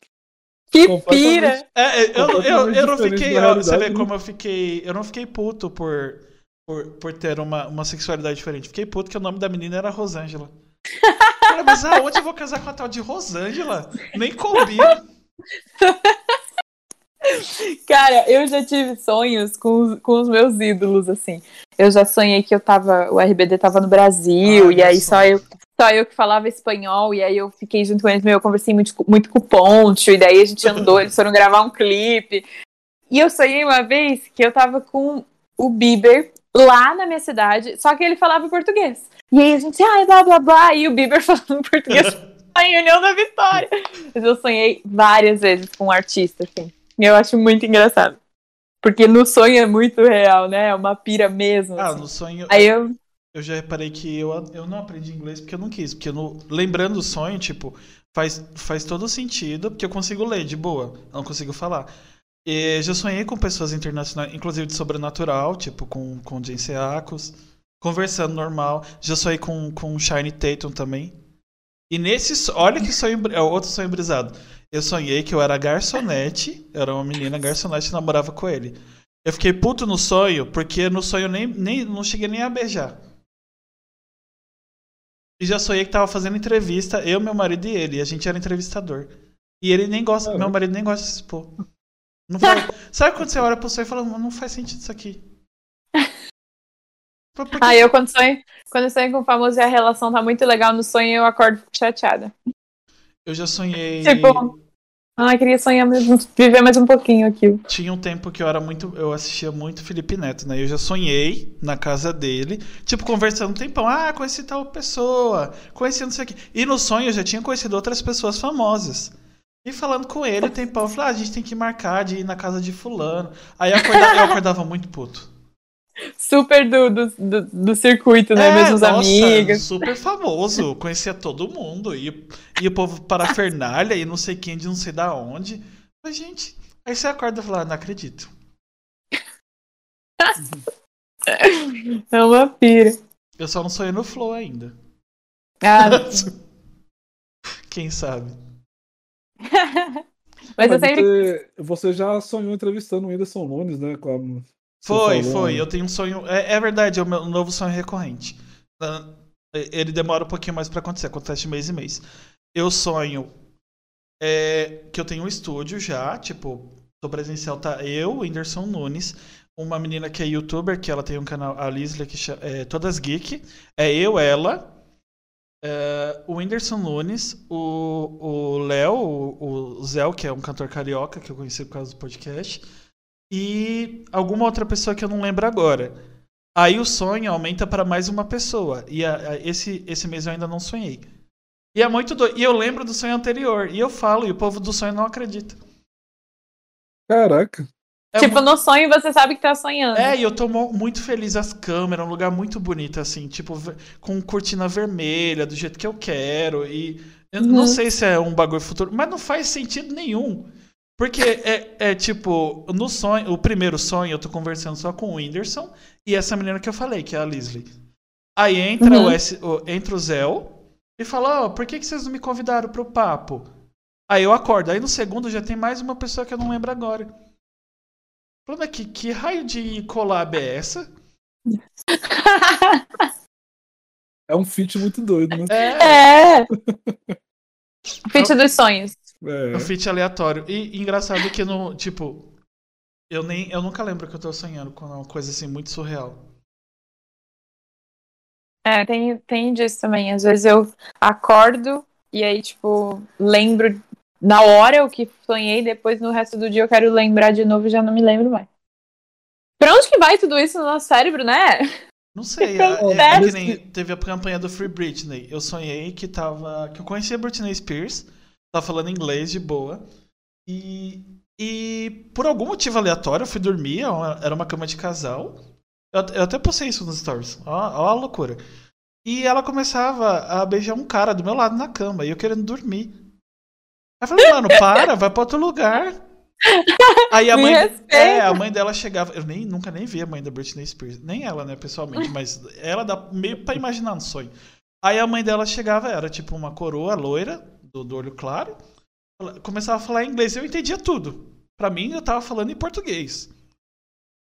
Que pira! É, é, eu, eu, eu não fiquei. ó, Você vê né? como eu fiquei. Eu não fiquei puto por, por, por ter uma, uma sexualidade diferente. Fiquei puto que o nome da menina era Rosângela. falei, mas aonde eu vou casar com a tal de Rosângela? Nem combina. Cara, eu já tive sonhos com, com os meus ídolos, assim. Eu já sonhei que eu tava. O RBD tava no Brasil, Ah, e aí só eu, só eu que falava espanhol, e aí eu fiquei junto com eles, meu, eu conversei muito, com- muito com o Poncho, e daí a gente andou, eles foram gravar um clipe. E eu sonhei uma vez que eu tava com o Bieber lá na minha cidade, só que ele falava português. E aí a gente, ai, blá blá blá, e o Bieber falando português em União da Vitória. Mas eu sonhei várias vezes com um artista, assim. E eu acho muito engraçado. Porque no sonho é muito real, né? É uma pira mesmo. Ah, assim. no sonho. Aí eu. Eu já reparei que eu, eu não aprendi inglês porque eu não quis. Porque lembrando o sonho, tipo, faz, faz todo sentido, porque eu consigo ler de boa. Não consigo falar. E já sonhei com pessoas internacionais, inclusive de sobrenatural, tipo, com, com Jace Akos, conversando normal. Já sonhei com, com Shiny Tatum também. E nesse. Olha que sonho. É outro sonho brisado. Eu sonhei que eu era garçonete, eu era uma menina garçonete e namorava com ele. Eu fiquei puto no sonho, porque no sonho nem, nem não cheguei nem a beijar. E já sonhei que tava fazendo entrevista, eu, meu marido e ele, e a gente era entrevistador. E ele nem gosta, meu marido nem gosta de se expor. Não faz- Sabe quando você olha pro sonho e fala, não faz sentido isso aqui. Por- por que- Aí eu, quando sonho, quando eu sonho com o famoso e a relação tá muito legal no sonho, eu acordo fico chateada. Eu já sonhei. Tipo, ai, queria sonhar mesmo, viver mais um pouquinho aqui. Tinha um tempo que eu era muito. Eu assistia muito Felipe Neto, né? Eu já sonhei na casa dele, tipo, conversando um tempão. Ah, conheci tal pessoa, conheci não sei o quê. E no sonho eu já tinha conhecido outras pessoas famosas. E falando com ele um tempão, eu falei, ah, a gente tem que marcar de ir na casa de fulano. Aí eu acordava, eu acordava muito puto. Super do, do, do, do circuito, né? É, Mesmos nossa, amigos. Super famoso, conhecia todo mundo. E, e o povo parafernália e não sei quem de não sei da onde. Mas, gente, aí você acorda e fala, ah, não acredito. É uma pira. Eu só não sonhei no Flow ainda. Ah, Quem sabe? mas eu Mas sempre. você, você já sonhou entrevistando o Whindersson Nunes, né? Com a, Foi, falou, foi. Eu tenho um sonho. É, é verdade, é o meu novo sonho recorrente. Ah, Ele demora um pouquinho mais pra acontecer, acontece de mês em mês. Eu sonho é, que eu tenho um estúdio já, tipo, tô presencial, tá eu, Whindersson Nunes, uma menina que é youtuber, que ela tem um canal, a Lisle, que chama, é Todas Geek. É eu, ela, é, o Whindersson Nunes, o o Léo, o, o Zé, que é um cantor carioca, que eu conheci por causa do podcast e alguma outra pessoa que eu não lembro agora. Aí o sonho aumenta para mais uma pessoa. E a- a- esse, esse mês eu ainda não sonhei. E é muito doido. E eu lembro do sonho anterior. E eu falo, e o povo do sonho não acredita. Caraca. É, tipo, no sonho você sabe que tá sonhando. é, e eu tô muito feliz as câmeras, um lugar muito bonito, assim, tipo, com cortina vermelha, do jeito que eu quero. E eu Uhum. não sei se é um bagulho futuro, mas não faz sentido nenhum. Porque é, é tipo, no sonho, o primeiro sonho, eu tô conversando só com o Whindersson e essa menina que eu falei, que é a Leslie. Aí entra, Uhum. o, S, o, entra o Zéu e fala, ó, por que, que vocês não me convidaram pro papo? Aí eu acordo. Aí no segundo já tem mais uma pessoa que eu não lembro agora. Falando aqui, que raio de collab é essa? É um feat muito doido, né? É, é. Feat dos sonhos. É. um feat aleatório. E engraçado que no, tipo, eu nem, eu nunca lembro que eu tô sonhando com uma coisa assim muito surreal. É, tem, tem disso também. Às vezes eu acordo e aí, tipo, lembro na hora o que sonhei, depois no resto do dia eu quero lembrar de novo e já não me lembro mais. Pra onde que vai tudo isso no nosso cérebro, né? Não sei, é, é acontece? que nem teve a campanha do Free Britney. Eu sonhei que tava. que eu conhecia a Britney Spears, tava falando inglês de boa. E. E por algum motivo aleatório eu fui dormir, era uma- era uma cama de casal. Eu, eu até postei isso nos stories. Ó, ó a loucura. E ela começava a beijar um cara do meu lado na cama, e eu querendo dormir. Aí eu falei, mano, para, vai pra outro lugar. Aí a mãe, é, a mãe dela chegava. Eu nem, nunca nem vi a mãe da Britney Spears. Nem ela, né, pessoalmente, mas ela dá meio pra imaginar no sonho. Aí a mãe dela chegava, era tipo uma coroa loira, do, do olho claro. Começava a falar inglês, eu entendia tudo. Pra mim, eu tava falando em português.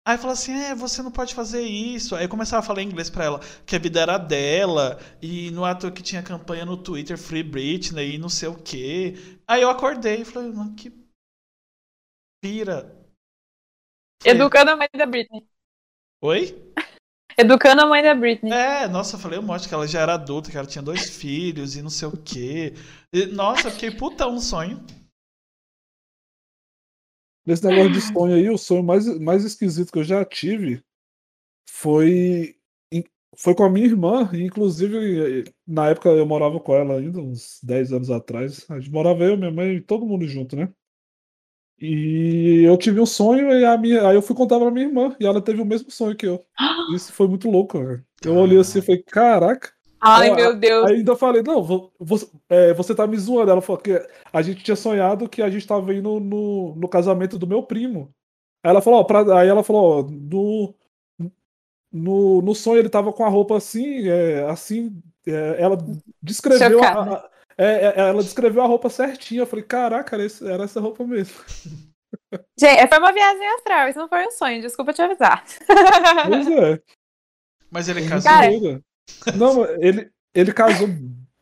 Aí falou assim: é, você não pode fazer isso. Aí eu começava a falar inglês pra ela, que a vida era dela, e no ato que tinha campanha no Twitter, Free Britney, e não sei o quê. Aí eu acordei e falei, mano, que pira. Foi- Educando a mãe da Britney. Oi? Educando a mãe da Britney. É, nossa, eu falei um monte que ela já era adulta, que ela tinha dois filhos e não sei o quê. E, nossa, eu fiquei putão no sonho. Nesse negócio de sonho aí, o sonho mais, mais esquisito que eu já tive foi, foi com a minha irmã. e, Inclusive, na época eu morava com ela ainda, uns 10 anos atrás. A gente morava eu, minha mãe e todo mundo junto, né? E eu tive um sonho e a minha, aí eu fui contar pra minha irmã e ela teve o mesmo sonho que eu. Isso foi muito louco, velho. Eu olhei assim e falei, caraca. Ai, meu Deus. Aí ainda falei, não, vo- você, é, você tá me zoando. Ela falou que a gente tinha sonhado que a gente tava indo no, no casamento do meu primo. Aí ela falou, ó, pra- aí ela falou, ó, no, no, no sonho ele tava com a roupa assim, é, assim, é, ela descreveu a- é, é, ela descreveu a roupa certinha. Eu falei, caraca, era, essa roupa mesmo. Gente, foi uma viagem astral, isso não foi um sonho, desculpa te avisar. Pois é. Mas ele muito casou. Cara. Não, ele, ele casou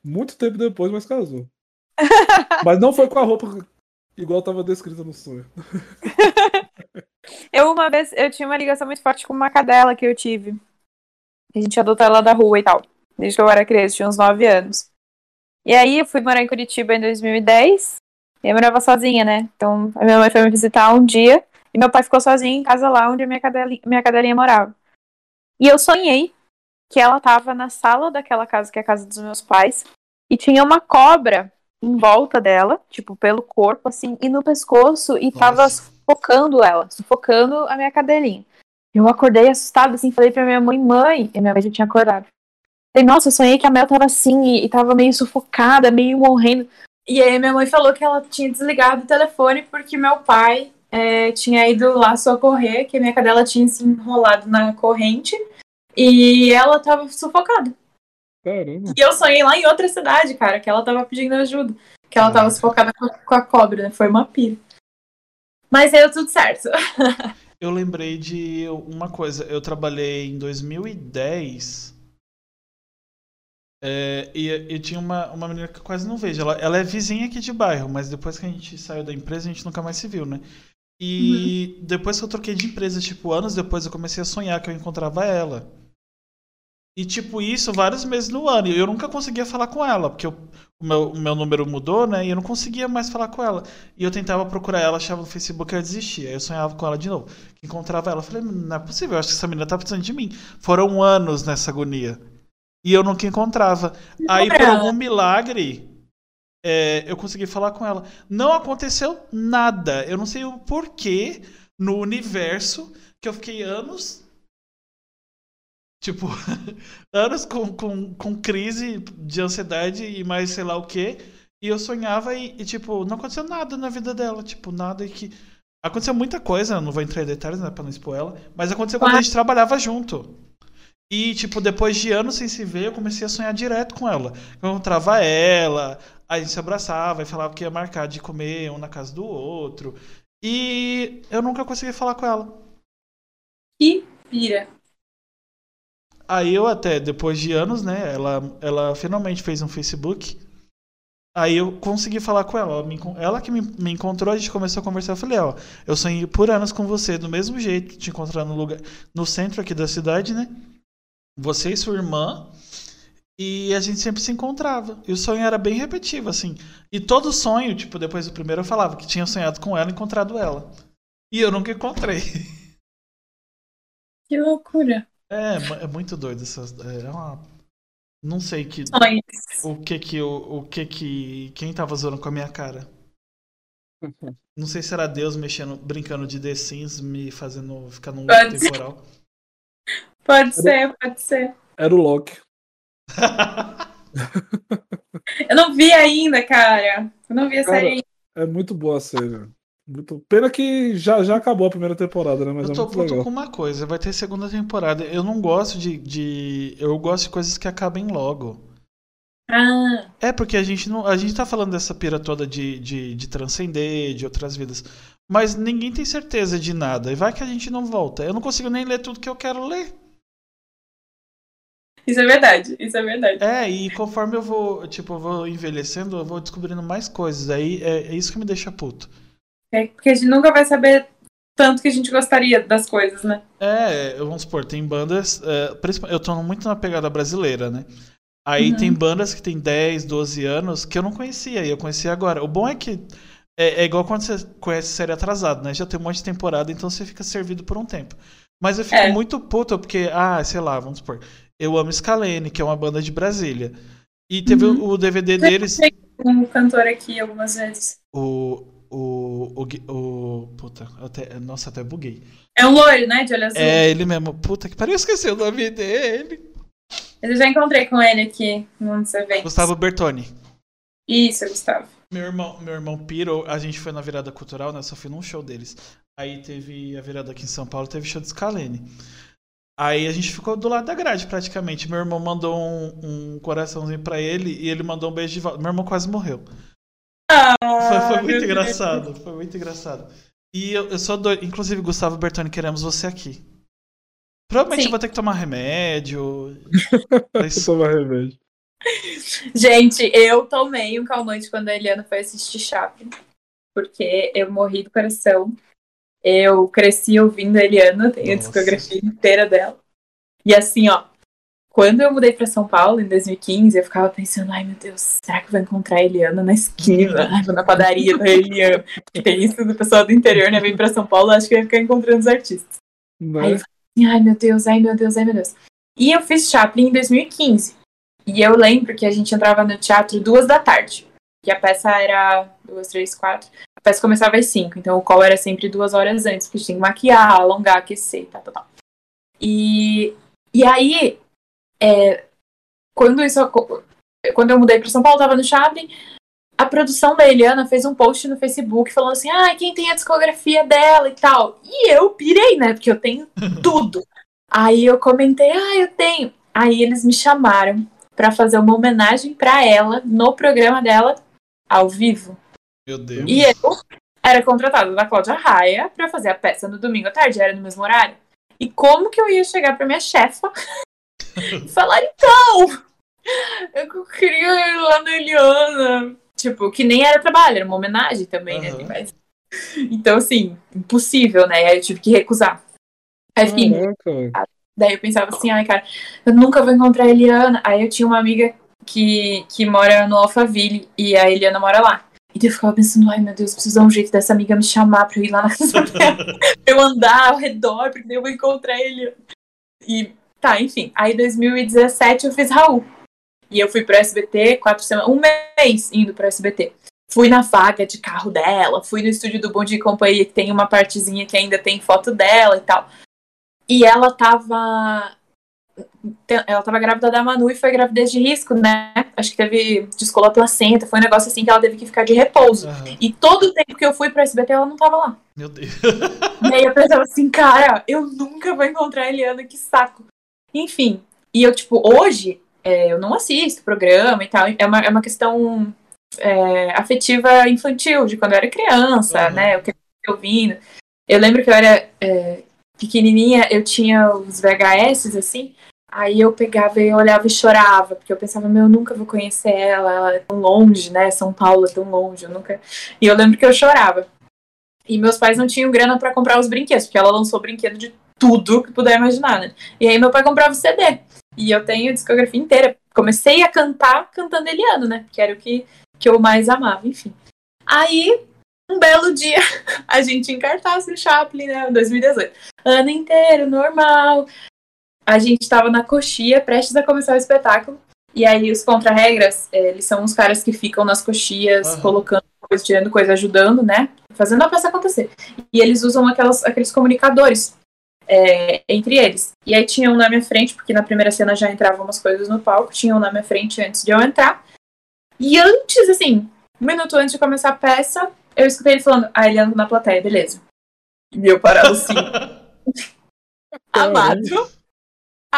muito tempo depois, mas casou. Mas não foi com a roupa igual tava descrita no sonho. Eu uma vez, eu tinha uma ligação muito forte com uma cadela que eu tive. A gente adotou ela da rua e tal. Desde que eu era criança, tinha uns 9 anos. E aí eu fui morar em Curitiba em 2010. E eu morava sozinha, né? Então a minha mãe foi me visitar um dia. E meu pai ficou sozinho em casa lá onde a minha cadelinha, minha cadelinha morava. E eu sonhei que ela tava na sala daquela casa, que é a casa dos meus pais. E tinha uma cobra em volta dela, tipo, pelo corpo, assim, e no pescoço, e tava Nossa. sufocando ela, sufocando a minha cadelinha. Eu acordei assustada, assim, falei pra minha mãe, mãe, e minha mãe já tinha acordado. Falei, nossa, eu sonhei que a Mel tava assim, e, e tava meio sufocada, meio morrendo. E aí minha mãe falou que ela tinha desligado o telefone porque meu pai é, tinha ido lá socorrer, que a minha cadela tinha se enrolado na corrente, e ela tava sufocada. Caramba. E eu sonhei lá em outra cidade, cara, que ela tava pedindo ajuda. Que ela tava Caraca. sufocada com a, com a cobra, né? Foi uma pira. Mas deu tudo certo. Eu lembrei de uma coisa. Eu trabalhei em 2010. É, e eu tinha uma, uma menina que eu quase não vejo. Ela, ela é vizinha aqui de bairro, mas depois que a gente saiu da empresa, a gente nunca mais se viu, né? E depois que eu troquei de empresa, tipo, anos depois, eu comecei a sonhar que eu encontrava ela. E, tipo, isso vários meses no ano. E eu nunca conseguia falar com ela, porque eu- o, meu, o meu número mudou, né? E eu não conseguia mais falar com ela. E eu tentava procurar ela, achava no Facebook e eu desistia. Aí eu sonhava com ela de novo. Encontrava ela. Eu falei, não é possível, eu acho que essa menina tá precisando de mim. Foram anos nessa agonia. E eu nunca encontrava. Aí, por algum milagre, é, eu consegui falar com ela. Não aconteceu nada. Eu não sei o porquê no universo que eu fiquei anos. Tipo, anos com, com, com crise de ansiedade e mais sei lá o que. E eu sonhava e, e, tipo, não aconteceu nada na vida dela. Tipo, nada e que. Aconteceu muita coisa, não vou entrar em detalhes, né, pra não expor ela. Mas aconteceu quando a gente trabalhava junto. E, tipo, depois de anos sem se ver, eu comecei a sonhar direto com ela. Eu encontrava ela, a gente se abraçava e falava que ia marcar de comer um na casa do outro. E eu nunca consegui falar com ela. Que pira. Aí eu até, depois de anos, né, ela, ela finalmente fez um Facebook. Aí eu consegui falar com ela. Ela, me ela que me, me encontrou, a gente começou a conversar. Eu falei, ó, eu sonhei por anos com você, do mesmo jeito, te encontrar no lugar, no centro aqui da cidade, né? Você e sua irmã. E a gente sempre se encontrava. E o sonho era bem repetitivo, assim. E todo sonho, tipo, depois do primeiro eu falava que tinha sonhado com ela e encontrado ela. E eu nunca encontrei. Que loucura. É, é muito doido essas. É uma. Não sei que, Sonhos. o que que o, o que que quem tava zoando com a minha cara. Não sei se era Deus mexendo, brincando de The Sims, me fazendo ficar num Pode loop ser. Pode ser. Era o Loki. Eu não vi ainda, cara. Eu não vi a Cara, série ainda. É muito boa a série. Muito... Pena que já, já acabou a primeira temporada, né? Mas eu é tô muito puto legal. com uma coisa, vai ter segunda temporada. Eu não gosto de, de. Eu gosto de coisas que acabem logo. Ah. É, porque a gente não. A gente tá falando dessa pira toda de, de, de transcender, de outras vidas. Mas ninguém tem certeza de nada. E vai que a gente não volta. Eu não consigo nem ler tudo que eu quero ler. Isso é verdade, isso é verdade. É, e conforme eu vou, tipo, eu vou envelhecendo, eu vou descobrindo mais coisas. Aí é, é isso que me deixa puto. É porque a gente nunca vai saber tanto que a gente gostaria das coisas, né? É, vamos supor, tem bandas. É, eu tô muito na pegada brasileira, né? Aí Uhum. tem bandas que tem 10, 12 anos que eu não conhecia, e eu conheci agora. O bom é que é, é igual quando você conhece série atrasado, né? Já tem um monte de temporada, então você fica servido por um tempo. Mas eu fico É. muito puto porque, ah, sei lá, vamos supor. Eu amo Scalene, que é uma banda de Brasília. E teve Uhum. o DVD deles. Um cantor aqui algumas vezes. O. O. O. O puta, eu até, nossa, até buguei. É um loiro, né? De olho azul. É ele mesmo. Puta que pariu, eu esqueci o nome dele. Eu já encontrei com ele aqui num dos eventos. Gustavo Bertoni. Isso, Gustavo. Meu irmão, meu irmão pirou, a gente foi na virada cultural, né? Só fui num show deles. Aí teve a virada aqui em São Paulo, teve show de Scalene. Aí a gente ficou do lado da grade, praticamente. Meu irmão mandou um, um coraçãozinho pra ele e ele mandou um beijo de volta. Meu irmão quase morreu. Ah, Foi, foi muito Deus. engraçado. Foi muito engraçado. E eu, eu sou doido. Inclusive, Gustavo Bertoni, queremos você aqui. Provavelmente Sim. eu vou ter que tomar remédio. Mas- tomo remédio. Gente, eu tomei um calmante quando a Eliana foi assistir Chaplin. Porque eu morri do coração. Eu cresci ouvindo a Eliana, tenho a Nossa. discografia inteira dela. E assim, ó, quando eu mudei pra São Paulo em 2015, eu ficava pensando, ai meu Deus, será que eu vou encontrar a Eliana na esquina? Ai, vou na padaria da Eliana. Porque tem isso do pessoal do interior, né? Vem pra São Paulo, acho que eu ia ficar encontrando os artistas. Né? Aí eu falei assim, ai meu Deus, ai meu Deus, ai meu Deus. E eu fiz Chaplin em 2015. E eu lembro que a gente entrava no teatro duas da tarde. Que a peça era duas, três, quatro. Peça começava às cinco, então o call era sempre duas horas antes, porque tinha que maquiar, alongar, aquecer, tal, tal, tal. E, e aí, é, quando isso quando eu mudei para São Paulo, tava no Chaplin, a produção da Eliana fez um post no Facebook falando assim: ah, quem tem a discografia dela e tal. E eu pirei, né? Porque eu tenho tudo. Aí eu comentei: ah, eu tenho. Aí eles me chamaram para fazer uma homenagem para ela no programa dela ao vivo. Meu Deus. E eu era contratada da Cláudia Raia para fazer a peça no domingo à tarde, era no mesmo horário. E como que eu ia chegar pra minha chefa e falar, então, eu queria ir lá na Eliana. Tipo, que nem era trabalho, era uma homenagem também, né? Aham. Mas- Então, assim, impossível, né? Aí eu tive que recusar. Aí, Caraca, velho. Daí eu pensava assim, ai, cara, eu nunca vou encontrar a Eliana. Aí eu tinha uma amiga que, que mora no Alphaville e a Eliana mora lá. E eu ficava pensando, ai meu Deus, preciso dar um jeito dessa amiga me chamar pra eu ir lá na casa dela, pra eu andar ao redor, porque daí eu vou encontrar ele. E tá, enfim. Aí em 2017 eu fiz Raul. E eu fui pro SBT quatro semanas, um mês indo pro SBT. Fui na vaga de carro dela, fui no estúdio do Bom Dia e Companhia, que tem uma partezinha que ainda tem foto dela e tal. E ela tava. Ela tava grávida da Manu e foi gravidez de risco, né? Acho que teve. Descolou a placenta, foi um negócio assim que ela teve que ficar de repouso. Aham. E todo o tempo que eu fui pro SBT, ela não tava lá. Meu Deus. E aí eu pensava assim, cara, eu nunca vou encontrar a Eliana, que saco. Enfim. E eu, tipo, hoje, é, eu não assisto programa e tal. É uma, é uma questão é, afetiva infantil, de quando eu era criança, Uhum. né? Eu ouvindo. Eu lembro que eu era é, pequenininha, eu tinha os VHS, assim. Aí eu pegava e olhava e chorava, porque eu pensava, meu, eu nunca vou conhecer ela, ela é tão longe, né? São Paulo é tão longe, eu nunca. E eu lembro que eu chorava. E meus pais não tinham grana pra comprar os brinquedos, porque ela lançou brinquedo de tudo que puder imaginar, né? E aí meu pai comprava o CD. E eu tenho a discografia inteira. Comecei a cantar cantando Eliano, né? Que era o que, que eu mais amava, enfim. Aí, um belo dia, a gente em cartaz no Chaplin, né? 2018. Ano inteiro, normal. A gente tava na coxia, prestes a começar o espetáculo. E aí os contra-regras, eh, eles são os caras que ficam nas coxias, Aham. colocando coisa, tirando coisa, ajudando, né? Fazendo a peça acontecer. E eles usam aquelas, aqueles comunicadores é, entre eles. E aí tinha um na minha frente, porque na primeira cena já entravam umas coisas no palco, tinha um na minha frente antes de eu entrar. E antes, assim, um minuto antes de começar a peça, eu escutei ele falando, ah, ele anda na plateia, beleza. E eu parado assim, amado.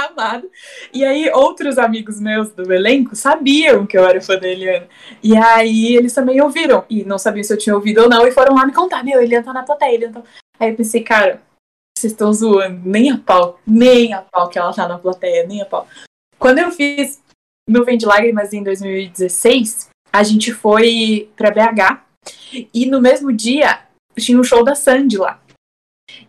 Amado. E aí, outros amigos meus do elenco sabiam que eu era fã da Eliana. E aí, eles também ouviram. E não sabiam se eu tinha ouvido ou não. E foram lá me contar: Meu, Eliana tá na plateia. Eliana tá... Aí eu pensei, cara, vocês estão zoando. Nem a pau. Nem a pau que ela tá na plateia. Nem a pau. Quando eu fiz Nuvem de Lágrimas em 2016, a gente foi pra BH. E no mesmo dia, tinha um show da Sandy lá.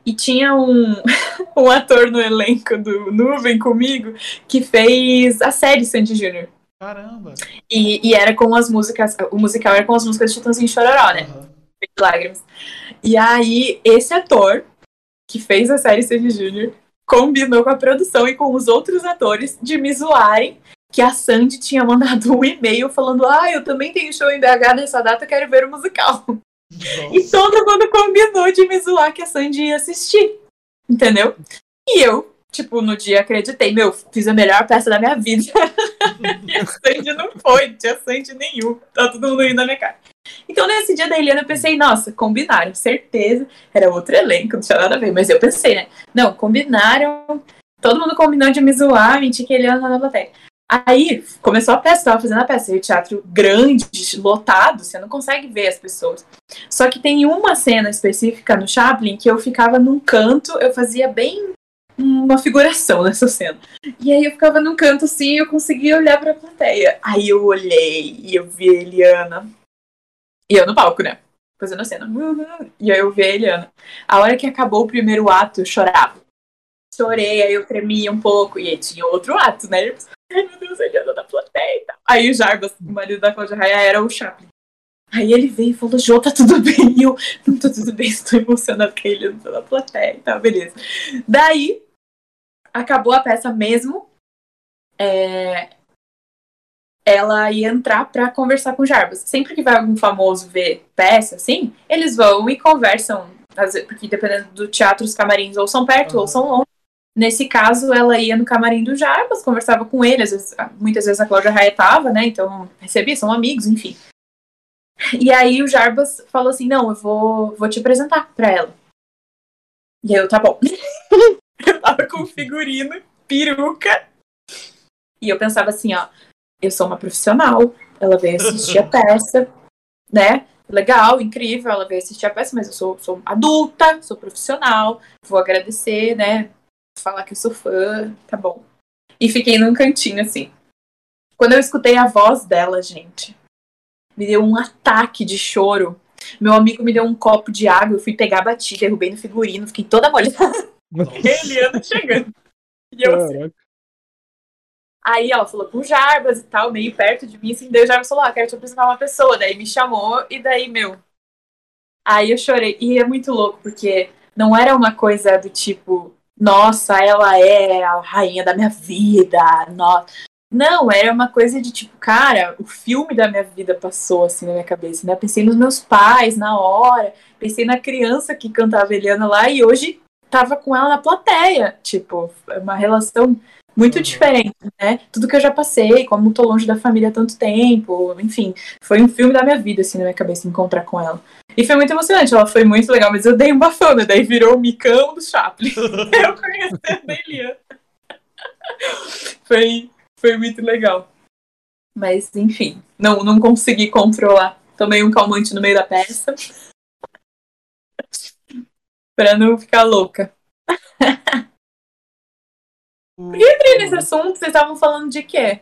E tinha um, um ator no elenco do Nuvem comigo que fez a série Sandy Jr. Caramba! E, e era com as músicas, o musical era com as músicas de Chitãozinho Chororó, né? Aham. Lágrimas. E aí, esse ator que fez a série Sandy Jr. combinou com a produção e com os outros atores de me zoarem que a Sandy tinha mandado um e-mail falando: Ah, eu também tenho show em BH nessa data, quero ver o musical. E Nossa. todo mundo combinou de me zoar que a Sandy ia assistir. Entendeu? E eu, tipo, no dia acreditei, meu, fiz a melhor peça da minha vida. e a Sandy não foi, não tinha Sandy nenhum. Tá todo mundo rindo na minha cara. Então, nesse dia da Eliana, eu pensei, nossa, combinaram, certeza. Era outro elenco, não tinha nada a ver, mas eu pensei, né? Não, combinaram. Todo mundo combinou de me zoar, mentir que a Eliana tá na plateia. Aí começou a peça, tava fazendo a peça. E o teatro grande, lotado, você não consegue ver as pessoas. Só que tem uma cena específica no Chaplin que eu ficava num canto, eu fazia bem uma figuração nessa cena. E aí eu ficava num canto assim e eu conseguia olhar pra plateia. Aí eu olhei e eu vi a Eliana. E eu no palco, né? Fazendo a cena. Uhum. E aí eu vi a Eliana. A hora que acabou o primeiro ato, eu chorava. Chorei, aí eu tremia um pouco. E aí tinha outro ato, né? Eu pensei, Ai meu Deus, a Eliana da plateia e tal. Aí o Jarbas, o marido da Cláudia Raia, era o Chaplin. Aí ele veio e falou, Jô, tá tudo bem? E eu, não tá tudo bem, estou emocionada com a Eliana da plateia e tal, beleza. Daí, acabou a peça mesmo. É, ela ia entrar pra conversar com o Jarbas. Sempre que vai algum famoso ver peça, assim, eles vão e conversam. Porque dependendo do teatro, os camarins ou são perto Aham. ou são longe. Nesse caso, ela ia no camarim do Jarbas, conversava com ele. Às vezes, muitas vezes a Cláudia Raia tava, né? Então, recebia, são amigos, enfim. E aí o Jarbas falou assim: Não, eu vou, vou te apresentar pra ela. E eu, tá bom. eu tava com figurino, peruca. E eu pensava assim: Ó, eu sou uma profissional, ela veio assistir a peça, né? Legal, incrível, ela veio assistir a peça, mas eu sou, sou adulta, sou profissional, vou agradecer, né? Falar que eu sou fã, tá bom. E fiquei num cantinho assim. Quando eu escutei a voz dela, gente, me deu um ataque de choro. Meu amigo me deu um copo de água, eu fui pegar, bati, derrubei no figurino, fiquei toda molhada. Eliana chegando. E eu assim. Aí ela falou com o Jarbas e tal, meio perto de mim, assim, daí o Jarbas falou, ah, quero te apresentar uma pessoa. Daí me chamou, e daí, meu. Aí eu chorei. E é muito louco, porque não era uma coisa do tipo, nossa, ela é a rainha da minha vida, nossa. Não, era uma coisa de tipo, cara, o filme da minha vida passou assim na minha cabeça, né? Pensei nos meus pais na hora, pensei na criança que cantava Eliana lá e hoje tava com ela na plateia. Tipo, é uma relação muito Uhum. diferente, né? Tudo que eu já passei, como tô longe da família há tanto tempo, enfim, foi um filme da minha vida, assim, na minha cabeça, encontrar com ela. E foi muito emocionante, ela foi muito legal, mas eu dei um bafão, né? Daí virou o micão do Chaplin. eu conhecendo a Eliana. foi, foi muito legal. Mas, enfim, não, não consegui controlar. Tomei um calmante no meio da peça. pra não ficar louca. Por que eu entrei nesse assunto? Vocês estavam falando de quê?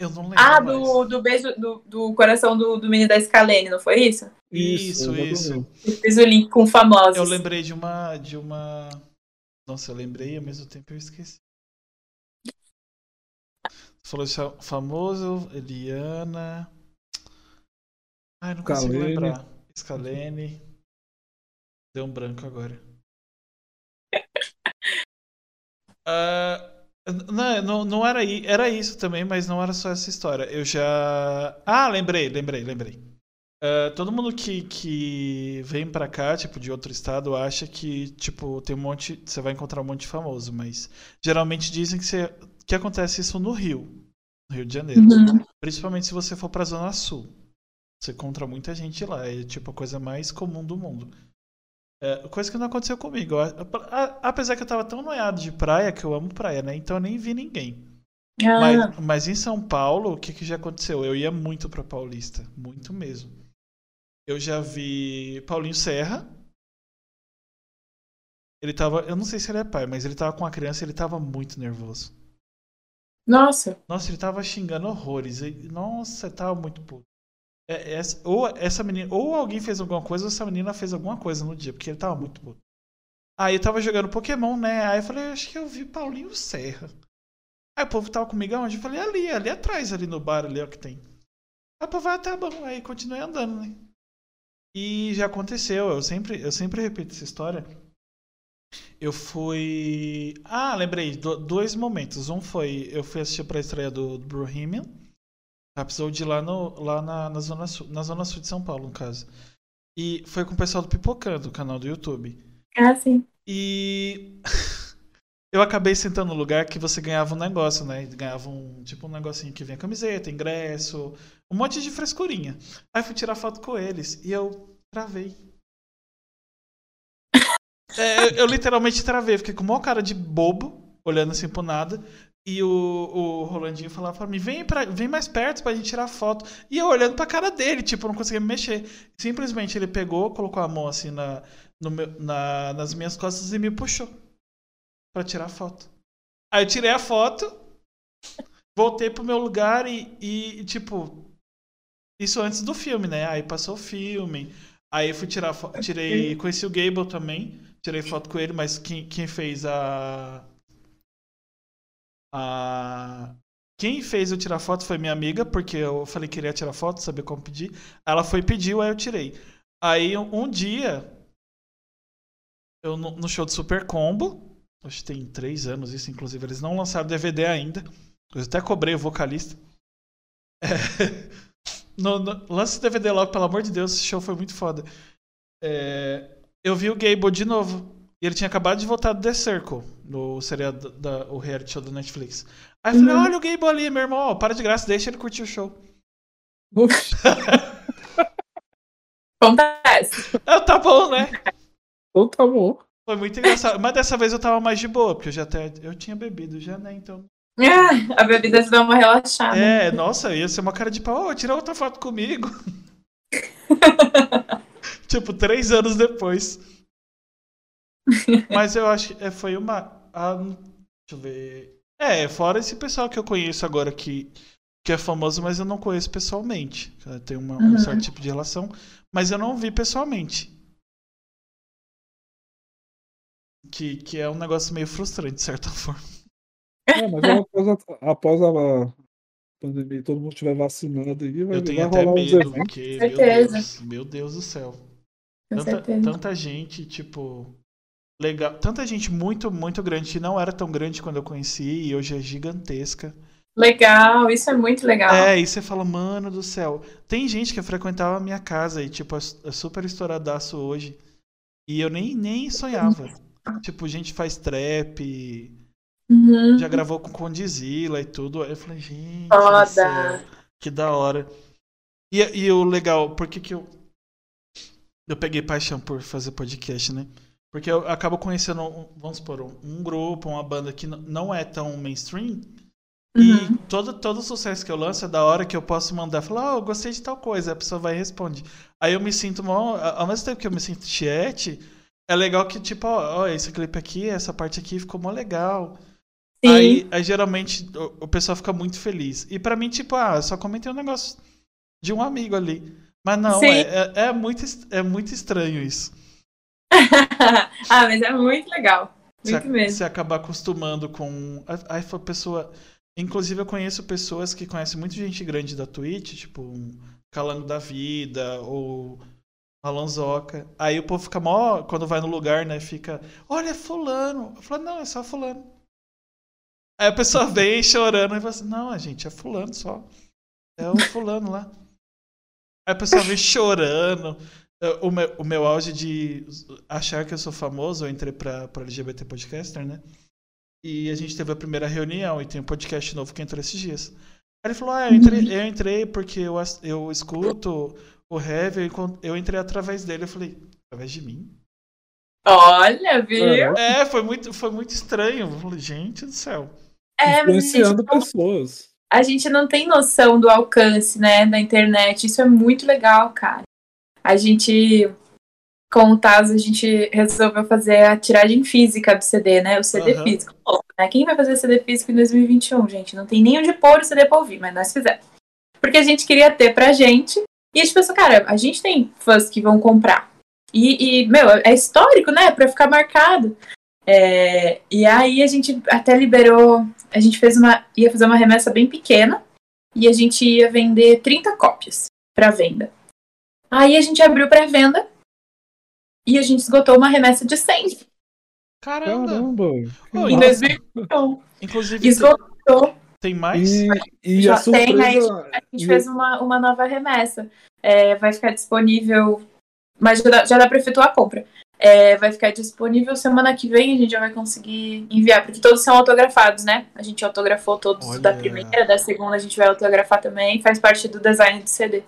Eu não lembro. Ah, mais. do, do beijo do, do coração do, do menino da Scalene, não foi isso? Isso, isso. Eu fiz o link com famosos. Eu lembrei de uma. De uma. Nossa, eu lembrei e ao mesmo tempo eu esqueci. Você falou isso, é famoso, Eliana. Ai, não consigo Scalene. lembrar. Scalene. Deu um branco agora. Ah, não, não, não era era isso também, mas não era só essa história. Eu já. Ah, lembrei, lembrei, lembrei. Ah, todo mundo que, que vem pra cá, tipo, de outro estado, acha que, tipo, tem um monte. Você vai encontrar um monte de famoso, mas geralmente dizem que, você, que acontece isso no Rio. No Rio de Janeiro. Uhum. Principalmente se você for pra Zona Sul. Você encontra muita gente lá. É tipo a coisa mais comum do mundo. É, coisa que não aconteceu comigo. Apesar que eu tava tão noiado de praia, que eu amo praia, né? Então eu nem vi ninguém. Ah, Mas, mas em São Paulo, o que, que já aconteceu? Eu ia muito pra Paulista. Muito mesmo. Eu já vi Paulinho Serra. Ele tava. Eu não sei se ele é pai, mas ele tava com a criança e ele tava muito nervoso. Nossa. Nossa, ele tava xingando horrores. E- Nossa, tava muito puto. É, essa- ou essa menina, ou alguém fez alguma coisa, ou essa menina fez alguma coisa no dia, porque ele tava muito puto. Aí eu tava jogando Pokémon, né? Aí eu falei, acho que eu vi Paulinho Serra. Aí o povo tava comigo aonde? Eu falei, ali, ali atrás, ali no bar, ali é o que tem. Aí o povo, ah, tá bom. Aí continuei andando, né? E já aconteceu, eu sempre, eu sempre repito essa história. Eu fui. Ah, lembrei, do- dois momentos. Um foi, eu fui assistir pra estreia do, do episode lá, no, lá na, na, zona sul, na Zona Sul de São Paulo, no caso. E foi com o pessoal do Pipocando, o canal do YouTube. Ah, sim. E eu acabei sentando no lugar que você ganhava um negócio, né? Ganhava um tipo um negocinho que vinha camiseta, ingresso, um monte de frescurinha. Aí fui tirar foto com eles e eu travei. É, eu, eu literalmente travei, fiquei com uma cara de bobo, olhando assim pro nada. E o, o Rolandinho falava pra mim, vem, pra, vem mais perto pra gente tirar foto. E eu olhando pra cara dele, tipo, não conseguia me mexer. Simplesmente ele pegou, colocou a mão assim na, meu- na- nas minhas costas e me puxou pra tirar foto. Aí eu tirei a foto, voltei pro meu lugar e, e, tipo, isso antes do filme, né? Aí passou o filme, aí fui tirar foto, tirei, conheci o Gable também, tirei foto com ele, mas quem, quem fez a a quem fez eu tirar foto foi minha amiga, porque eu falei que queria tirar foto, saber como pedir. Ela foi pediu, aí eu tirei. Aí um, dia, eu no, show do Super Combo, acho que tem três anos isso, inclusive, eles não lançaram DVD ainda. Eu até cobrei o vocalista. É, no, no, lance DVD logo, pelo amor de Deus, esse show foi muito foda. É, eu vi o Gable de novo. E ele tinha acabado de voltar do The Circle, no seriado da, o reality show da Netflix. Aí eu falei, Uhum. olha o Gable ali, meu irmão, ó, para de graça, deixa ele curtir o show. Acontece. Eu, tá bom, né? então tá bom. Foi muito engraçado. Mas dessa vez eu tava mais de boa, porque eu já até. Eu tinha bebido já, né? Então. Ah, a bebida te dá uma relaxada. É, nossa, ia ser uma cara de pau. Ô, tira outra foto comigo. tipo, três anos depois. Mas eu acho que é, foi uma. Ah, deixa eu ver. É, fora esse pessoal que eu conheço agora que, que é famoso, mas eu não conheço pessoalmente. Tenho uma- um Uhum. certo tipo de relação, mas eu não vi pessoalmente. Que, que é um negócio meio frustrante, de certa forma. É, mas uma coisa, após a pandemia, todo mundo estiver vacinado aí, vai, Eu tenho vai até medo, porque, meu. Deus, meu Deus do céu. Tanta, tanta gente, tipo. Legal. Tanta gente muito, muito grande, que não era tão grande quando eu conheci e hoje é gigantesca. Legal, isso é muito legal. É, e você fala, mano do céu. Tem gente que frequentava a minha casa e, tipo, é é super estouradaço hoje. E eu nem, nem sonhava. Tipo, gente faz trap, Uhum. já gravou com Condizila e tudo. Aí eu falei, gente, Foda. céu, que da hora. E, e o legal, por que que eu. Eu peguei paixão por fazer podcast, né? Porque eu acabo conhecendo, vamos supor, um, grupo, uma banda que não é tão mainstream. Uhum. E todo, todo sucesso que eu lanço é da hora que eu posso mandar falar, oh, eu gostei de tal coisa, a pessoa vai e responde. Aí eu me sinto mó, ao mesmo tempo que eu me sinto tiete, é legal que, tipo, ó, ó, esse clipe aqui, essa parte aqui ficou mó legal. Sim. Aí, aí geralmente o, o pessoal fica muito feliz. E pra mim, tipo, ah, eu só comentei um negócio de um amigo ali. Mas não, é, é, é muito, é muito estranho isso. ah, mas é muito legal. Muito mesmo. você acaba acostumando com. Aí a pessoa. Inclusive, eu conheço pessoas que conhecem muita gente grande da Twitch, tipo um Calango da Vida ou Alonsoca. Aí o povo fica mó. Quando vai no lugar, né? Fica. Olha, é Fulano. Eu falo, não, é só Fulano. Aí a pessoa vem chorando e fala assim: não, gente, é Fulano só. É o Fulano lá. Aí a pessoa vem chorando. Eh, O meu, o meu auge de achar que eu sou famoso, eu entrei pra, pra LGBT Podcaster, né? E a gente teve a primeira reunião e tem um podcast novo que entrou esses dias. Aí ele falou: Ah, eu entrei, eu entrei porque eu, eu escuto o Heavy, eu, entrei através dele. Eu falei: Através de mim? Olha, viu? É, foi muito, foi muito estranho. Eu falei, Gente do céu. É, influenciando não, pessoas. a gente não tem noção do alcance, né, da internet. Isso é muito legal, cara. A gente, com o Taz, a gente resolveu fazer a tiragem física do CD, né? O CD Aham. físico. Né? Quem vai fazer CD físico em 2021, gente? Não tem nem onde pôr o CD pra ouvir, mas nós fizemos. Porque a gente queria ter pra gente. E a gente pensou, cara, a gente tem fãs que vão comprar. E, e, meu, é histórico, né? Pra ficar marcado. É, e aí a gente até liberou. A gente fez uma. ia fazer uma remessa bem pequena. E a gente ia vender 30 cópias pra venda. Aí a gente abriu pré-venda. E a gente esgotou uma remessa de 100 Caramba. Caramba. em. 2021. Inclusive, tem, Esgotou. tem mais? E, e Já a surpresa. tem, aí A gente e- fez uma, uma nova remessa. É, vai ficar disponível. Mas já dá, já dá pra efetuar a compra. É, vai ficar disponível semana que vem, a gente já vai conseguir enviar, porque todos são autografados, né? A gente autografou todos Olha. da primeira, da segunda a gente vai autografar também, faz parte do design do CD.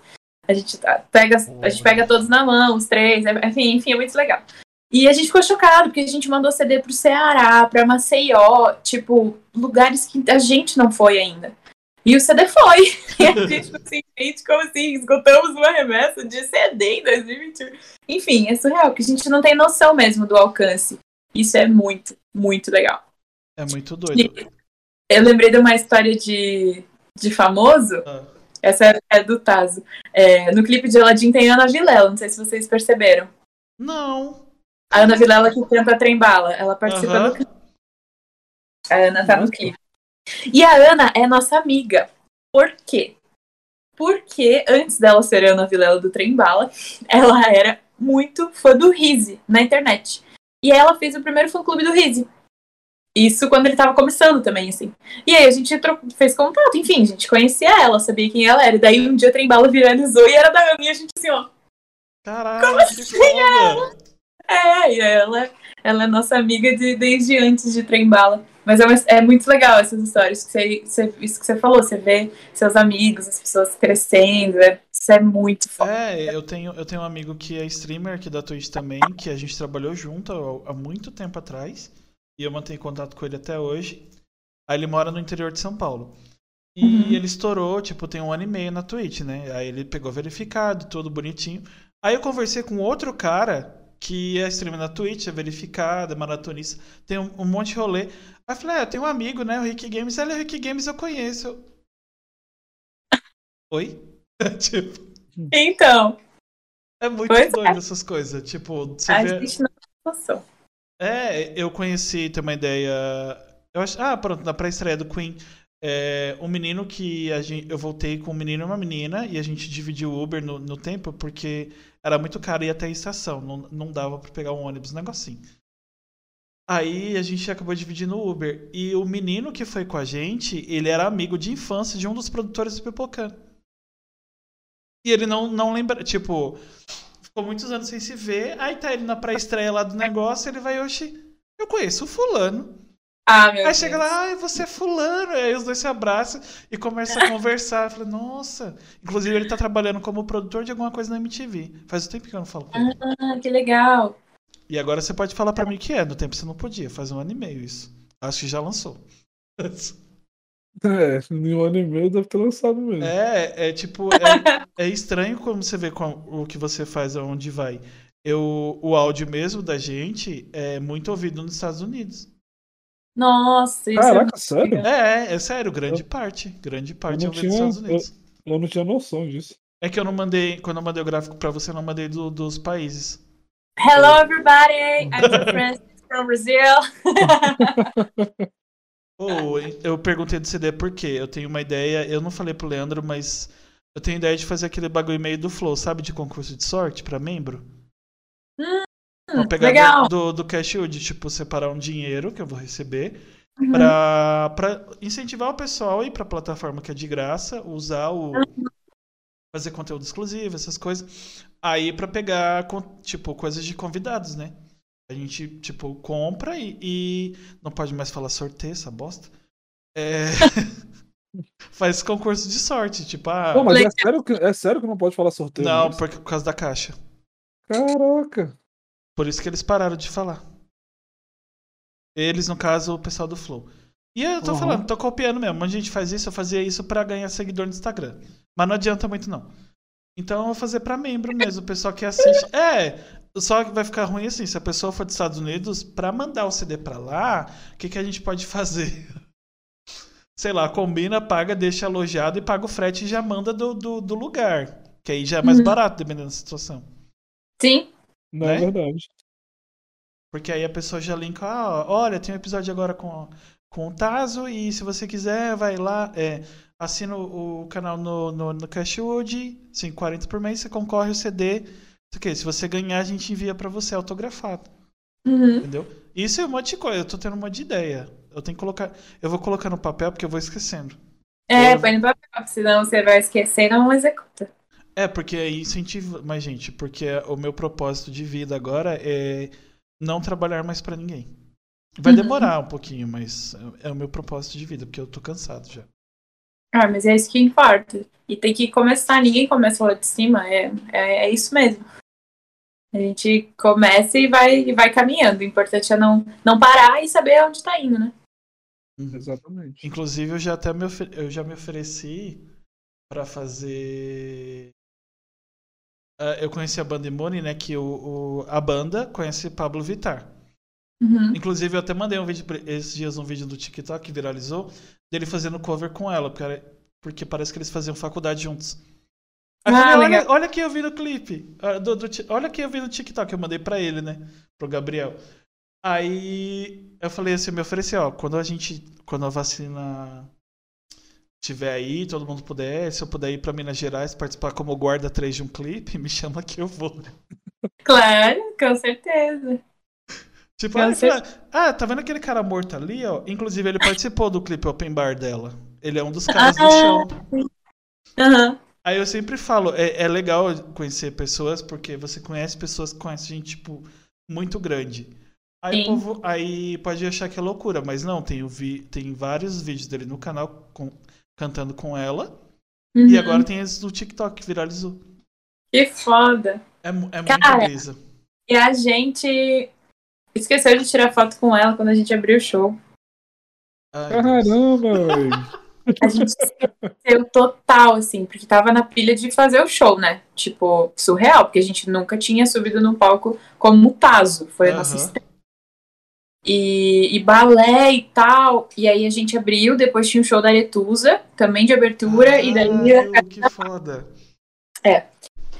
A gente tá- pega, a gente pega todos na mão, os três, é- enfim, enfim, é muito legal. E a gente ficou chocado, porque a gente mandou CD pro Ceará, pra Maceió, tipo, lugares que a gente não foi ainda. E o CD foi. E a gente ficou assim, gente, como assim? Esgotamos uma remessa de CD em 2021. Enfim, é surreal, que a gente não tem noção mesmo do alcance. Isso é muito, muito legal. É muito doido. Eu lembrei de uma história de, de famoso. Ah. Essa é, é do Tazo. É, no clipe de Aladdin tem Ana Vilela, não sei se vocês perceberam. Não. A Ana Vilela que canta Trembala, ela participa do clipe. A Ana tá no clipe. E a Ana é nossa amiga. Por quê? Porque antes dela ser Ana Vilela do Trembala, ela era muito fã do Rizzi na internet. E ela fez o primeiro fã-clube do Rizzi. Isso quando ele tava começando também, assim. E aí a gente fez contato, enfim, a gente conhecia ela, sabia quem ela era. E daí um dia o Trembala viralizou e era da Ana. E a gente assim, ó, Caralho, que assim, foda. é, e ela, ela é nossa amiga de- desde antes de Trembala. Mas é, uma- é muito legal essas histórias. Que você, você- isso que você falou, você vê seus amigos, as pessoas crescendo. é- isso é muito foda. É, eu tenho, eu tenho um amigo que é streamer aqui da Twitch também, que a gente trabalhou junto há, há muito tempo atrás. E eu mantenho contato com ele até hoje. Aí ele mora no interior de São Paulo. E Uhum. ele estourou, tipo, tem um ano e meio na Twitch, né? Aí ele pegou verificado, tudo bonitinho. Aí eu conversei com outro cara que é streamer na Twitch, é verificado, é maratonista, tem um, um monte de rolê. Aí eu falei, ah, eu tenho um amigo, né? O Rick Games. Ele, o Rick Games eu conheço. Oi? tipo, Então, é muito Pois é. doido essas coisas. Tipo, você a vê. gente não. É, eu conheci, tem uma ideia. Eu acho. Ah, pronto, na pré-estreia do Queen. É, um menino que a gente, eu voltei com um menino e uma menina e a gente dividiu o Uber no, no tempo porque era muito caro ir até a estação, não, não dava pra pegar um ônibus, um negocinho. Aí a gente acabou dividindo o Uber. E o menino que foi com a gente, ele era amigo de infância de um dos produtores do Pipocano. E ele não, não lembra, tipo, ficou muitos anos sem se ver. Aí tá ele na pré-estreia lá do negócio, ele vai, oxi, eu conheço o fulano. Ah, meu Aí Deus. chega lá, ai, você é fulano. Aí os dois se abraçam e começam a conversar. Eu falei, nossa. Inclusive, ele tá trabalhando como produtor de alguma coisa na MTV. Faz um tempo que eu não falo com ele. Ah, que legal. E agora você pode falar pra mim que é. No tempo você não podia. Faz um ano e meio isso. Acho que já lançou. É, em um ano e meio deve ter lançado mesmo. É, é tipo, é, é estranho como você vê com o que você faz aonde vai. Eu, o áudio mesmo da gente é muito ouvido nos Estados Unidos. Nossa, isso é Caraca, muito sério? É, é sério, grande parte. Grande parte é ouvido nos Estados Unidos. Eu não tinha noção disso. É que eu não mandei, quando eu mandei o gráfico pra você, eu não mandei do- dos países. Hello, everybody. I'm Francis from Brazil. Ou eu perguntei do CD por quê? Eu tenho uma ideia, eu não falei pro Leandro, mas eu tenho ideia de fazer aquele bagulho meio do Flow, sabe? De concurso de sorte pra membro. Uma pegada legal. do, do Cashwood, tipo, separar um dinheiro que eu vou receber Uhum. pra, pra incentivar o pessoal a ir pra plataforma que é de graça, usar o. fazer conteúdo exclusivo, essas coisas. Aí pra pegar, tipo, coisas de convidados, né? A gente, tipo, compra e, e não pode mais falar sorteio, essa bosta. É... Faz concurso de sorte, tipo, ah. Pô, mas é sério, que, é sério que não pode falar sorteio? não, nisso? porque, por causa da caixa. Caraca. Por isso que eles pararam de falar. Eles, no caso, o pessoal do Flow. E eu tô Uhum. falando, tô copiando mesmo. A gente faz isso, eu fazia isso pra ganhar seguidor no Instagram. Mas não adianta muito, não. Então eu vou fazer pra membro mesmo, o pessoal que assiste. É, só que vai ficar ruim assim, se a pessoa for dos Estados Unidos, pra mandar o CD pra lá, o que, que a gente pode fazer? Sei lá, combina, paga, deixa alojado e paga o frete e já manda do, do, do lugar. Que aí já é mais Uhum. barato, dependendo da situação. Sim. Não Né? é verdade. Porque aí a pessoa já linka, ah, olha, tem um episódio agora com, com o Tazo, e se você quiser, vai lá, é, assina o, o canal no, no, no Cashwood, 5,40 por mês, você concorre o CD. Aqui, se você ganhar, a gente envia pra você autografado, Uhum. entendeu? Isso é um monte de coisa, eu tô tendo uma de ideia. Eu tenho que colocar. Eu vou colocar no papel porque eu vou esquecendo. É, Eu- põe no papel, senão você vai esquecer e não executa. É, porque aí incentiva. Mas, gente, porque o meu propósito de vida agora é não trabalhar mais pra ninguém. Vai Uhum. demorar um pouquinho, mas é o meu propósito de vida, porque eu tô cansado já. Ah, mas é isso que importa. E tem que começar, ninguém começa lá de cima, é, é, é isso mesmo. A gente começa e vai, e vai caminhando. O importante é não, não parar e saber onde tá indo, né? Exatamente. Inclusive, eu já até me, eu já me ofereci pra fazer. Ah, eu conheci a banda Imune, né? Que o, o- a banda conhece Pablo Vittar. Uhum. Inclusive, eu até mandei um vídeo esses dias um vídeo do TikTok que viralizou dele fazendo cover com ela, porque, era- porque parece que eles faziam faculdade juntos. Aí eu Ah, falei, olha, olha que eu vi no clipe. ah, do- do olha que eu vi no TikTok, eu mandei pra ele, né? Pro Gabriel. Aí eu falei assim, me ofereci, ó, quando a gente. Quando a vacina tiver aí, todo mundo puder, se eu puder ir pra Minas Gerais participar como guarda 3 de um clipe, me chama que eu vou. Claro, com certeza. Tipo, aí eu falei, ah, tá vendo aquele cara morto ali, ó? Inclusive, ele participou do clipe Open Bar dela. Ele é um dos caras do Ah. show. Aham. Aí eu sempre falo, é, é legal conhecer pessoas, porque você conhece pessoas que conhecem gente, tipo, muito grande. Aí povo aí pode achar que é loucura, mas não, tem, vi, tem vários vídeos dele no canal com- cantando com ela. E Uhum. agora tem esse do TikTok que viralizou. Que foda. É, é Cara, muito brisa. E a gente esqueceu de tirar foto com ela quando a gente abriu o show. Ai. Caramba. A gente esqueceu total, assim, porque tava na pilha de fazer o show, né? Tipo, surreal, porque a gente nunca tinha subido no palco como Tazo. Foi a nossa estreia. E, e balé e tal. E aí a gente abriu, depois tinha o show da Aretusa, também de abertura, e daí que foda.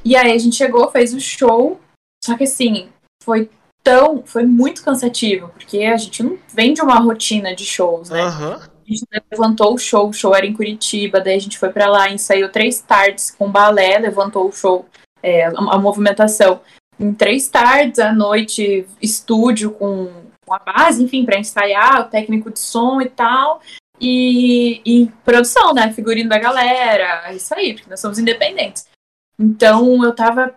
E aí a gente chegou, fez o show, só que assim, foi tão, foi muito cansativo, porque a gente não vem de uma rotina de shows, né? Aham. A gente levantou o show, o show era em Curitiba, daí a gente foi pra lá, ensaiou três tardes com balé, levantou o show, é, a, a movimentação em três tardes, à noite estúdio com, com a base, enfim, pra ensaiar, o técnico de som e tal. E, e produção, né? Figurino da galera, é isso aí, porque nós somos independentes. Então eu tava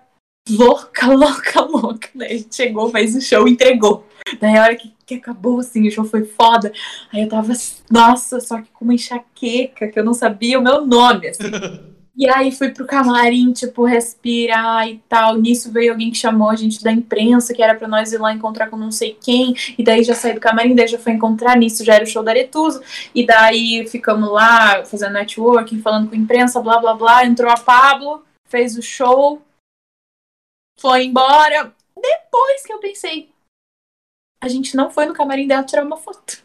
louca, louca, louca. Daí a gente chegou, fez o show, entregou. Daí a hora que, que acabou, assim, o show foi foda. Aí eu tava, nossa, só que com uma enxaqueca, que eu não sabia o meu nome, assim. E aí fui pro camarim, tipo, respirar e tal. Nisso veio alguém que chamou a gente da imprensa, que era pra nós ir lá encontrar com não sei quem. E daí já saí do camarim, daí já foi encontrar. Nisso já era o show da Aretusa. E daí ficamos lá fazendo networking, falando com a imprensa, blá blá blá. Entrou a Pablo, fez o show, foi embora. Depois que eu pensei, a gente não foi no camarim dela tirar uma foto.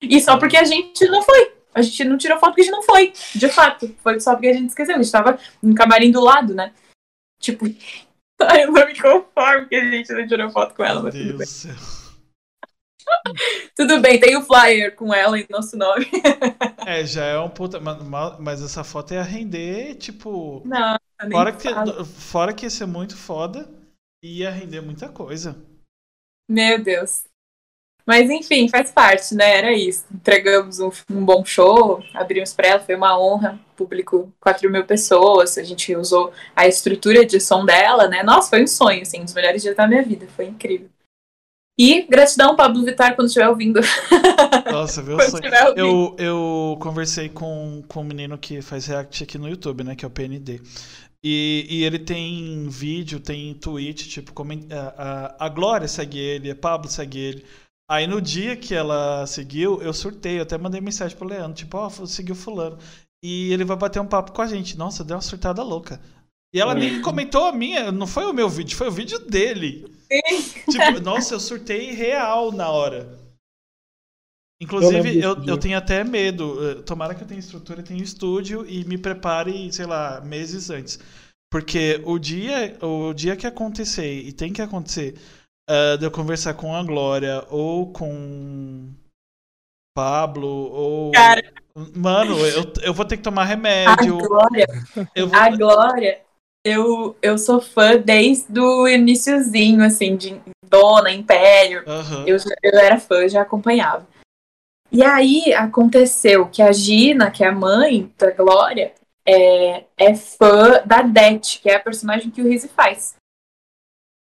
e só porque a gente não foi. A gente não tirou foto porque a gente não foi. De fato. Foi só porque a gente esqueceu. A gente tava no camarim do lado, né? Tipo. Eu não me conformo que a gente não tirou foto com ela, Meu mas tudo Deus bem. do céu. Tudo bem, tem o flyer com ela e nosso nome. É, já é um puta. ma- ma- Mas essa foto ia render, tipo. Não, nem Fora que, falo. fora que ia ser muito foda, ia render muita coisa. Meu Deus. Mas enfim, faz parte, né? Era isso. Entregamos um, um bom show, abrimos pra ela, foi uma honra. Público 4 mil pessoas, a gente usou a estrutura de som dela, né? Nossa, foi um sonho, assim, um dos melhores dias da minha vida, foi incrível. E gratidão, Pablo Vittar, quando estiver ouvindo. Nossa, viu? Quando Só- estiver ouvindo. Eu, eu conversei com, com um menino que faz react aqui no YouTube, né? Que é o PND. E, e ele tem vídeo, tem tweet, tipo, a, a, a Glória segue ele, a Pablo segue ele. Aí no dia que ela seguiu, eu surtei, eu até mandei mensagem pro Leandro, tipo, ó, seguiu fulano. E ele vai bater um papo com a gente. Nossa, deu uma surtada louca. E ela nem comentou a minha, não foi o meu vídeo, foi o vídeo dele. Tipo, nossa, eu surtei real na hora. Inclusive, eu, eu dia. tenho até medo. eh, Tomara que eu tenha estrutura e tenha estúdio e me prepare, sei lá, meses antes. Porque o dia, o dia que acontecer, e tem que acontecer, ah, de eu conversar com a Glória ou com Pablo ou. Cara. Mano, eu, eu vou ter que tomar A remédio. Glória, Eu vou... a Glória, eu, eu sou fã desde o iniciozinho, assim, de Dona, Império. Aham. Eu, eu era fã, já acompanhava. E aí aconteceu que a Gina, que é a mãe da Glória, é, é fã da Det, que é a personagem que o Rizzi faz.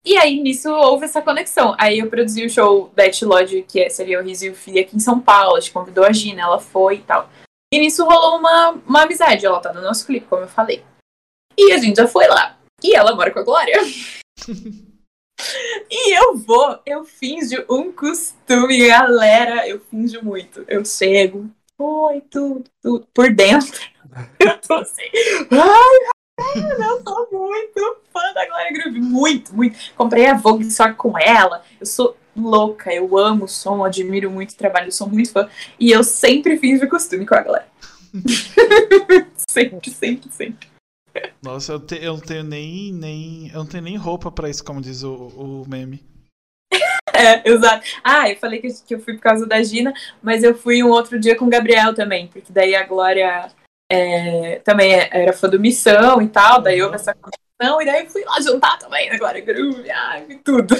E aí nisso houve essa conexão. Aí eu produzi o show Det Lodge, que é- seria o Rizzi e o Fih aqui em São Paulo. A gente convidou a Gina, ela foi e tal. E nisso rolou uma, uma amizade. Ela tá no nosso clipe, como eu falei. E a gente já foi lá. E ela mora com a Glória. E eu vou, eu finjo um costume, galera. Eu finjo muito. Eu chego, oi, tudo, tudo. Por dentro, eu tô assim, ai, eu sou muito fã da Glória Groove. Muito, muito. Comprei a Vogue só com ela. Eu sou louca, eu amo o som, admiro muito o trabalho, eu sou muito fã. E eu sempre finjo costume com a Glória. sempre, sempre, sempre. Nossa, eu, te- eu não tenho nem, nem. Eu não tenho nem roupa pra isso, como diz o, o meme. É, exato. Ah, eu falei que, que eu fui por causa da Gina, mas eu fui um outro dia com o Gabriel também, porque daí a Glória é, também é- era fã do Missão e tal, daí houve essa conexão, e daí eu fui lá juntar também a Glória Groove, tudo.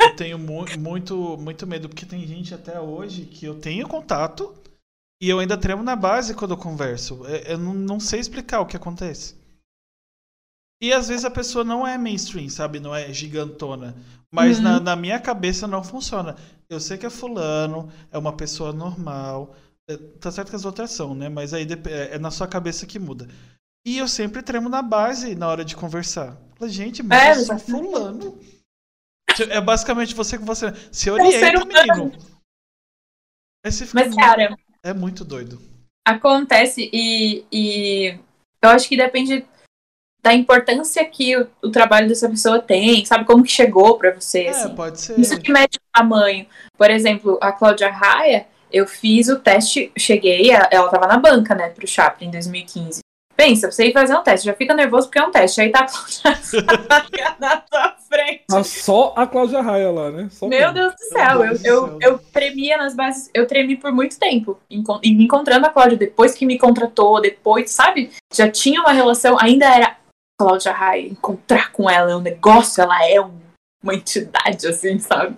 Eu tenho mu muito, muito medo, porque tem gente até hoje que eu tenho contato e eu ainda tremo na base quando eu converso. É- Eu não, não sei explicar o que acontece. E às vezes a pessoa não é mainstream, sabe? Não é gigantona. Mas Uhum. na, na minha cabeça não funciona. Eu sei que é fulano, é uma pessoa normal. É, Tá certo que as outras são, né? Mas aí é é na sua cabeça que muda. E eu sempre tremo na base na hora de conversar. Falei, Gente, mas É, eu sou fulano. É basicamente você com você. Se ser orienta, humano. menino. Aí você fica Mas, muito- cara, É muito doido. acontece e, e eu acho que depende da importância que o, o trabalho dessa pessoa tem, sabe? Como que chegou pra você, É, assim. pode ser. Isso que mede o tamanho. Por exemplo, a Cláudia Raia, eu fiz o teste, cheguei, a- ela tava na banca, né, pro Chaplin em 2015. Pensa, você ir fazer um teste, já fica nervoso porque é um teste. Aí tá a Cláudia na tua frente. Ah, só a Cláudia Raia lá, né? Só Meu ela. Deus do céu, Meu eu, Deus do eu, céu. eu tremia nas bases, eu tremi por muito tempo. E me encontrando a Cláudia, depois que me contratou, depois, sabe? Já tinha uma relação, ainda era Cláudia Raia, encontrar com ela é um negócio, ela é um- uma entidade, assim, sabe?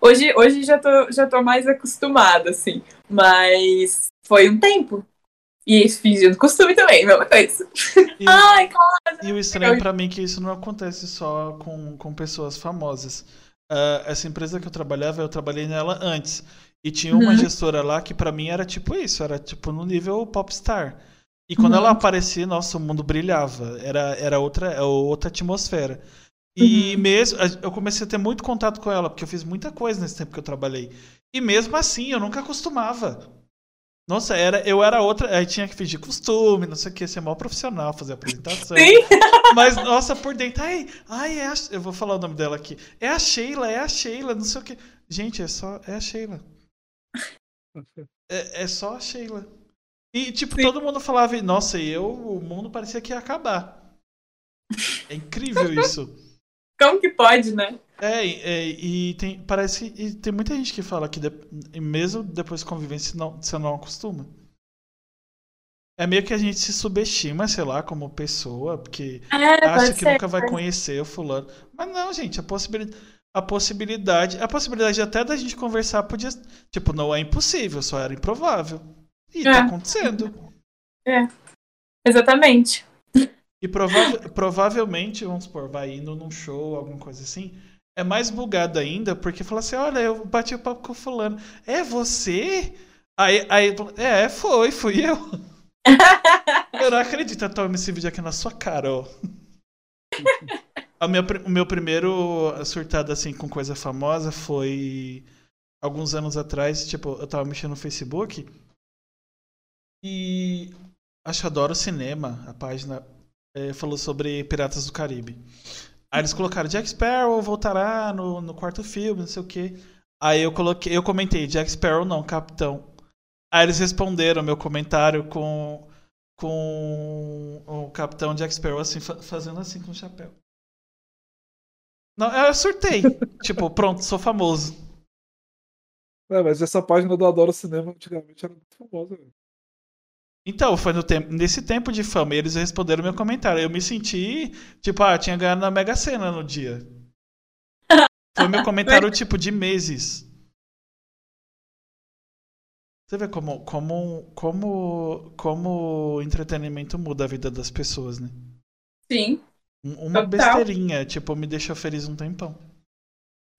Hoje, hoje já, tô, já tô mais acostumada, assim. Mas foi um tempo. E de costume também, mesma coisa. E, Ai, e o estranho pra mim é que isso não acontece só com, com pessoas famosas. Ah, essa empresa que eu trabalhava, eu trabalhei nela antes. E tinha uma Uhum. gestora lá que pra mim era tipo isso, era tipo no nível popstar. E quando Uhum. ela aparecia, nossa, o mundo brilhava. Era, era outra, é outra atmosfera. E Uhum. mesmo, eu comecei a ter muito contato com ela, porque eu fiz muita coisa nesse tempo que eu trabalhei. E mesmo assim, eu nunca acostumava. Nossa, era, eu era outra. Aí tinha que fingir costume, não sei o que, ser mal profissional, fazer apresentação. Sim. Mas, nossa, por dentro, ai, ai, é a, eu vou falar o nome dela aqui. É a Sheila, é a Sheila, não sei o que. Gente, é só, é a Sheila. É, é só a Sheila. E, tipo, Sim. todo mundo falava, nossa, e eu, o mundo parecia que ia acabar. É incrível isso. Como que pode, né? É, e- é, e tem, parece, e tem muita gente que fala que de- mesmo depois de convivência não, você não acostuma. É meio que a gente se subestima, sei lá, como pessoa, porque É, acha que ser. nunca vai conhecer o fulano. Mas não, gente, a possibilidade, a possibilidade, a possibilidade até da gente conversar podia, tipo, não é impossível, só era improvável. E É. tá acontecendo. Exatamente. E prova- provavelmente, vamos supor, vai indo num show, alguma coisa assim, é mais bugado ainda, porque fala assim: olha, eu bati o papo com o fulano. É você? Aí, aí é, foi, fui eu. eu não acredito, toma esse vídeo aqui na sua cara, ó. minha, o meu primeiro surtado assim com coisa famosa foi alguns anos atrás, tipo, eu tava mexendo no Facebook e acho adoro cinema, a página é, falou sobre Piratas do Caribe. Aí eles colocaram Jack Sparrow voltará no, no quarto filme, não sei o que. Aí eu coloquei, eu comentei Jack Sparrow não, Capitão. Aí eles responderam meu comentário com com o Capitão Jack Sparrow assim fazendo assim com o chapéu. Não, eu surtei. tipo, pronto, sou famoso. É, mas essa página do Adoro Cinema antigamente era muito famosa. Véio. Então, foi no tempo, nesse tempo de fama, eles responderam meu comentário. Eu me senti, tipo, ah, tinha ganhado na Mega Sena no dia. Foi meu comentário, tipo, de meses. Você vê como, como, como, como o entretenimento muda a vida das pessoas, né? Sim. Uma Total. besteirinha, tipo, me deixou feliz um tempão.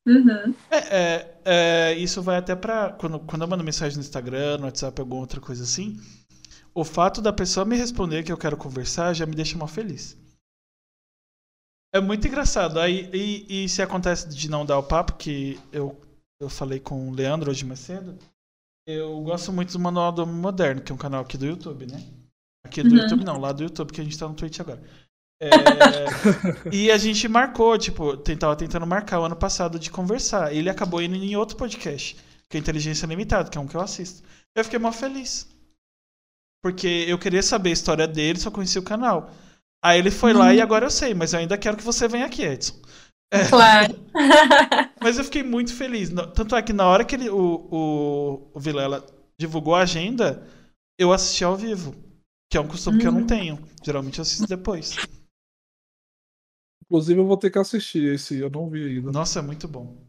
Uhum. É, é, é, isso vai até pra. Quando, quando eu mando mensagem no Instagram, no WhatsApp, alguma outra coisa assim o fato da pessoa me responder que eu quero conversar já me deixa mal feliz. É muito engraçado. Aí, e, e se acontece de não dar o papo, que eu, eu falei com o Leandro hoje mais cedo, eu gosto muito do Manual do Homem Moderno, que é um canal aqui do YouTube, né? Aqui do uhum. YouTube não, lá do YouTube, que a gente tá no Twitch agora. É, e a gente marcou, tipo, tentava tentando marcar o ano passado de conversar. Ele acabou indo em outro podcast, que é Inteligência Limitada, que é um que eu assisto. Eu fiquei mal feliz. Porque eu queria saber a história dele, só conhecia o canal. Aí ele foi hum. lá e uhum. agora eu sei, mas eu ainda quero que você venha aqui, Edson. É. Claro. mas eu fiquei muito feliz. Tanto é que na hora que ele, o, o, o Vilela divulgou a agenda, eu assisti ao vivo. Que é um costume hum. que eu não uhum. tenho. Geralmente eu assisto depois. Inclusive eu vou ter que assistir esse, eu não vi ainda. Nossa, é muito bom.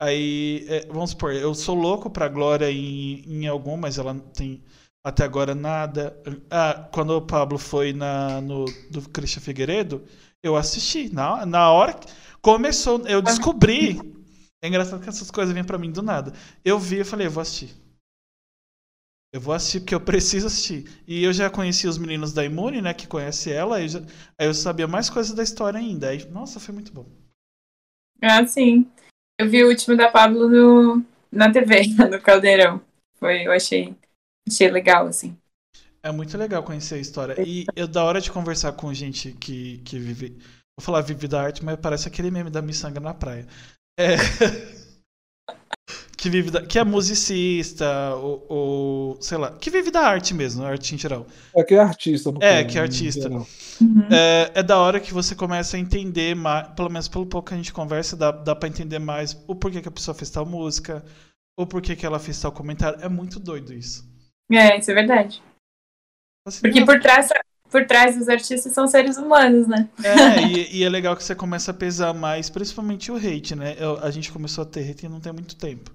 Aí, é, vamos supor, eu sou louco pra Glória em, em algum, mas ela tem até agora nada. Ah, quando o Pablo foi na, no do Christian Figueiredo, eu assisti. Na, na hora que começou, eu descobri. É engraçado que essas coisas vêm para mim do nada. Eu vi e falei, eu vou assistir. Eu vou assistir porque eu preciso assistir. E eu já conheci os meninos da Imune, né? Que conhece ela. Aí eu, já, aí eu sabia mais coisas da história ainda. Aí, nossa, foi muito bom. Ah, sim. Eu vi o último da Pablo no, na TV, no Caldeirão. Foi, eu achei Achei legal, assim. É muito legal conhecer a história. E é da hora de conversar com gente que, que vive. Vou falar vive da arte, mas parece aquele meme da miçanga na praia. É. que vive da, que é musicista, ou, ou, sei lá, que vive da arte mesmo, arte em geral. É que é artista, no É, caso, que é artista. Uhum. É, é, da hora que você começa a entender mais, pelo menos pelo pouco que a gente conversa, dá, dá pra entender mais o porquê que a pessoa fez tal música, o porquê que ela fez tal comentário. É muito doido isso. É, isso é verdade. Assim, Porque por trás, por trás dos artistas são seres humanos, né? É, e, e, é legal que você começa a pesar mais, principalmente o hate, né? Eu, a gente começou a ter hate não tem muito tempo.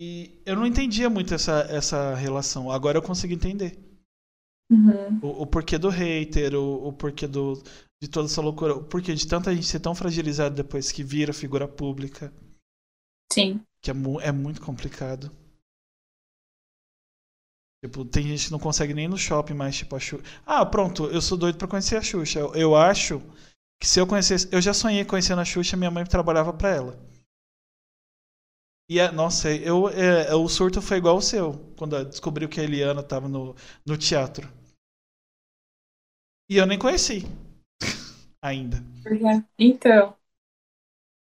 E eu não entendia muito essa, essa relação. Agora eu consigo entender. Uhum. O, o, porquê do hater, o, o porquê do, de toda essa loucura, o porquê de tanta gente ser tão fragilizada depois que vira figura pública. Sim. Que é, é muito complicado. Tipo, tem gente que não consegue nem ir no shopping mais, tipo, a Xuxa. Ah, pronto, eu sou doido pra conhecer a Xuxa. Eu, eu acho que se eu conhecesse. Eu já sonhei conhecendo a Xuxa, minha mãe trabalhava pra ela. E, é, nossa, eu, é, é, o surto foi igual o seu, quando descobriu que a Eliana tava no, no teatro. E eu nem conheci. Ainda. Então.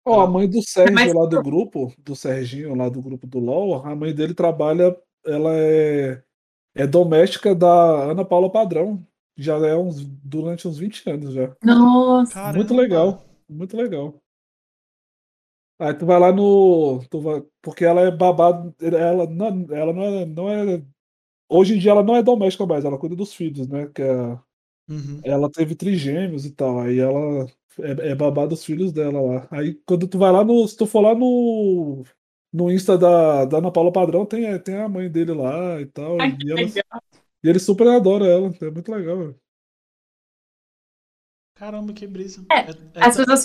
Ó, oh, a mãe do Sérgio Mas... lá do grupo, do Serginho lá do grupo do LOL, a mãe dele trabalha, ela é é doméstica da Ana Paula Padrão. Já é uns, durante uns 20 anos já. Nossa! Caramba. Muito legal. Muito legal. Aí tu vai lá no. Tu vai, porque ela é babado. Ela, não, ela não, é, não é. Hoje em dia ela não é doméstica mais, ela cuida dos filhos, né? Que é, uhum. Ela teve trigêmeos e tal. Aí ela é, é babado dos filhos dela lá. Aí quando tu vai lá no. Se tu for lá no no Insta da, da Ana Paula Padrão tem, tem a mãe dele lá e tal. Ai, e, ela, e, ele super adora ela. É muito legal. Caramba, que brisa. É, é, as pessoas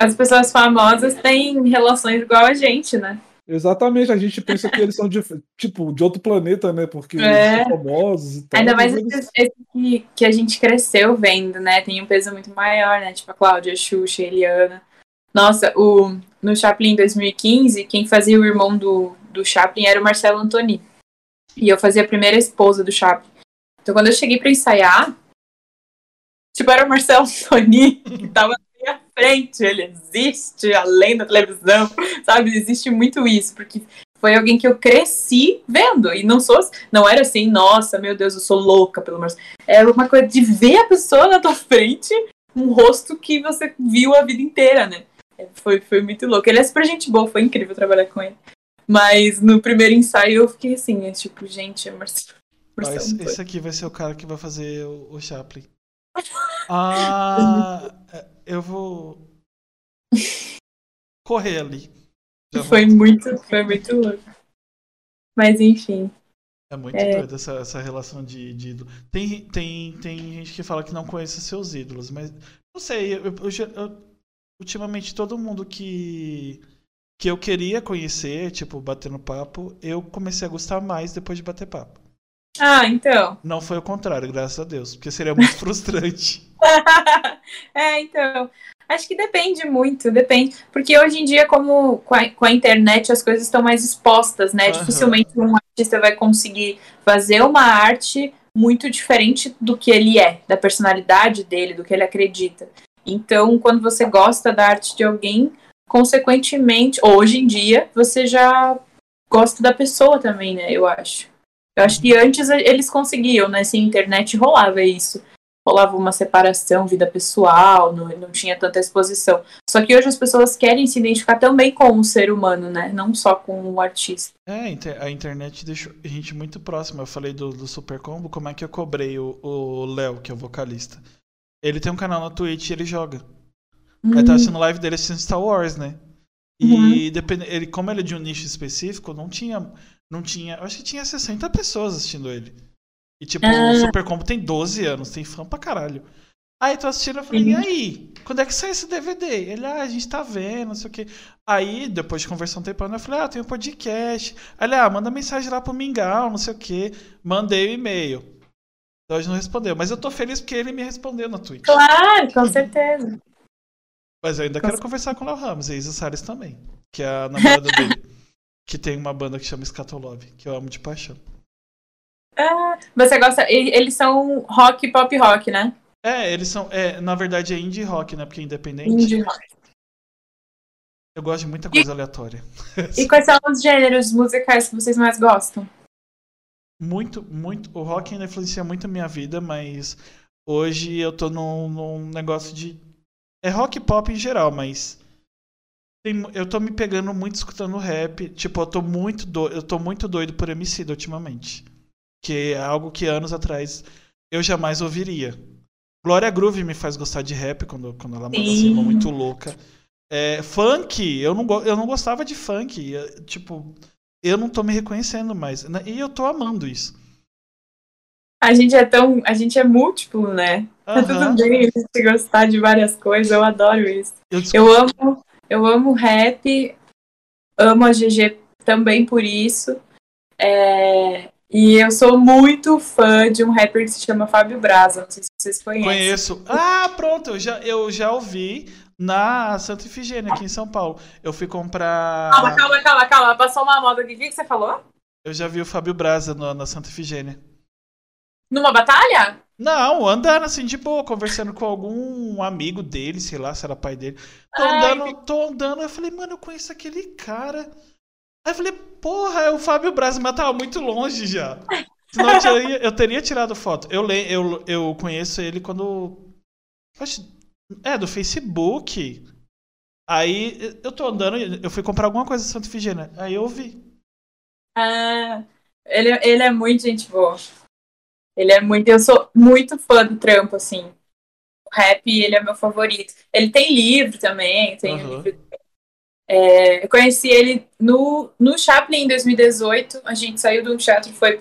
As pessoas famosas têm relações igual a gente, né? Exatamente, a gente pensa que eles são de, tipo, de outro planeta, né? Porque É. eles são famosos e tal. Ainda mais eles- esses que, que a gente cresceu vendo, né? Tem um peso muito maior, né? Tipo a Cláudia, a Xuxa, a Eliana. Nossa, o, no Chaplin 2015, quem fazia o irmão do, do Chaplin era o Marcelo Antoni. E eu fazia a primeira esposa do Chaplin. Então quando eu cheguei pra ensaiar, tipo, era o Marcelo Antoni que tava na minha frente. Ele existe além da televisão, sabe? Existe muito isso, porque foi alguém que eu cresci vendo. E não sou, não era assim, nossa, meu Deus, eu sou louca pelo Marcelo. Era uma coisa de ver a pessoa na tua frente, um rosto que você viu a vida inteira, né? Foi, foi muito louco. Ele é super gente boa, foi incrível trabalhar com ele. Mas no primeiro ensaio eu fiquei assim, é tipo, gente, é Marcelo. Marcelo esse, Antoni. esse aqui vai ser o cara que vai fazer o, o Chaplin. Ah, é, eu vou correr ali. Já Foi volto. muito, foi muito louco. Mas enfim. É muito É. doido essa, essa relação de, de ídolo. Tem, tem, tem gente que fala que não conhece seus ídolos, mas não sei, eu, eu eu- ultimamente todo mundo que, que eu queria conhecer, tipo, batendo papo, eu comecei a gostar mais depois de bater papo. Ah, então. Não foi o contrário, graças a Deus, porque seria muito frustrante. é, então. Acho que depende muito, depende. Porque hoje em dia, como com a, com a internet, as coisas estão mais expostas, né? Aham. Dificilmente um artista vai conseguir fazer uma arte muito diferente do que ele é, da personalidade dele, do que ele acredita. Então, quando você gosta da arte de alguém, consequentemente, hoje em dia, você já gosta da pessoa também, né? Eu acho. Eu acho que antes eles conseguiam, né? Se a internet rolava isso rolava uma separação, vida pessoal, não, não tinha tanta exposição. Só que hoje as pessoas querem se identificar também com o ser humano, né? Não só com o artista. É, a internet deixou a gente muito próximo. Eu falei do, do Super Combo, como é que eu cobrei o Léo, que é o vocalista. Ele tem um canal na Twitch e ele joga. Aí tá assistindo live dele assistindo Star Wars, né? E depende, ele, como ele é de um nicho específico, não tinha. Não tinha. Eu acho que tinha 60 pessoas assistindo ele. E tipo, Ah. o Super Combo tem 12 anos, tem fã pra caralho. Aí tô assistindo, eu falei, e Uhum. aí? Quando é que sai esse DVD? Ele, ah, a gente tá vendo, não sei o quê. Aí, depois de conversar um tempo, eu falei, ah, tem um podcast. Aí ele, ah, manda mensagem lá pro Mingau, não sei o quê. Mandei o e-mail. Então hoje não respondeu. Mas eu tô feliz porque ele me respondeu na Twitch. Claro, com certeza. Mas eu ainda Com quero conversar com o Léo Ramos e a Isa Salles também. Que é a namorada dele. Que tem uma banda que chama Scatolove, que eu amo de paixão. Você gosta. e- Eles são rock, pop rock, né? É, eles são. É, na verdade é indie rock, né? Porque é independente. Indie rock. Eu gosto de muita coisa aleatória. E quais são os gêneros musicais que vocês mais gostam? Muito, muito. O rock ainda influencia muito a minha vida, mas hoje eu tô num, num negócio de. É rock e pop em geral, mas. tem eu tô me pegando muito escutando rap. Tipo, eu tô muito doido, eu tô muito doido por Emicida ultimamente. Que é algo que anos atrás eu jamais ouviria. Glória Groove me faz gostar de rap quando, quando ela manda assim, muito louca. É, funk, eu não, eu não gostava de funk. é, Tipo, eu não tô me reconhecendo mais. né? E eu tô amando isso. A gente é tão. A gente é múltiplo, né? Tá Aham. tudo bem a gente gostar de várias coisas, eu adoro isso. Eu Eu amo, eu amo rap, amo a GG também por isso. É, e eu sou muito fã de um rapper que se chama Fábio Braza, não sei se vocês conhecem. Conheço. Ah, pronto, eu já, eu já ouvi na Santa Ifigênia, aqui em São Paulo. Eu fui comprar. Calma, calma, calma, calma. Passou uma moda aqui. O que, que você falou? Eu já vi o Fábio Braza no- na Santa Ifigênia. Numa batalha? Não, andando assim de boa, conversando com algum amigo dele, sei lá, se era pai dele. Tô Ai, andando, tô andando, eu falei, mano, eu conheço aquele cara. Aí eu falei, porra, é o Fábio Braza, mas tava muito longe já. Senão eu teria, eu teria tirado foto. Eu, le- eu, eu conheço ele quando. acho- É, do Facebook. Aí eu tô andando, eu fui comprar alguma coisa em Santa Ifigênia. Aí eu vi. Ah, ele, ele é muito gente boa. Ele é muito. Eu sou muito fã do trampo, assim. O rap, ele é meu favorito. Ele tem livro também, tem Aham. livro. É, eu conheci ele no, no Chaplin em 2018. A gente saiu de um teatro e foi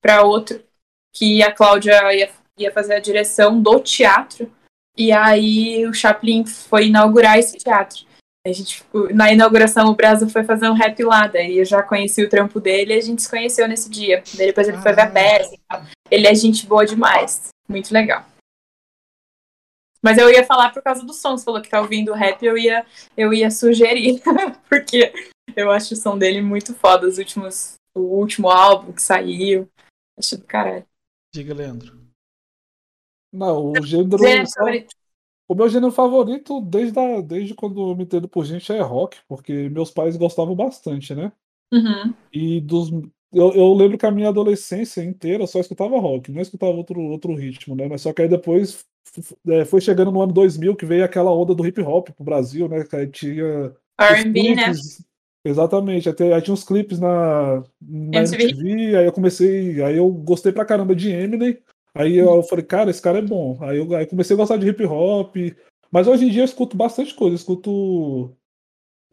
para outro, que a Cláudia ia, ia fazer a direção do teatro. E aí o Chaplin foi inaugurar esse teatro. A gente, na inauguração, o Brasil foi fazer um rap lá, daí eu já conheci o trampo dele e a gente se conheceu nesse dia. Daí depois ele foi ver a peça e tal. Ele é gente boa demais. Muito legal. Mas eu ia falar por causa do som. Você falou que tá ouvindo rap, eu ia, eu ia sugerir. porque eu acho o som dele muito foda. Os últimos, o último álbum que saiu. Acho do caralho. Diga, Leandro. Não, o gênero. Favorito. O meu gênero favorito, desde, a, desde quando eu me entendo por gente, é rock, porque meus pais gostavam bastante, né? Uhum. E dos. Eu, eu lembro que a minha adolescência inteira só escutava rock, não escutava outro, outro ritmo, né? Mas só que aí depois é, foi chegando no ano 2000 que veio aquela onda do hip hop pro Brasil, né? Que aí tinha. R&B, né? Exatamente, até, aí tinha uns clipes na, na MTV. MTV, aí eu comecei, aí eu gostei pra caramba de Eminem, aí eu falei, cara, esse cara é bom. Aí eu aí comecei a gostar de hip hop, mas hoje em dia eu escuto bastante coisa, eu escuto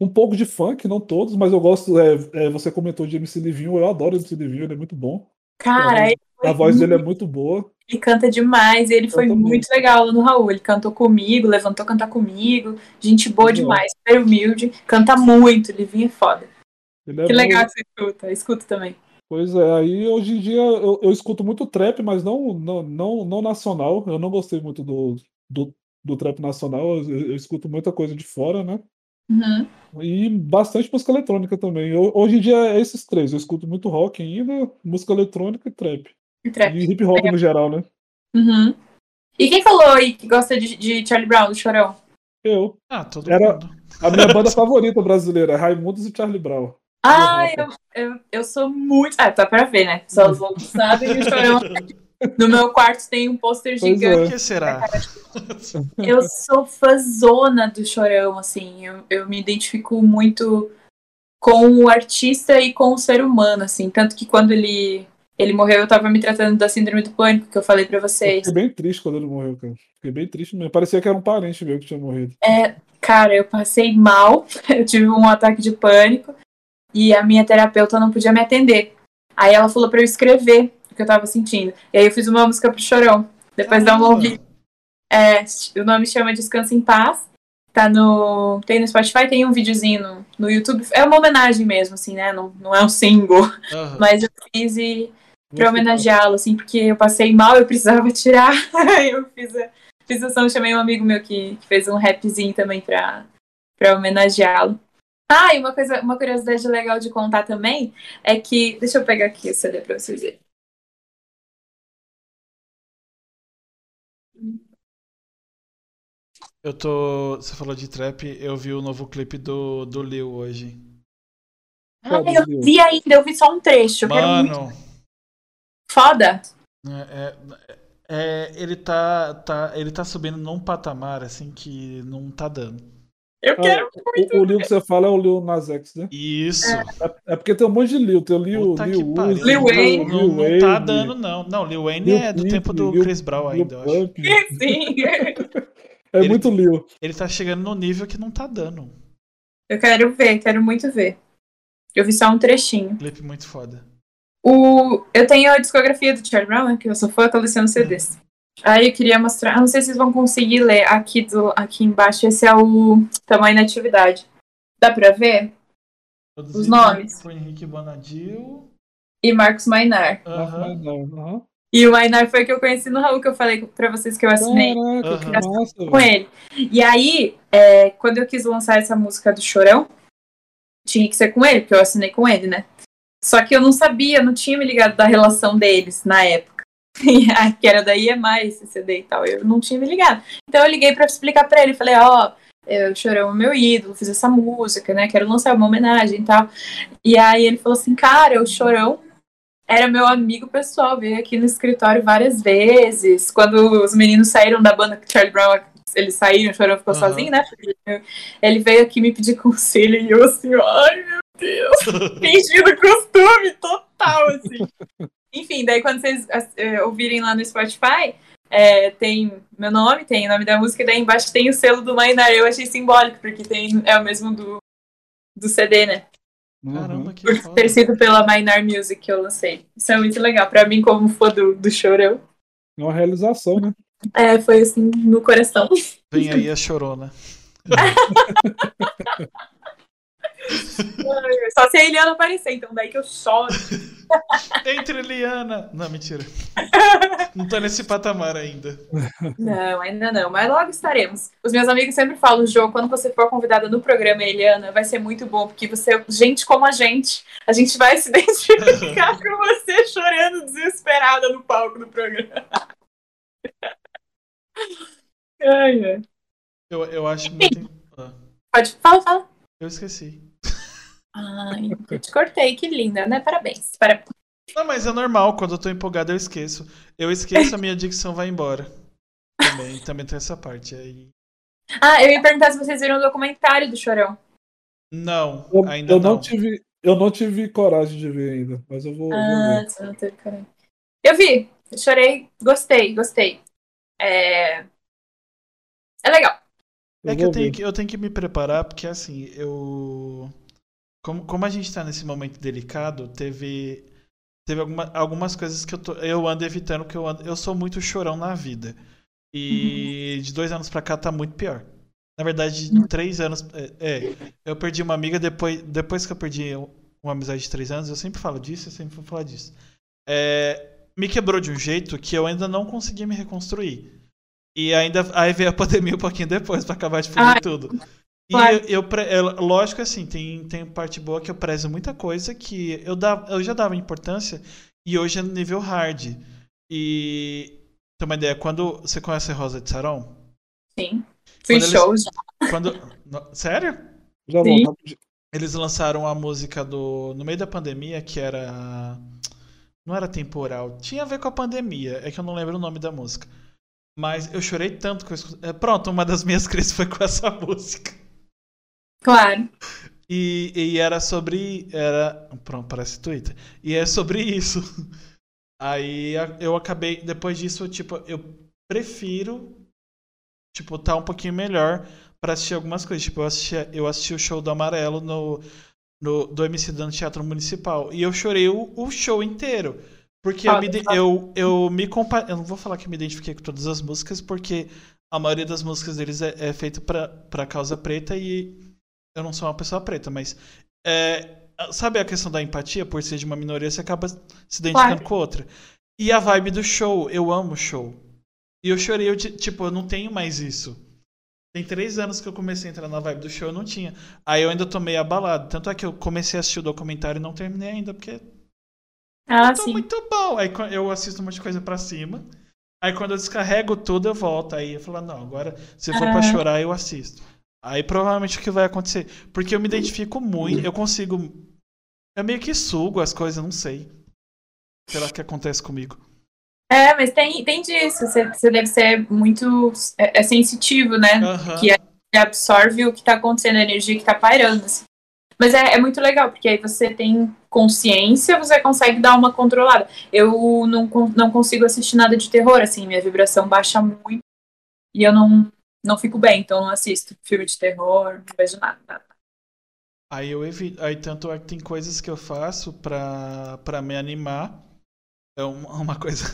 um pouco de funk, não todos, mas eu gosto, é, é, você comentou de MC Livinho, eu adoro MC Livinho, ele é muito bom. Cara, foi A voz dele é muito- muito boa. ele canta demais. Ele foi também. muito legal lá no Raul. Ele cantou comigo, levantou cantar comigo. Gente boa demais, super humilde. Canta muito, ele vinha foda. Ele é que bom. legal que você escuta. Escuta também. Pois é, aí hoje em dia eu, eu escuto muito trap, mas não, não, não, não nacional. Eu não gostei muito do, do, do trap nacional, eu, eu escuto muita coisa de fora, né? Uhum. E bastante música eletrônica também. Eu- hoje em dia é esses três. Eu escuto muito rock ainda, música eletrônica e trap. E trap. E hip hop no geral, né? Uhum. E quem falou aí que gosta de, de Charlie Brown, do Chorão? Eu. Ah, todo Era- mundo. A minha banda favorita brasileira é Raimundos e Charlie Brown. Ah, eu, eu, eu sou muito. Ah, tá pra ver, né? Só os outros sabem que o Chorão. No meu quarto tem um pôster Pois gigante. Por é. que será? Eu sou fãzona do Chorão, assim. Eu, eu me identifico muito com o artista e com o ser humano, assim. Tanto que quando ele, ele morreu, eu tava me tratando da síndrome do pânico, que eu falei pra Eu vocês. fiquei bem triste quando ele morreu, cara. Fiquei bem triste mesmo. Parecia que era um parente meu que tinha morrido. Cara, eu passei mal, eu tive um ataque de pânico e a minha terapeuta não podia me atender. Aí ela falou pra eu escrever o que eu tava sentindo. E aí eu fiz uma música pro Chorão. Depois dá uma ouvida. É, o nome chama Descansa em Paz. Tá no. Tem no Spotify, tem um videozinho no, no YouTube. É uma homenagem mesmo, assim, né? Não, não é um single. Aham. Mas eu fiz e pra homenageá-lo, assim, porque eu passei mal, eu precisava tirar. Eu fiz a, fiz a som, chamei um amigo meu que, que fez um rapzinho também pra, pra homenageá-lo. Ah, e uma coisa, uma curiosidade legal de contar também é que. Deixa eu pegar aqui o CD pra vocês verem. Eu tô. Você falou de trap, eu vi o novo clipe do, do Lil hoje. Ah, eu vi ainda, eu vi só um trecho. Quero muito. Mano, Foda. é, é- é, ele tá, tá. Ele tá subindo num patamar assim que não tá dando. Eu Ah, quero. O, o Lil que você fala é o Lil Nas X, né? Isso. É, é porque tem um monte de Lil. Tem o Puta Lil pariu. Uzi, Lil Wayne. Não, não tá dando, não. Não, Lil Wayne Lil é do Peep, tempo do Chris Brown ainda, eu acho. Sim. É Ele- muito Lil. Ele tá chegando no nível que não tá dando. Eu quero ver, quero muito ver. Eu vi só um trechinho. Clipe muito foda. O... Eu tenho a discografia do Charlie Brown, né, que eu sou fã, coleciono CDs. Aí eu queria mostrar, não sei se vocês vão conseguir ler aqui, do... aqui embaixo, esse é o tamanho da atividade. Dá pra ver? Produzido nomes. Por Henrique Bonadil. E Marcos Mainar. Não, aham. E o Mainar foi que eu conheci no Raul, que eu falei pra vocês que eu assinei Caraca, massa, com ele. E aí, é, quando eu quis lançar essa música do Chorão, tinha que ser com ele, porque eu assinei com ele, né? Só que eu não sabia, não tinha me ligado da relação deles na época. Aí, que era da EMI, esse CD e tal. Eu não tinha me ligado. Então eu liguei pra explicar pra ele. Falei, ó, eu Chorão é meu ídolo, fiz essa música, né? Quero lançar uma homenagem e tal. E aí ele falou assim, cara, o Chorão era meu amigo pessoal, veio aqui no escritório várias vezes. Quando os meninos saíram da banda Charlie Brown, eles saíram, o Chorão ficou Aham. sozinho, né? Ele veio aqui me pedir conselho e eu assim, ai meu Deus, fingindo costume total, assim. Enfim, daí quando vocês eh, ouvirem lá no Spotify, é, tem meu nome, tem o nome da música, e daí embaixo tem o selo do Mainar. Eu achei simbólico, porque tem, é o mesmo do, do CD, né? Uhum. Caramba, que Por foda. ter sido pela Mainar Music que eu lancei. Isso é muito legal. Pra mim, como fã do, do Chorão, É uma realização, né? É, foi assim, no coração. Vem aí a chorona. Só se a Eliana aparecer, então daí que eu choro. Entre Eliana. Não, mentira. Não tô nesse patamar ainda. Não, ainda não, mas logo estaremos. Os meus amigos sempre falam, Jô, quando você for convidada no programa, Eliana, vai ser muito bom, porque você é gente como a gente. A gente vai se identificar com você chorando desesperada no palco do programa. Ai, ai. Eu, eu acho muito. Ah, Pode, fala, fala. eu esqueci. Ai, eu te cortei, que linda, né? Parabéns. Parabéns. Não, mas é normal, quando eu tô empolgado eu esqueço. Eu esqueço, a minha dicção vai embora. Também, também tem essa parte aí. Ah, eu ia perguntar se vocês viram o documentário do Chorão. Não, Eu, ainda eu não. não. tive, eu não tive coragem de ver ainda, mas eu vou, Ah, ver. você não teve coragem. Eu vi, eu chorei, gostei, gostei. É, é legal. É Eu que eu tenho que, eu tenho que me preparar, porque assim, eu. Como, como a gente tá nesse momento delicado, teve. Teve alguma, algumas coisas que eu, tô, eu ando evitando, que eu ando. Eu sou muito chorão na vida. E de dois anos pra cá tá muito pior. Na verdade, de três anos. É, é, eu perdi uma amiga depois, depois que eu perdi uma amizade de três anos, eu sempre falo disso, eu sempre vou falar disso. É, me quebrou de um jeito que eu ainda não consegui me reconstruir. E ainda aí veio a pandemia um pouquinho depois pra acabar de Ai, tudo. E claro. eu, eu pre- lógico assim, tem, tem parte boa que eu prezo muita coisa que eu, dava, eu já dava importância e hoje é no nível hard. E tem uma ideia, quando você conhece a Rosa de Saron? Sim. Free Quando eles- show já. Quando, no- sério? Já Sim. Eles lançaram a música do no meio da pandemia que era não era temporal, tinha a ver com a pandemia, é que eu não lembro o nome da música. Mas eu chorei tanto que eu escu- é, Pronto, uma das minhas crises foi com essa música. Claro. E, e era sobre. Era. Pronto, parece Twitter. E é sobre isso. Aí eu acabei. Depois disso, tipo, eu prefiro. Tipo, tá um pouquinho melhor pra assistir algumas coisas. Tipo, eu assisti, eu assisti o show do Amarelo no, no, do MC Dan Teatro Municipal. E eu chorei o, o show inteiro. Porque eu Foda, me, eu, eu me compa... Eu não vou falar que me identifiquei com todas as músicas, porque a maioria das músicas deles é, é feita pra, pra causa preta e eu não sou uma pessoa preta, mas é, sabe a questão da empatia? Por ser de uma minoria, você acaba se identificando Claro. com outra. E a vibe do show, eu amo show. E eu chorei, eu, ti- tipo, eu não tenho mais isso. Tem três anos que eu comecei a entrar na vibe do show, eu não tinha. Aí eu ainda tô meio abalado. Tanto é que eu comecei a assistir o documentário e não terminei ainda, porque Ah, tá sim. muito bom. Aí eu assisto um monte de coisa pra cima. Aí quando eu descarrego tudo, eu volto. Aí eu falo, não, agora se for pra Ah. chorar, eu assisto. Aí provavelmente o que vai acontecer. Porque eu me identifico muito, eu consigo. Eu meio que sugo as coisas, não sei. Será que acontece comigo? É, mas tem, tem disso. Você, você deve ser muito é, é sensitivo, né? Aham. Que é- absorve o que tá acontecendo, a energia que tá pairando. assim. Mas é, é muito legal, porque aí você tem consciência, você consegue dar uma controlada. Eu não, não consigo assistir nada de terror, assim, minha vibração baixa muito. E eu não, não fico bem, então não assisto filme de terror, não vejo nada. nada. Aí eu evito. Aí tanto é que tem coisas que eu faço pra, pra me animar. É uma, coisa.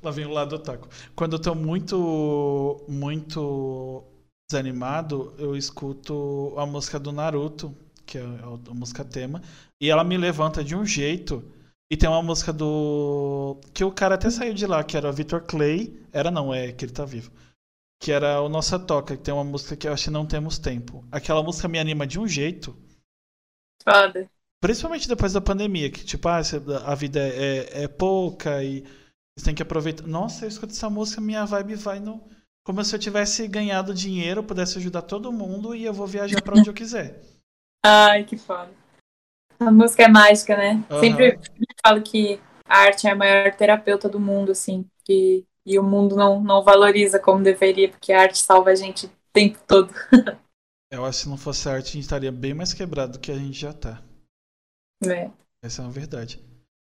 Lá vem o lado do taco. Quando eu tô muito. muito desanimado, eu escuto a música do Naruto, que é a música tema. E ela me levanta de um jeito. E tem uma música do. Que o cara até saiu de lá, que era o Victor Clay. Era não, é que ele tá vivo. Que era o Nossa Toca, que tem uma música que eu acho que não temos tempo. Aquela música me anima de um jeito. Foda. Principalmente depois da pandemia, que tipo, ah, a vida é, é pouca e você tem que aproveitar. Nossa, eu escuto essa música, minha vibe vai no. Como se eu tivesse ganhado dinheiro, pudesse ajudar todo mundo e eu vou viajar pra onde eu quiser. Ai, que foda. A música é mágica, né? Aham. Sempre falo que a arte é a maior terapeuta do mundo, assim. Que, e o mundo não, não valoriza como deveria, porque a arte salva a gente o tempo todo. Eu acho que se não fosse arte, a gente estaria bem mais quebrado do que a gente já tá. né? Essa é uma verdade.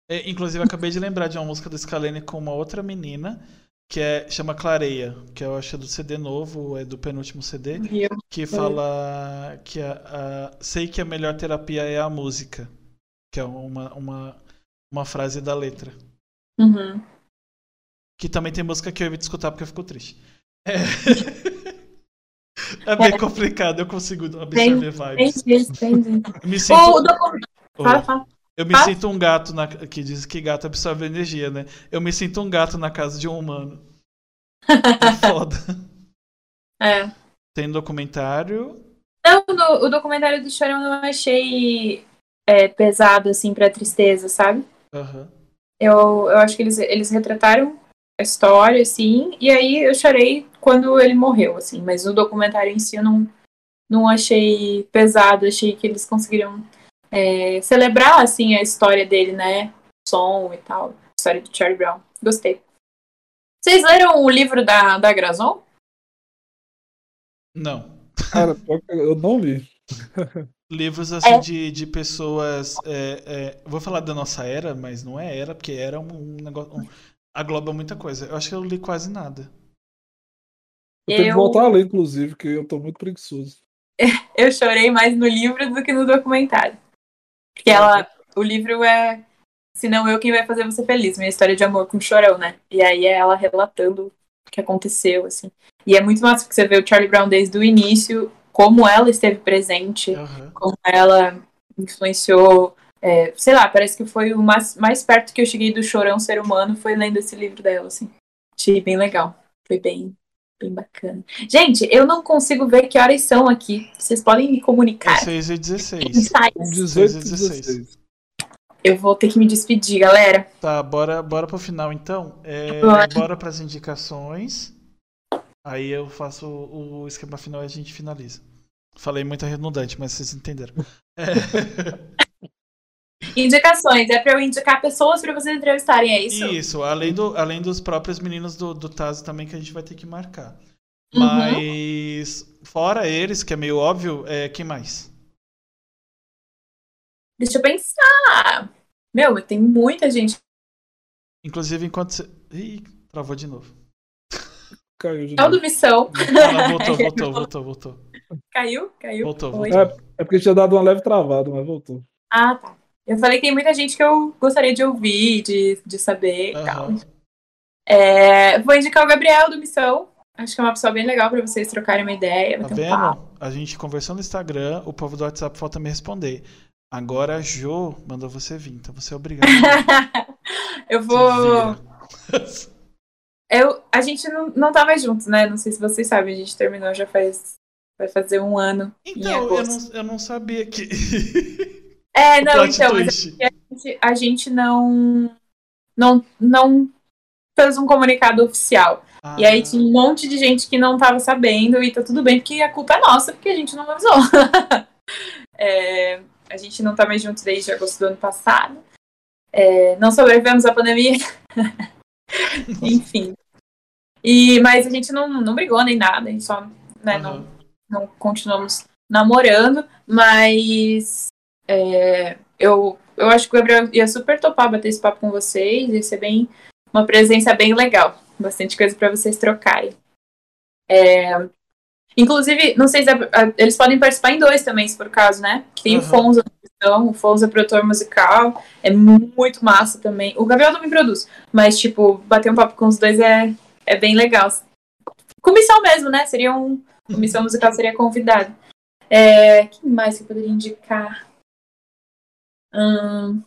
É, inclusive, acabei de lembrar de uma música do Scalene com uma outra menina, que é, chama Clareia, que eu acho é do CD novo, é do penúltimo CD. Eu- que fala que a, a- sei que a melhor terapia é a música, que é uma, uma, uma frase da letra. Uhum. Que também tem música que eu evito escutar porque eu fico triste. É, é bem complicado, eu consigo absorver vibes. Entendi, entendi. Eu me Ô, sinto, o docu- Fala, fala. eu me fala. sinto um gato na, que diz que gato absorve energia, né? Eu me sinto um gato na casa de um humano. É foda. É. Tem documentário. Não, no- o documentário do Chorão eu não achei é, pesado, assim, pra tristeza, sabe? Aham. Eu, eu acho que eles, eles retrataram a história, assim, e aí eu chorei quando ele morreu, assim, mas o documentário em si eu não, não achei pesado, achei que eles conseguiram é, celebrar, assim, a história dele, né? Som e tal, a história do Charlie Brown. Gostei. Vocês leram o livro da, da Grazon? Não. Cara, eu não li. Livros assim É. de, de pessoas. é, é, vou falar da nossa era, mas não é era, porque era um, um negócio. um- agloba muita coisa. Eu acho que eu li quase nada. Eu tenho que Eu- voltar a ler, inclusive, porque eu tô muito preguiçoso. Eu chorei mais no livro do que no documentário. Porque ela, o livro é Se não eu, quem vai fazer você feliz? Minha história de amor com o chorão, né? E aí é ela relatando o que aconteceu, assim. E é muito massa porque você vê o Charlie Brown desde o início, como ela esteve presente, Aham. como ela influenciou. É, sei lá, parece que foi o mais, mais perto que eu cheguei do chorão ser humano foi lendo esse livro dela, assim. Achei bem legal. Foi bem, bem bacana. Gente, eu não consigo ver que horas são aqui. Vocês podem me comunicar. 6 e 16. Insights. 18 e 16. 16. Eu vou ter que me despedir, galera. Tá, bora, bora pro final então. É, Bora. bora pras indicações. Aí eu faço o, o esquema final e a gente finaliza. Falei muito redundante, mas vocês entenderam. É. Indicações, é pra eu indicar pessoas pra vocês entrevistarem, é isso? Isso, além, do, além dos próprios meninos do, do Tazo também que a gente vai ter que marcar. Uhum. Mas, fora eles, que é meio óbvio, é, quem mais? Deixa eu pensar. Meu, tem muita gente. Inclusive, enquanto você. Ih, travou de novo. Caiu de É o novo. do Missão. Ah, voltou, voltou, voltou, voltou. Caiu? Caiu? Voltou, voltou. É porque tinha dado uma leve travada, mas voltou. Ah, tá. Eu falei que tem muita gente que eu gostaria de ouvir, de, de saber e tal. É, vou indicar o Gabriel do Missão. Acho que é uma pessoa bem legal pra vocês trocarem uma ideia, Tá um vendo? A gente conversou no Instagram, o povo do WhatsApp falta me responder. Agora a Jo mandou você vir, então você é obrigado. eu vou. Eu, a gente não, não tá mais juntos, né? Não sei se vocês sabem, a gente terminou já faz. Vai fazer um ano. Então, eu não, eu não sabia que. É, não, então, mas twist. a gente, a gente não, não, não fez um comunicado oficial. E aí Ah, tinha um monte de gente que não tava sabendo, e tá tudo bem, porque a culpa é nossa, porque a gente não avisou. É, a gente não tá mais juntos desde agosto do ano passado. É, não sobrevivemos à pandemia. Enfim. E, mas a gente não, não brigou nem nada, a gente só né, não, aham. não continuamos namorando, mas é, eu, eu acho que o Gabriel ia super topar bater esse papo com vocês, ia ser bem uma presença bem legal, bastante coisa para vocês trocarem. É, inclusive, não sei se a- eles podem participar em dois também, se for o caso, né? Tem o Aham. Fonza na questão, o Fonza é produtor musical, é muito massa também. O Gabriel também produz, mas tipo, bater um papo com os dois é, é bem legal. Comissão mesmo, né? Seria um, Comissão musical seria convidado. É, quem mais que eu poderia indicar? Hum,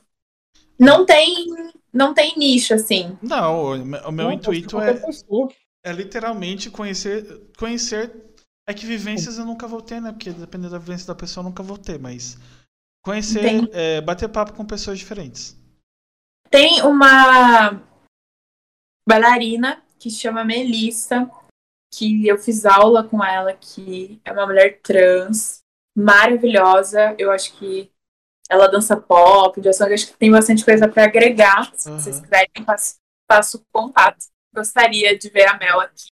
não tem não tem nicho, assim. Não, o me- o meu Não, intuito é, pessoa. é literalmente conhecer. Conhecer. É que vivências eu nunca vou ter, né? Porque dependendo da vivência da pessoa, eu nunca vou ter, mas. Conhecer, é, bater papo com pessoas diferentes. Tem uma bailarina que chama Melissa, que eu fiz aula com ela, que é uma mulher trans, maravilhosa. Eu acho que ela dança pop, eu acho que tem bastante coisa para agregar. Se Aham. vocês quiserem, faço, faço contato. Gostaria de ver a Mel aqui.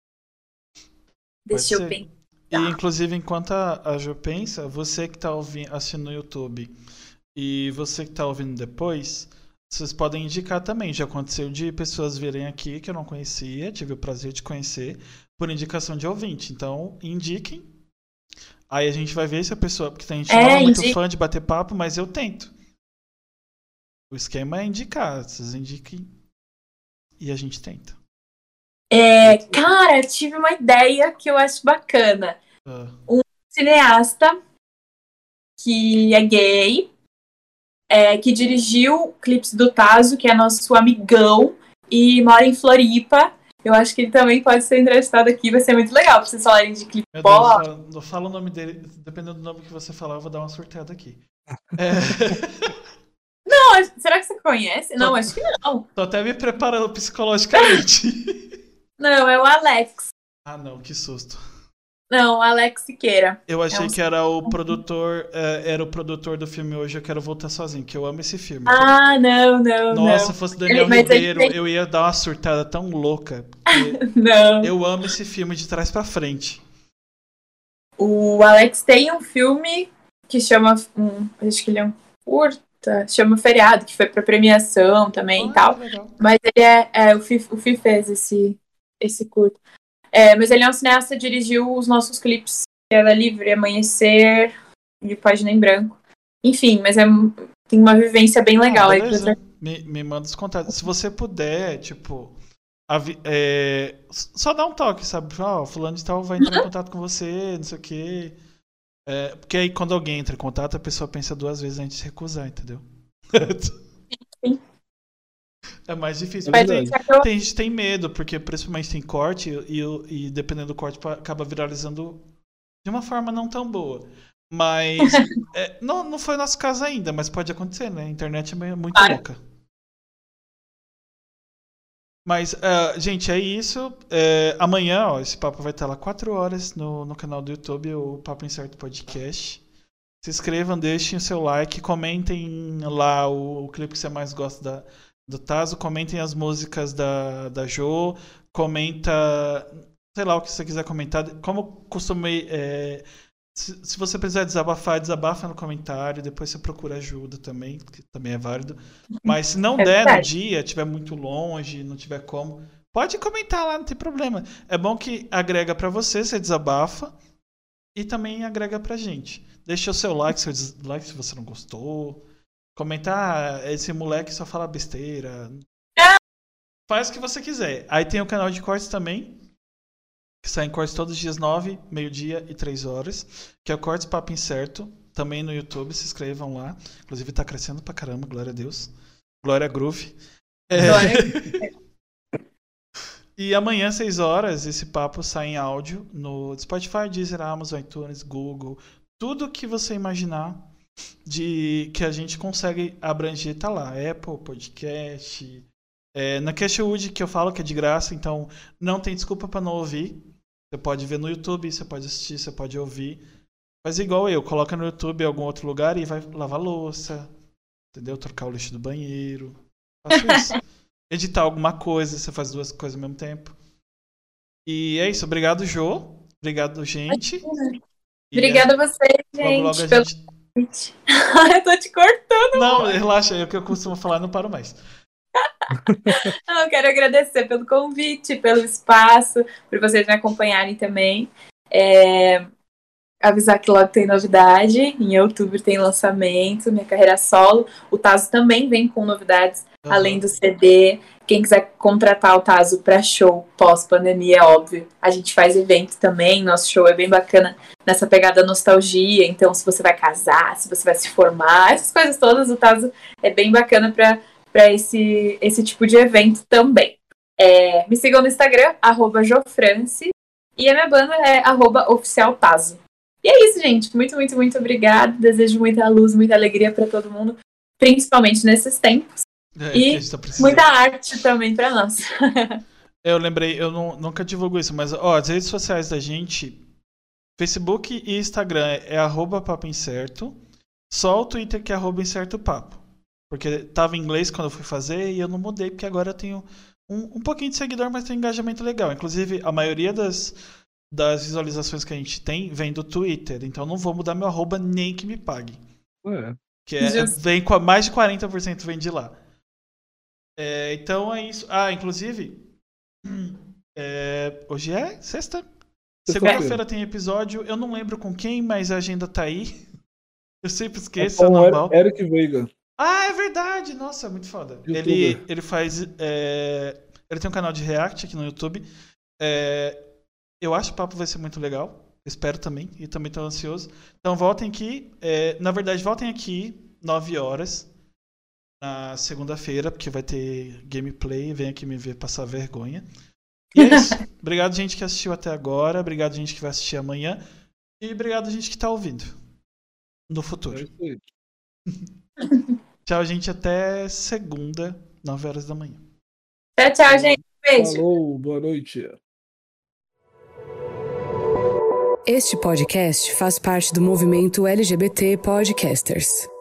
Deixa eu pensar. E, inclusive, enquanto a, a Jo pensa, você que está ouvindo, assistindo no YouTube e você que está ouvindo depois, vocês podem indicar também. Já aconteceu de pessoas virem aqui que eu não conhecia, tive o prazer de conhecer, por indicação de ouvinte. Então, indiquem. Aí a gente vai ver se a pessoa. Porque tem gente É, não é muito indica. fã de bater papo, mas eu tento. O esquema é indicar. Vocês indiquem e a gente tenta. É, cara, tive uma ideia que eu acho bacana. Ah, Cineasta que é gay, é, que dirigiu clipes do Tazo, que é nosso amigão, e mora em Floripa. Eu acho que ele também pode ser entrevistado aqui, vai ser muito legal pra vocês falarem de clipe meu Deus, não fala o nome dele. Dependendo do nome que você falar, eu vou dar uma surtada aqui. É, Não, será que você conhece? Não, acho que não. tô até me preparando psicologicamente. Não, é o Alex. ah, não, que susto. Não, Alex Siqueira. Eu achei um- que era o produtor, é, era o produtor do filme Hoje Eu Quero Voltar Sozinho, que eu amo esse filme. Ah, não, não, Nossa, se não. fosse Daniel Ele- Ribeiro, tem- eu ia dar uma surtada tão louca. Não. eu amo esse filme de trás pra frente. O Alex tem um filme que chama. Um, acho que ele é um curta, chama Feriado, que foi pra premiação também e Ah, tal. que legal. Mas ele é. é, o, Fi, o Fi fez esse, esse curto. É, mas ele é um cineasta, dirigiu os nossos clipes Queda Livre, Amanhecer e Página em Branco. Enfim, mas é, tem uma vivência bem legal Ah, aí. pra Me, me manda os contatos. Se você puder, tipo. avi- é, só dá um toque, sabe? Ó, fulano de tal vai entrar em contato com você, não sei o quê. É, porque aí quando alguém entra em contato, a pessoa pensa duas vezes antes de recusar, entendeu? Sim. É mais difícil. É tem, tem gente tem medo, porque principalmente tem corte e, e, dependendo do corte acaba viralizando de uma forma não tão boa. Mas é, não, não foi nosso caso ainda, mas pode acontecer, né? A internet é muito Vai. louca. Mas, ah, gente, é isso. É, amanhã, ó, esse papo vai estar lá 4 horas no, no canal do YouTube, o Papo Incerto Podcast. Se inscrevam, deixem o seu like, comentem lá o, o clipe que você mais gosta da, do Tazo, comentem as músicas da, da Jo, comenta, sei lá o que você quiser comentar. Como costumei, é, se, se você precisar desabafar, desabafa no comentário, depois você procura ajuda também, que também é válido. Mas se não É der no verdade. dia, estiver muito longe, não tiver como, pode comentar lá, não tem problema. É bom que agrega pra você, você desabafa, e também agrega pra gente. Deixa o seu like, seu dislike se você não gostou. Comentar, "Ah, esse moleque só fala besteira. Faz o que você quiser. Aí tem o canal de cortes também, que sai em cortes todos os dias 9, meio-dia e 3 horas, que é o Cortes Papo Incerto, também no YouTube, se inscrevam lá. Inclusive tá crescendo pra caramba, glória a Deus. Glória a Groove. É, Glória. e amanhã, 6 horas, esse papo sai em áudio no Spotify, Deezer, Amazon, iTunes, Google. Tudo que você imaginar de que a gente consegue abranger tá lá. Apple, podcast. É, na Cashwood que eu falo que é de graça, então não tem desculpa para não ouvir. Você pode ver no YouTube, você pode assistir, você pode ouvir. Faz igual eu, coloca no YouTube em algum outro lugar e vai lavar louça, entendeu? Trocar o lixo do banheiro. Faço isso. Editar alguma coisa, você faz duas coisas ao mesmo tempo. E é isso, obrigado, Jô. Obrigado, gente. E, Obrigada a vocês, é, gente, Logo, logo a pelo gente. eu tô te cortando. Não, relaxa, é o que eu costumo falar, não paro mais. Eu quero agradecer pelo convite, pelo espaço, por vocês me acompanharem também. É, Avisar que logo tem novidade. Em outubro tem lançamento, minha carreira solo. O Tazo também vem com novidades, além do CD. Quem quiser contratar o Tazo para show pós-pandemia, é óbvio. A gente faz evento também. Nosso show é bem bacana nessa pegada nostalgia. Então, se você vai casar, se você vai se formar, essas coisas todas, o Tazo é bem bacana para esse, esse tipo de evento também. É, me sigam no Instagram, Jofrance, e a minha banda é arroba oficial Tazo. E é isso, gente. Muito, muito, muito obrigada. Desejo muita luz, muita alegria para todo mundo, principalmente nesses tempos. É, E tá. Muita arte também para nós. Eu lembrei, eu não- nunca divulgo isso, mas ó, as redes sociais da gente, Facebook e Instagram é arroba papo incerto, só o Twitter que é arroba incerto papo. Porque tava em inglês quando eu fui fazer e eu não mudei, porque agora eu tenho um, um pouquinho de seguidor, mas tem um engajamento legal. Inclusive, a maioria das, das visualizações que a gente tem vem do Twitter, então eu não vou mudar meu arroba nem que me pague. É. Que é, Justo. vem com a, mais de 40% vem de lá. É, então é isso. Ah, inclusive, é, hoje é sexta. Segunda-feira tem episódio. Eu não lembro com quem, mas a agenda tá aí. Eu sempre É esqueço, é com o normal. Eric Veiga. Ah, é verdade! Nossa, muito foda. Youtuber. Ele, ele faz é, Ele tem um canal de React aqui no YouTube. É, eu acho que o papo vai ser muito legal. Espero também. E também estou ansioso. Então voltem aqui. É, na verdade, voltem aqui 9 horas. Na segunda-feira, porque vai ter gameplay. Vem aqui me ver passar vergonha. E é isso. obrigado, gente, que assistiu até agora. Obrigado, gente, que vai assistir amanhã. E obrigado, gente, que está ouvindo. No futuro. É. Tchau, gente. Até segunda, 9 horas da manhã. Tchau, tchau, gente. Beijo. Falou, boa noite. Este podcast faz parte do movimento LGBT Podcasters.